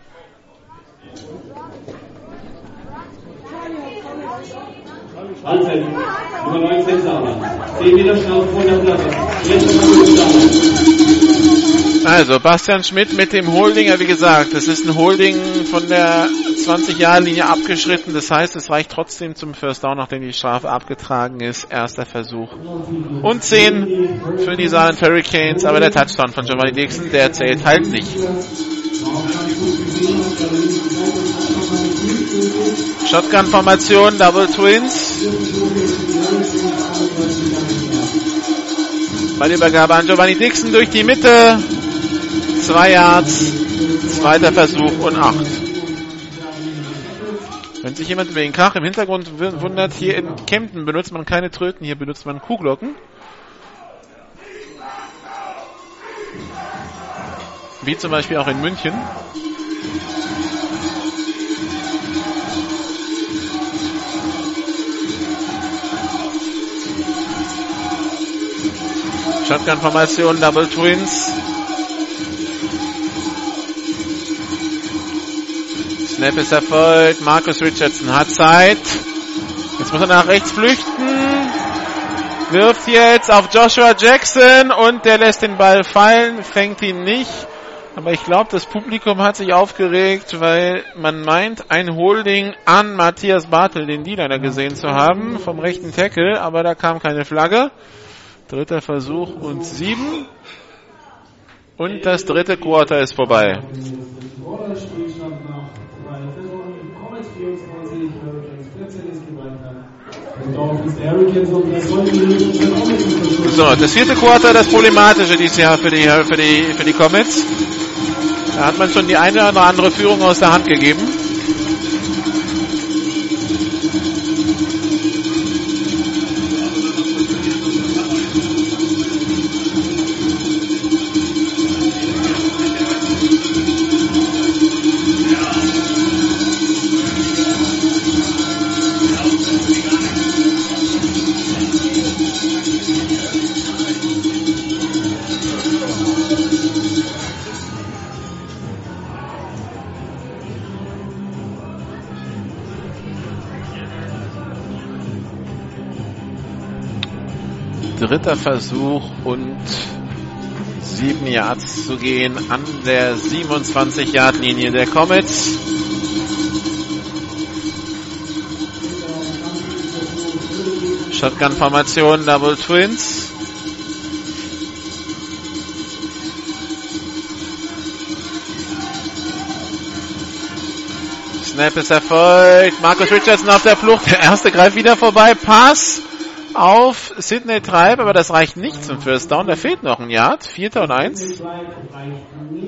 D: Halbzeit. Nummer 19 Sauer. 10 Meter schnell vor der Platte. Jetzt
A: Also, Bastian Schmidt mit dem Holdinger, wie gesagt, das ist ein Holding von der 20-Jahr-Linie abgeschritten. Das heißt, es reicht trotzdem zum First Down, nachdem die Strafe abgetragen ist. Erster Versuch. Und 10 für die Saarland Hurricanes, aber der Touchdown von Giovanni Dixon, der zählt halt nicht. Shotgun-Formation, Double Twins. Ballübergabe an Giovanni Dixon durch die Mitte. Zwei Yards, zweiter Versuch und acht. Wenn sich jemand über den Krach im Hintergrund wundert, hier in Kempten benutzt man keine Tröten, hier benutzt man Kuhglocken. Wie zum Beispiel auch in München. Shotgun-Formation, Double Twins. Snap ist erfolgt. Marcus Richardson hat Zeit. Jetzt muss er nach rechts flüchten. Wirft jetzt auf Joshua Jackson und der lässt den Ball fallen, fängt ihn nicht. Aber ich glaube, das Publikum hat sich aufgeregt, weil man meint, ein Holding an Matthias Bartel, den die leider gesehen zu haben, vom rechten Tackle, aber da kam keine Flagge. Dritter Versuch und sieben. Und das dritte Quarter ist vorbei. So, das vierte Quarter, das problematische dieses Jahr für die, für die, für die Comets. Da hat man schon die eine oder andere Führung aus der Hand gegeben. Versuch und sieben Yards zu gehen an der 27 Yard Linie der Comets. Shotgun-Formation, Double Twins. Snap ist erfolgt. Markus Richardson auf der Flucht. Der erste greift wieder vorbei. Pass auf Sidney Treib, aber das reicht nicht zum First Down. Da fehlt noch ein Yard. Vierter und eins.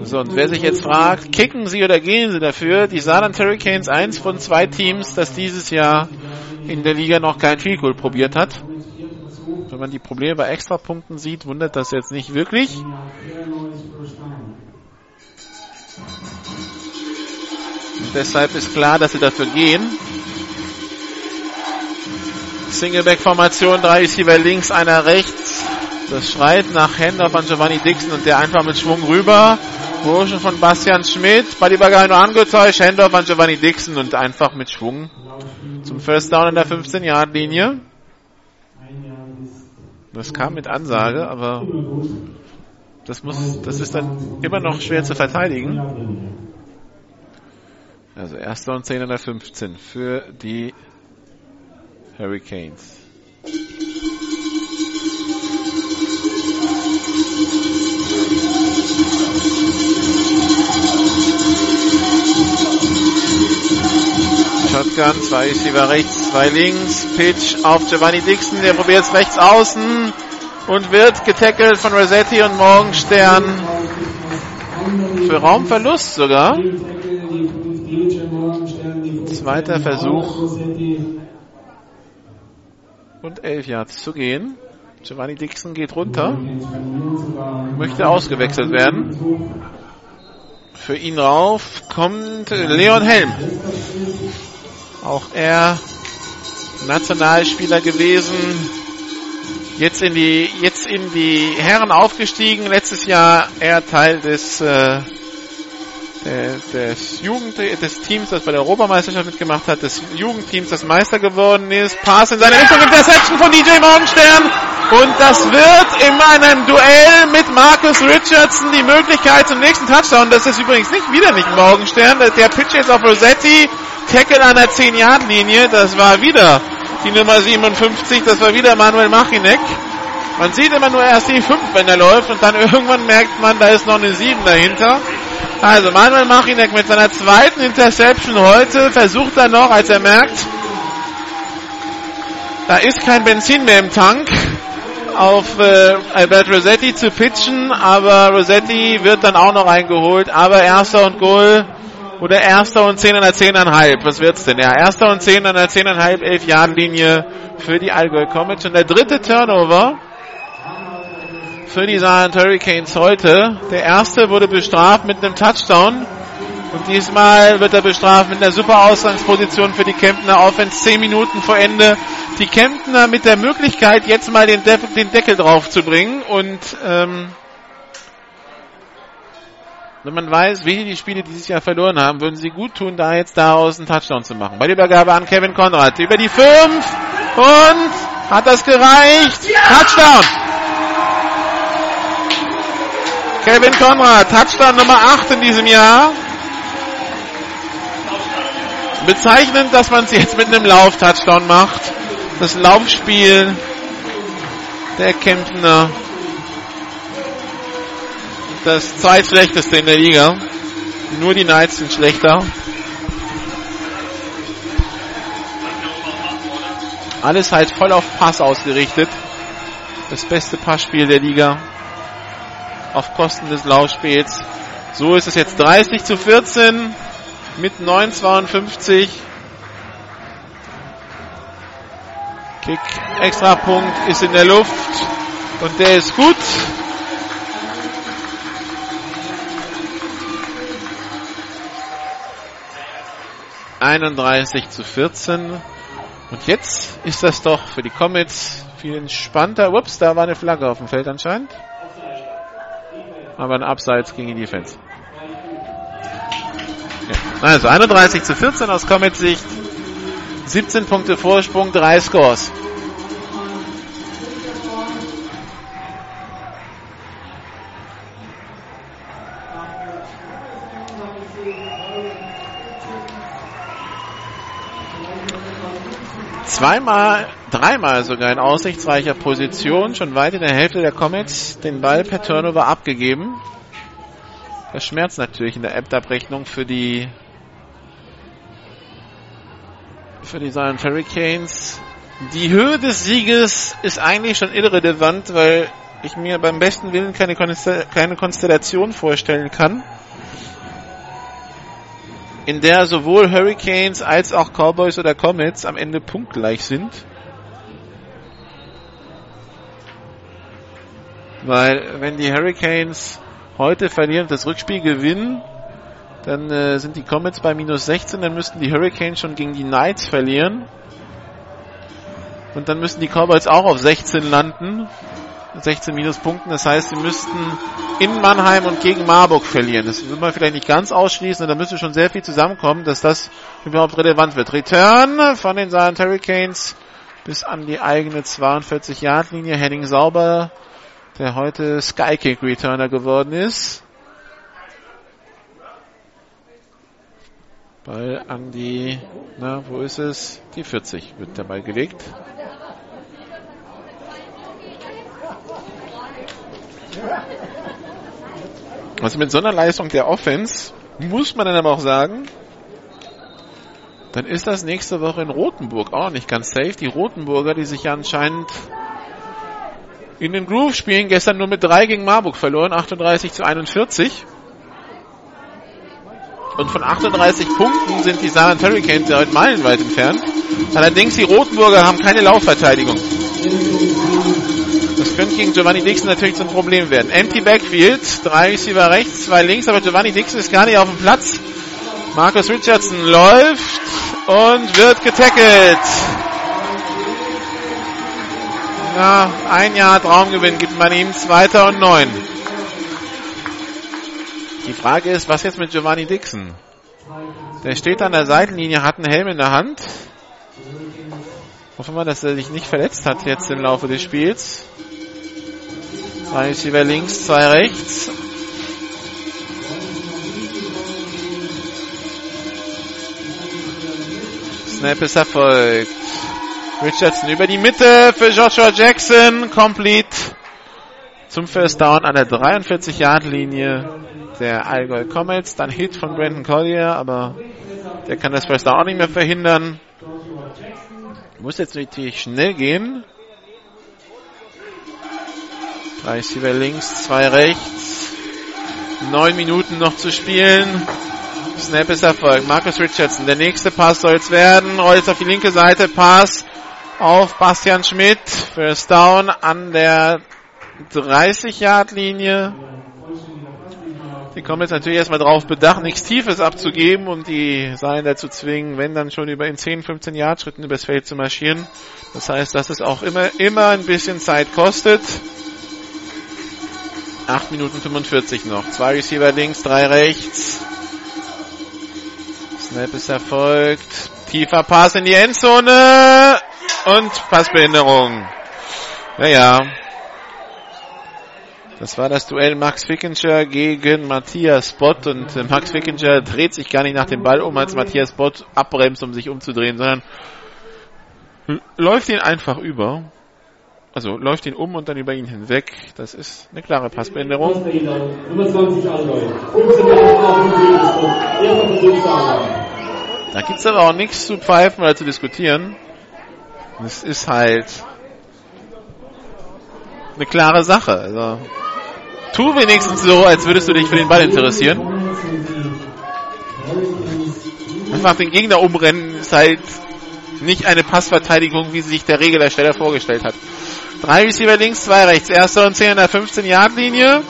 A: So, und wer sich jetzt fragt, kicken sie oder gehen sie dafür? Die Saarland Hurricanes, eins von zwei Teams, das dieses Jahr in der Liga noch kein Field Goal probiert hat. Wenn man die Probleme bei Extrapunkten sieht, wundert das jetzt nicht wirklich. Und deshalb ist klar, dass sie dafür gehen. Singleback-Formation, drei Receiver links, einer rechts. Das schreit nach Händler von Giovanni Dixon und der einfach mit Schwung rüber. Burschen von Bastian Schmidt. Bagay nur angetäuscht. Händler von Giovanni Dixon und einfach mit Schwung zum First Down in der 15-Yard-Linie. Das kam mit Ansage, aber das muss, das ist dann immer noch schwer zu verteidigen. Also erster und 10 in der 15 für die Hurricanes. Shotgun, zwei Receiver rechts, zwei links. Pitch auf Giovanni Dixon, der probiert es rechts außen und wird getackelt von Rossetti und Morgenstern. Für Raumverlust sogar. Zweiter Versuch. Und elf Yards zu gehen. Giovanni Dixon geht runter. Möchte ausgewechselt werden. Für ihn rauf kommt Leon Helm. Auch er Nationalspieler gewesen. Jetzt in die, jetzt in die Herren aufgestiegen. Letztes Jahr er Teil des, äh, des Jugend, des Teams, das bei der Europameisterschaft mitgemacht hat, des Jugendteams, das Meister geworden ist. Pass in seine Richtung, Interception von DJ Morgenstern. Und das wird in einem Duell mit Marcus Richardson die Möglichkeit zum nächsten Touchdown. Das ist übrigens nicht wieder nicht Morgenstern. Der Pitch ist auf Rossetti. Tackle an der 10-Yard-Linie. Das war wieder die Nummer 57. Das war wieder Manuel Machinek. Man sieht immer nur erst die 5, wenn er läuft. Und dann irgendwann merkt man, da ist noch eine 7 dahinter. Also Manuel Machinek mit seiner zweiten Interception heute versucht er noch, als er merkt, da ist kein Benzin mehr im Tank, auf äh, Albert Rossetti zu pitchen, aber Rossetti wird dann auch noch eingeholt. Aber erster und Goal oder erster und zehn an der zehneinhalb. Was wird's denn? Ja, erster und zehn an der zehneinhalb, elf Jahren Linie für die Allgäu Comets. Und der dritte Turnover für die Saarland Hurricanes heute. Der erste wurde bestraft mit einem Touchdown. Und diesmal wird er bestraft mit einer super Ausgangsposition für die Kemptner Offense. Zehn Minuten vor Ende. Die Kemptner mit der Möglichkeit, jetzt mal den, De den Deckel drauf zu bringen. Und ähm, wenn man weiß, wie die Spiele dieses Jahr verloren haben, würden sie gut tun, da jetzt daraus einen Touchdown zu machen. Bei der Übergabe an Kevin Konrad. Über die 5 und hat das gereicht. Touchdown. Kevin Konrad, Touchdown Nummer 8 in diesem Jahr. Bezeichnend, dass man es jetzt mit einem Lauf-Touchdown macht. Das Laufspiel der Kemptner. Das zweitschlechteste in der Liga. Nur die Knights sind schlechter. Alles halt voll auf Pass ausgerichtet. Das beste Passspiel der Liga. Auf Kosten des Laufspiels. So ist es jetzt 30 zu 14 mit 9,52. Kick, extra Punkt ist in der Luft und der ist gut. Einunddreißig zu 14. Und jetzt ist das doch für die Comets viel entspannter. Ups, da war eine Flagge auf dem Feld anscheinend. Aber ein Abseits gegen die Defense. Also 31 zu 14 aus Comets Sicht. 17 Punkte Vorsprung, 3 Scores. Zweimal, dreimal sogar in aussichtsreicher Position, schon weit in der Hälfte der Comets, den Ball per Turnover abgegeben. Das schmerzt natürlich in der App-Abrechnung für die für die Zion Hurricanes. Die Höhe des Sieges ist eigentlich schon irrelevant, weil ich mir beim besten Willen keine, keine Konstellation vorstellen kann, in der sowohl Hurricanes als auch Cowboys oder Comets am Ende punktgleich sind. Weil wenn die Hurricanes heute verlieren und das Rückspiel gewinnen, dann äh, sind die Comets bei minus 16, dann müssten die Hurricanes schon gegen die Knights verlieren. Und dann müssten die Cowboys auch auf 16 landen. 16 Minuspunkten. Das heißt, sie müssten in Mannheim und gegen Marburg verlieren. Das will man vielleicht nicht ganz ausschließen. Da müsste schon sehr viel zusammenkommen, dass das überhaupt relevant wird. Return von den Silent Hurricanes bis an die eigene 42-Yard-Linie. Henning Sauber, der heute Skykick-Returner geworden ist. Ball an die, na, wo ist es? Die 40 wird dabei gelegt. Also mit so einer Leistung der Offense muss man dann aber auch sagen, dann ist das nächste Woche in Rothenburg auch nicht ganz safe. Die Rothenburger, die sich ja anscheinend in den Groove spielen, gestern nur mit 3 gegen Marburg verloren, 38 zu 41. Und von 38 Punkten sind die Saarland Hurricanes ja heute meilenweit entfernt. Allerdings die Rotenburger haben keine Laufverteidigung. Könnte gegen Giovanni Dixon natürlich zum Problem werden. Empty Backfield, drei Receiver rechts, zwei links, aber Giovanni Dixon ist gar nicht auf dem Platz. Marcus Richardson läuft und wird getackelt. Ja, ein Jahr Traumgewinn gibt man ihm, zweiter und neun. Die Frage ist, was jetzt mit Giovanni Dixon? Der steht an der Seitenlinie, hat einen Helm in der Hand. Hoffen wir, dass er sich nicht verletzt hat jetzt im Laufe des Spiels. Zwei Receiver links, zwei rechts. Snap ist erfolgt. Richardson über die Mitte für Joshua Jackson. Complete zum First Down an der 43-Yard-Linie der Allgäu Comets. Dann Hit von Brandon Collier, aber der kann das First Down auch nicht mehr verhindern. Muss jetzt richtig schnell gehen. Receiver links, zwei rechts. Neun Minuten noch zu spielen. Snap ist Erfolg. Marcus Richardson. Der nächste Pass soll es werden. Rollt jetzt auf die linke Seite. Pass auf Bastian Schmidt. First Down an der 30-Yard-Linie. Die kommen jetzt natürlich erstmal darauf bedacht, nichts Tiefes abzugeben und die Seien dazu zwingen, wenn dann schon über in 10, 15 Yard Schritten übers Feld zu marschieren. Das heißt, dass es auch immer, immer ein bisschen Zeit kostet. 8 Minuten 45 noch. Zwei Receiver links, drei rechts. Snap ist erfolgt. Tiefer Pass in die Endzone. Und Passbehinderung. Naja. Das war das Duell Max Fickinger gegen Matthias Bott und äh, Max Fickinger dreht sich gar nicht nach dem Ball um, als Matthias Bott abbremst, um sich umzudrehen, sondern läuft ihn einfach über. Also läuft ihn um und dann über ihn hinweg. Das ist eine klare Passbehinderung. Da gibt es aber auch nichts zu pfeifen oder zu diskutieren. Es ist halt eine klare Sache. Also, tu wenigstens so, als würdest du dich für den Ball interessieren. Einfach den Gegner umrennen ist halt nicht eine Passverteidigung, wie sich der Regelersteller vorgestellt hat. Drei Receiver links, zwei rechts. Erster und zehn in der 15-Yard-Linie.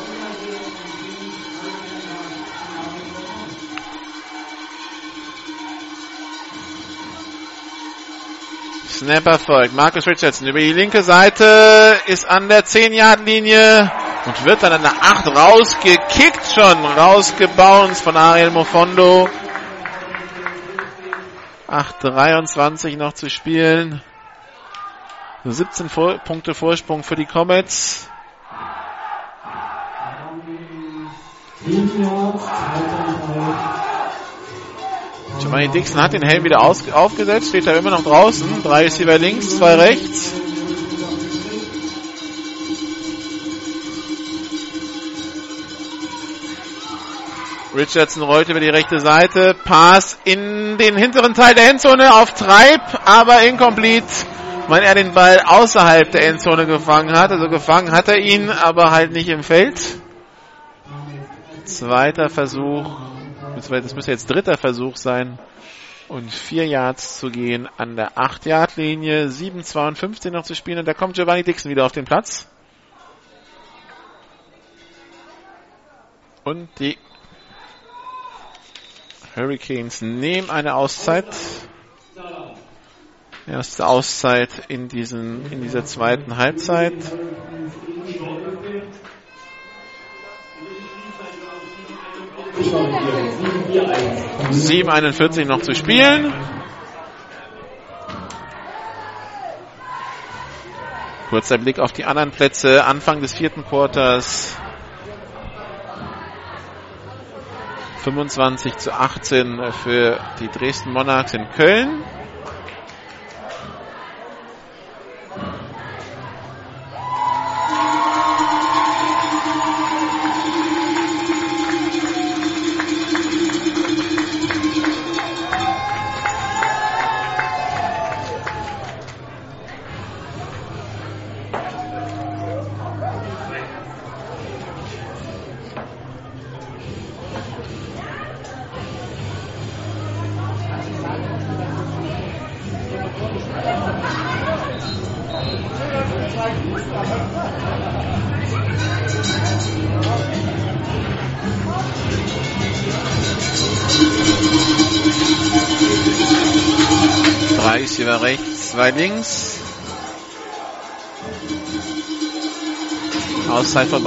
A: Snap erfolgt. Marcus Richardson über die linke Seite ist an der 10-Yard-Linie und wird dann an der 8 rausgekickt schon, rausgebounced von Ariel Mofondo. 8,23 noch zu spielen. 17 Vor Punkte Vorsprung für die Comets. Giovanni Dixon hat den Helm wieder aufgesetzt, steht da immer noch draußen. Drei Receiver links, zwei rechts. Richardson rollt über die rechte Seite. Pass in den hinteren Teil der Endzone auf Treib, aber incomplete. Weil er den Ball außerhalb der Endzone gefangen hat. Also gefangen hat er ihn, aber halt nicht im Feld. Zweiter Versuch, das müsste jetzt dritter Versuch sein. Und vier Yards zu gehen an der 8-Yard-Linie. 7,52 noch zu spielen. Und da kommt Giovanni Dixon wieder auf den Platz. Und die Hurricanes nehmen eine Auszeit. Erste Auszeit in, diesen, in dieser zweiten Halbzeit. 7,41 noch zu spielen. Kurzer Blick auf die anderen Plätze. Anfang des vierten Quarters. 25 zu 18 für die Dresden Monarchs in Köln.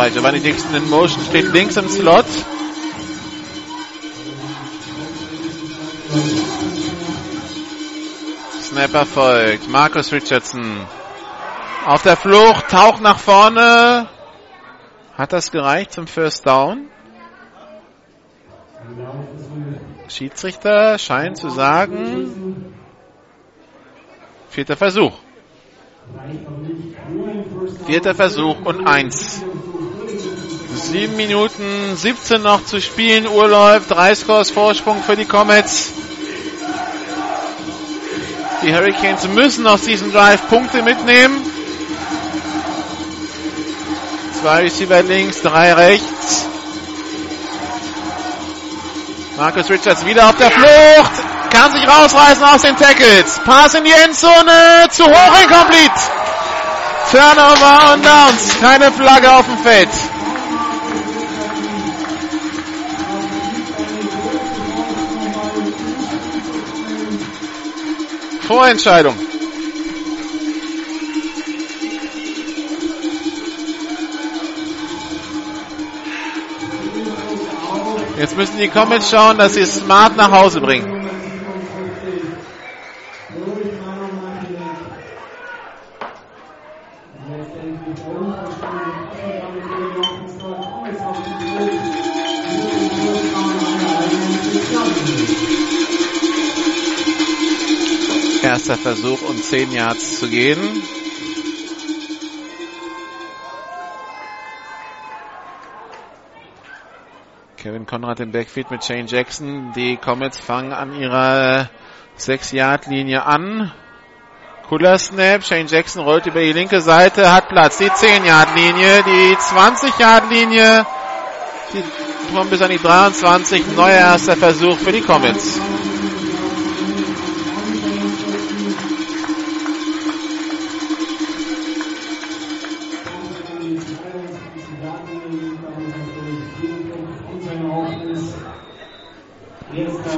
A: Vorbei. Giovanni Dixon in Motion steht links im Slot. Snapper folgt. Marcus Richardson. Auf der Flucht, taucht nach vorne. Hat das gereicht zum First Down? Schiedsrichter scheint zu sagen, Vierter Versuch. Vierter Versuch und eins. Sieben Minuten 17 noch zu spielen. Uhr läuft. Drei Scores Vorsprung für die Comets. Die Hurricanes müssen aus diesem Drive Punkte mitnehmen. Zwei Receiver links, drei rechts. Marcus Richards wieder auf der Flucht kann sich rausreißen aus den Tackles. Pass in die Endzone, zu hoch incomplete. Turnover und Downs, keine Flagge auf dem Feld. Vorentscheidung. Jetzt müssen die Comets schauen, dass sie smart nach Hause bringen. Erster Versuch, um 10 Yards zu gehen. Kevin Conrad im Backfield mit Shane Jackson. Die Comets fangen an ihrer 6-Yard-Linie an. Cooler Snap. Shane Jackson rollt über die linke Seite, hat Platz. Die 10-Yard-Linie, die 20-Yard-Linie. Die kommen bis an die 23. Neuer erster Versuch für die Comets.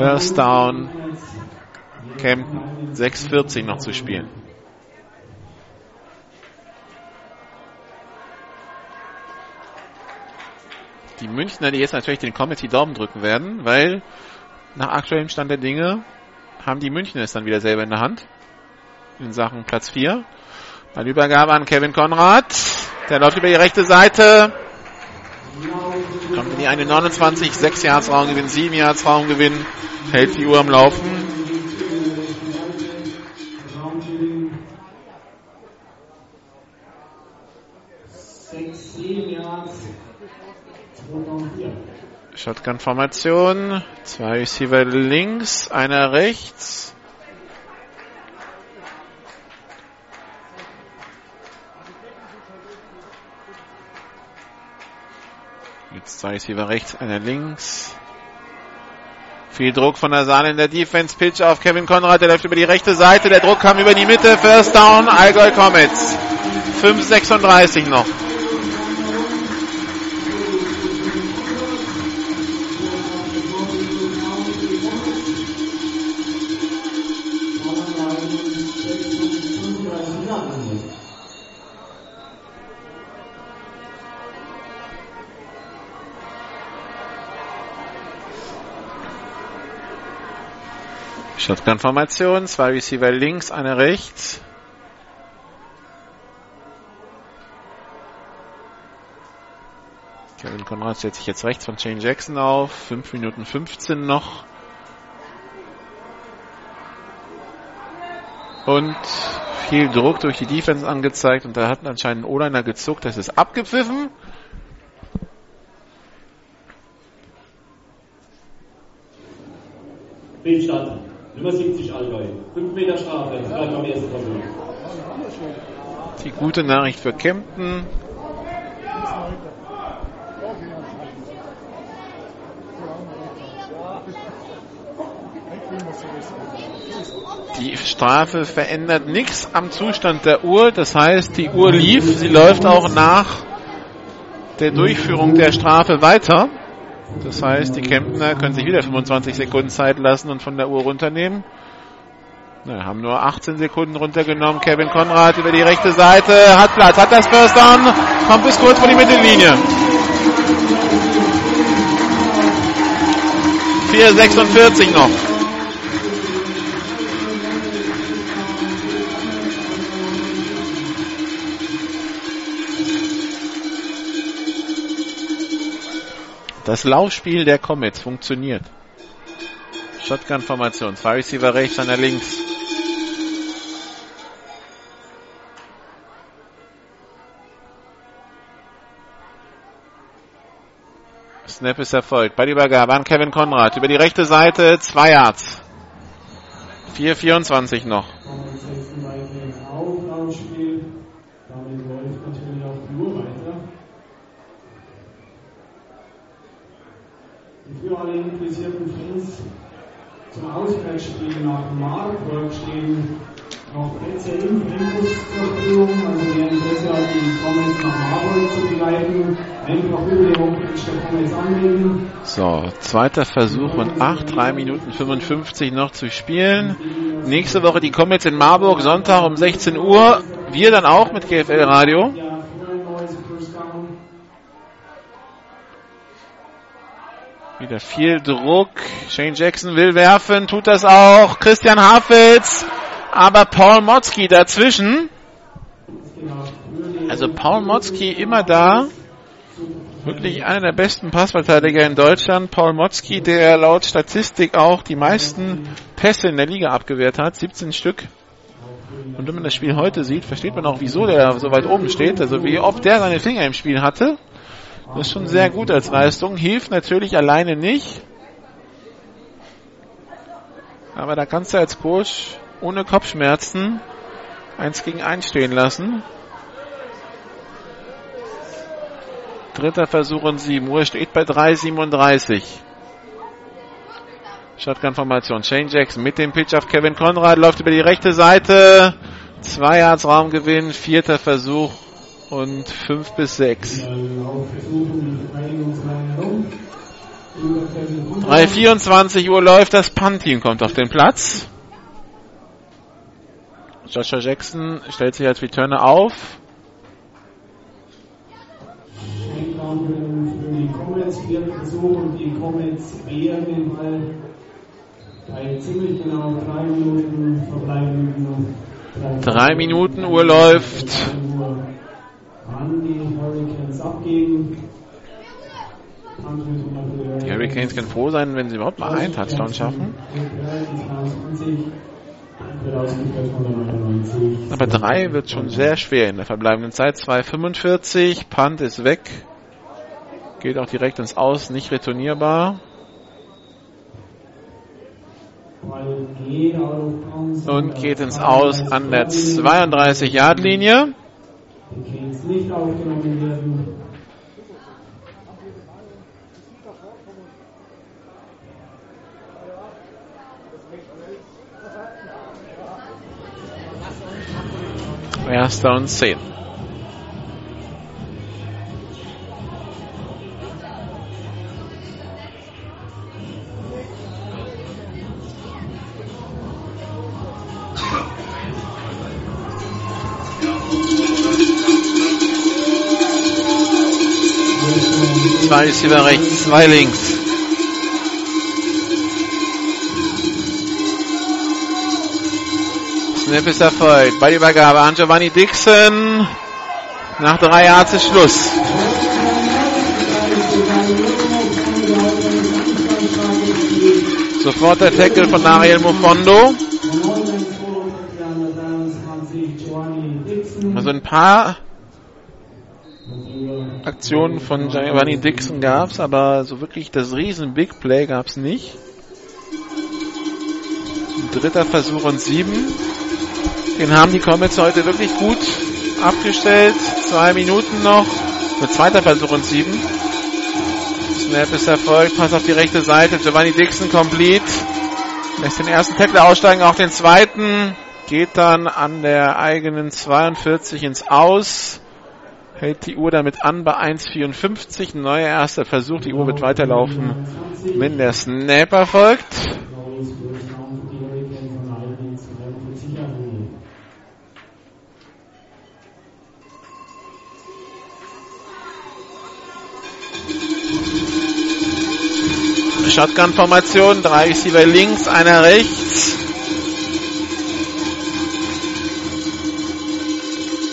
A: First Down. Camden 6,40 noch zu spielen. Die Münchner, die jetzt natürlich den Committee Daumen drücken werden, weil nach aktuellem Stand der Dinge haben die Münchner es dann wieder selber in der Hand. In Sachen Platz 4. Eine Übergabe an Kevin Konrad. Der läuft über die rechte Seite. Kommt die eine 29, 6 Yards Raumgewinn, 7 Yards Raumgewinn, hält die Uhr am Laufen. Shotgun-Formation. Zwei Receiver links, einer rechts. Jetzt zwei Receiver rechts, einer links. Viel Druck von der Sahne in der Defense. Pitch auf Kevin Konrad, der läuft über die rechte Seite. Der Druck kam über die Mitte. First down, Allgäu Comets. 5,36 noch. Shotgun-Formation, zwei Receiver links, einer rechts. Kevin Conrad stellt sich jetzt rechts von Shane Jackson auf. 5 Minuten 15 noch. Und viel Druck durch die Defense angezeigt und da hat anscheinend ein O-Liner gezuckt. Das ist abgepfiffen.
D: Spielstand. Nummer 70 Allgäu. 5 Meter Strafe. Gleich beim ersten Versuch.
A: Die gute Nachricht für Kempten. Die Strafe verändert nichts am Zustand der Uhr. Das heißt, die Uhr lief. Sie läuft auch nach der Durchführung der Strafe weiter. Das heißt, die Kemptner können sich wieder 25 Sekunden Zeit lassen und von der Uhr runternehmen. Na, haben nur 18 Sekunden runtergenommen. Kevin Konrad über die rechte Seite hat Platz, hat das First Down, kommt bis kurz vor die Mittellinie. 4,46 noch. Das Laufspiel der Comets funktioniert. Shotgun-Formation. Zwei Receiver rechts, einer links. Snap ist erfolgt. Bei Übergabe an Kevin Konrad. Über die rechte Seite, zwei Yards. 4,24 noch.
E: Damit läuft natürlich auch die Uhr weiter. Und für alle interessierten Fans zum Auswärtsspiel nach Marburg stehen noch Plätze im Campus zur Verfügung. Also wer Interesse hat, die Comments nach Marburg zu begleiten, einfach über die Homepage der Comments anmelden.
A: So, zweiter Versuch und 8, 3 Minuten 55 noch zu spielen. Nächste Woche die Comets in Marburg, Sonntag um 16 Uhr. Wir dann auch mit GFL Radio. Wieder viel Druck. Shane Jackson will werfen, tut das auch. Christian Hafels, aber Paul Motzki dazwischen. Also Paul Motzki immer da. Wirklich einer der besten Passverteidiger in Deutschland. Paul Motzki, der laut Statistik auch die meisten Pässe in der Liga abgewehrt hat. 17 Stück. Und wenn man das Spiel heute sieht, versteht man auch, wieso der so weit oben steht. Also wie oft der seine Finger im Spiel hatte. Das ist schon sehr gut als Leistung. Hilft natürlich alleine nicht. Aber da kannst du als Coach ohne Kopfschmerzen eins gegen eins stehen lassen. Dritter Versuch und sieben Uhr steht bei 3,37. Shotgun-Formation. Shane Jackson mit dem Pitch auf Kevin Conrad läuft über die rechte Seite. Zwei Yards Raumgewinn. Vierter Versuch und fünf bis sechs.
E: Ja, Laufversuchen, die Verteidigungsreihe rum. Über Kevin Konrad.
A: 3,24 Uhr läuft, das Punt-Team kommt auf den Platz. Joshua Jackson stellt sich als Returner auf.
E: Drei Minuten,
A: Uhr läuft.
E: An die Hurricanes abgeben.
A: Die Hurricanes können froh sein, wenn sie überhaupt mal einen Touchdown schaffen. Aber drei wird schon sehr schwer in der verbleibenden Zeit. 2,45. Punt ist weg. Geht auch direkt ins Aus, nicht retournierbar. Und geht ins Aus an der 32-Yard-Linie.
E: Die It's nicht aufgenommen werden.
A: Erster und Zehn. Zwei Receiver rechts, zwei links. Snap ist erfolgt. Bei der Übergabe an Giovanni Dixon. Nach drei Yards ist Schluss. Sofort der Tackle von Ariel Mofondo. Also ein paar Aktionen von Giovanni Dixon gab es, aber so wirklich das riesen Big Play gab es nicht. Dritter Versuch und sieben. Den haben die Comets heute wirklich gut abgestellt. Zwei Minuten noch. Mit zweiter Versuch und sieben. Snap ist erfolgt. Pass auf die rechte Seite. Giovanni Dixon complete. Lässt den ersten Tackler aussteigen, auch den zweiten. Geht dann an der eigenen 42 ins Aus. Hält die Uhr damit an bei 1,54. Neuer erster Versuch. Die Uhr wird weiterlaufen, wenn der Snap erfolgt. Shotgun-Formation, drei Receiver links, einer rechts.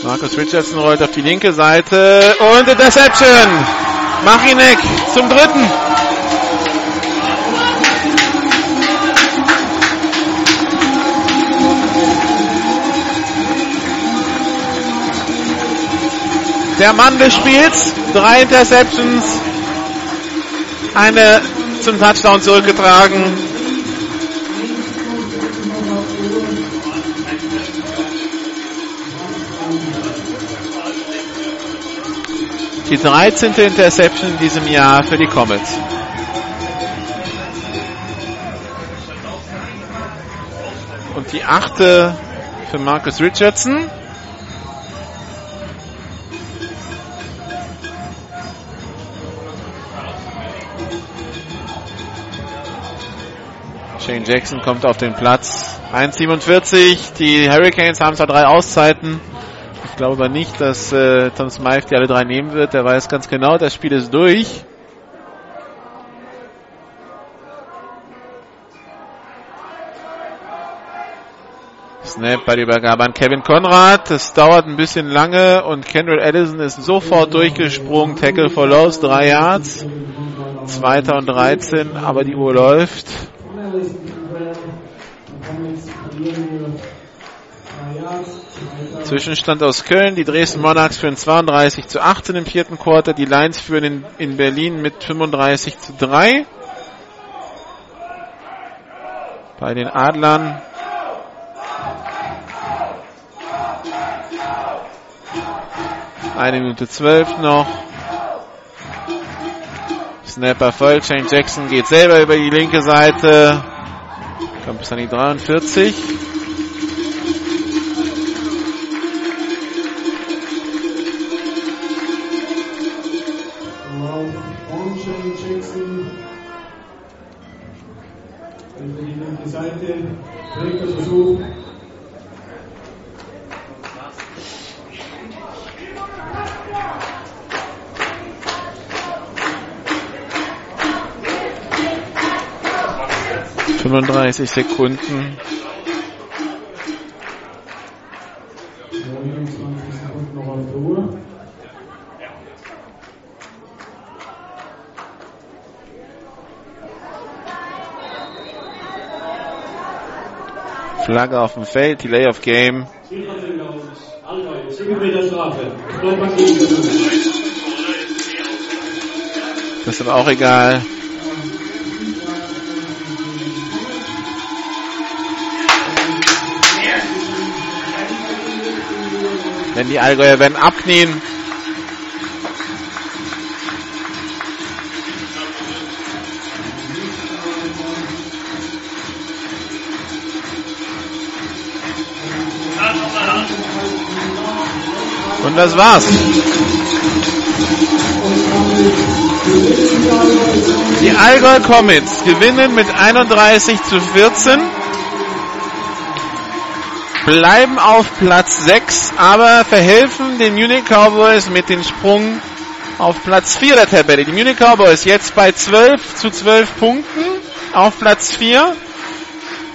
A: Markus Richardson rollt auf die linke Seite und Interception. Machinek zum dritten. Der Mann des Spiels, drei Interceptions, eine zum Touchdown zurückgetragen. Die 13. Interception in diesem Jahr für die Comets. Und die achte für Marcus Richardson. Shane Jackson kommt auf den Platz. 1,47. Die Hurricanes haben zwar drei Auszeiten. Ich glaube aber nicht, dass äh, Tom Smythe die alle drei nehmen wird. Der weiß ganz genau, das Spiel ist durch. Snap bei der Übergabe an Kevin Conrad. Das dauert ein bisschen lange und Kendall Edison ist sofort durchgesprungen. Tackle for Loss, drei Yards. Zweiter und 13, aber die Uhr läuft. Zwischenstand aus Köln. Die Dresden Monarchs führen 32 zu 18 im vierten Quarter. Die Lions führen in, in Berlin mit 35 zu 3. Bei den Adlern eine Minute zwölf noch. Snapper voll. Shane Jackson geht selber über die linke Seite. Kommt bis an die 43. 35 Sekunden. Flagge auf dem Feld, Delay of Game. Das ist aber auch egal. Die Allgäuer werden abknien. Und das war's. Die Allgäu Comets gewinnen mit 31 zu 14 bleiben auf Platz 6, aber verhelfen den Munich Cowboys mit dem Sprung auf Platz 4 der Tabelle. Die Munich Cowboys jetzt bei 12 zu 12 Punkten auf Platz 4.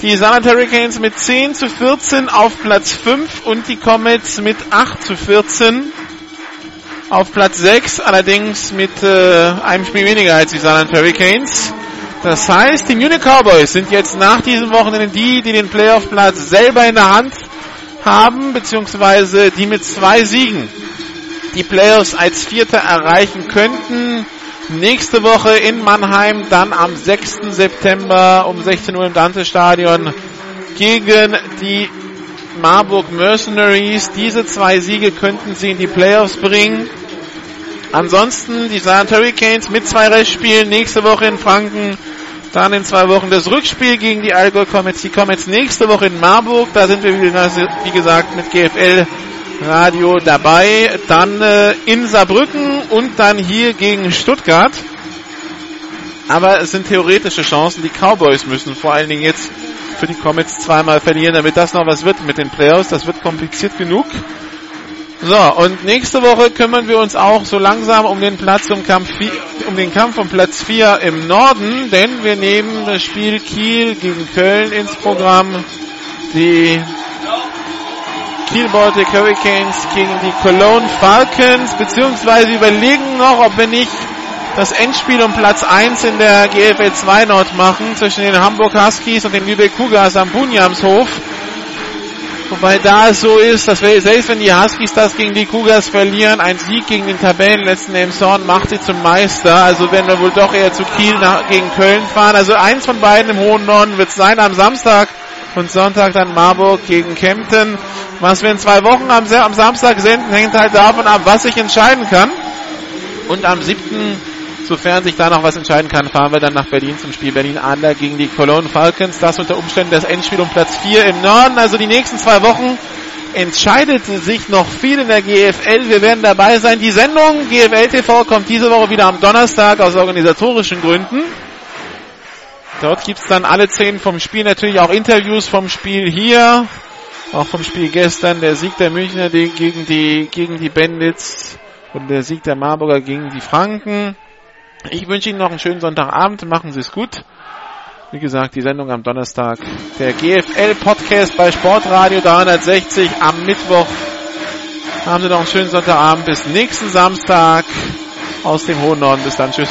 A: Die San Hurricanes mit 10 zu 14 auf Platz 5 und die Comets mit 8 zu 14 auf Platz 6, allerdings mit äh, einem Spiel weniger als die San Hurricanes. Das heißt, die Munich Cowboys sind jetzt nach diesem Wochenende die, die den Playoff-Platz selber in der Hand haben, beziehungsweise die mit zwei Siegen die Playoffs als Vierter erreichen könnten. Nächste Woche in Mannheim, dann am 6. September um 16 Uhr im Dante-Stadion gegen die Marburg Mercenaries. Diese zwei Siege könnten sie in die Playoffs bringen. Ansonsten die Saarland Hurricanes mit zwei Restspielen nächste Woche in Franken dann in zwei Wochen das Rückspiel gegen die Allgäu Comets. Die Comets nächste Woche in Marburg. Da sind wir, wie gesagt, mit GFL Radio dabei. Dann äh, in Saarbrücken und dann hier gegen Stuttgart. Aber es sind theoretische Chancen. Die Cowboys müssen vor allen Dingen jetzt für die Comets zweimal verlieren, damit das noch was wird mit den Playoffs. Das wird kompliziert genug. So, und nächste Woche kümmern wir uns auch so langsam um den Platz um, Kampf um den Kampf um Platz 4 im Norden, denn wir nehmen das Spiel Kiel gegen Köln ins Programm. Die Kiel Baltic Hurricanes gegen die Cologne Falcons, beziehungsweise überlegen noch, ob wir nicht das Endspiel um Platz 1 in der GFL 2 Nord machen, zwischen den Hamburg Huskies und den Lübeck Cougars am Bunjamshof. Wobei da es so ist, dass wir, selbst wenn die Huskies das gegen die Cougars verlieren, ein Sieg gegen den Tabellenletzten Emshorn macht sie zum Meister. Also werden wir wohl doch eher zu Kiel nach, gegen Köln fahren. Also eins von beiden im hohen Norden wird es sein am Samstag und Sonntag dann Marburg gegen Kempten. Was wir in zwei Wochen am, am Samstag senden, hängt halt davon ab, was sich entscheiden kann. Und am 7 Sofern sich da noch was entscheiden kann, fahren wir dann nach Berlin zum Spiel Berlin Adler gegen die Cologne Falcons. Das unter Umständen das Endspiel um Platz 4 im Norden. Also die nächsten zwei Wochen entscheidet sich noch viel in der GFL. Wir werden dabei sein. Die Sendung GFL TV kommt diese Woche wieder am Donnerstag aus organisatorischen Gründen. Dort gibt's dann alle zehn vom Spiel, natürlich auch Interviews vom Spiel hier, auch vom Spiel gestern, der Sieg der Münchner gegen die, gegen die Bandits und der Sieg der Marburger gegen die Franken. Ich wünsche Ihnen noch einen schönen Sonntagabend. Machen Sie es gut. Wie gesagt, die Sendung am Donnerstag. Der GFL-Podcast bei Sportradio 360 am Mittwoch. Haben Sie noch einen schönen Sonntagabend. Bis nächsten Samstag aus dem hohen Norden. Bis dann. Tschüss.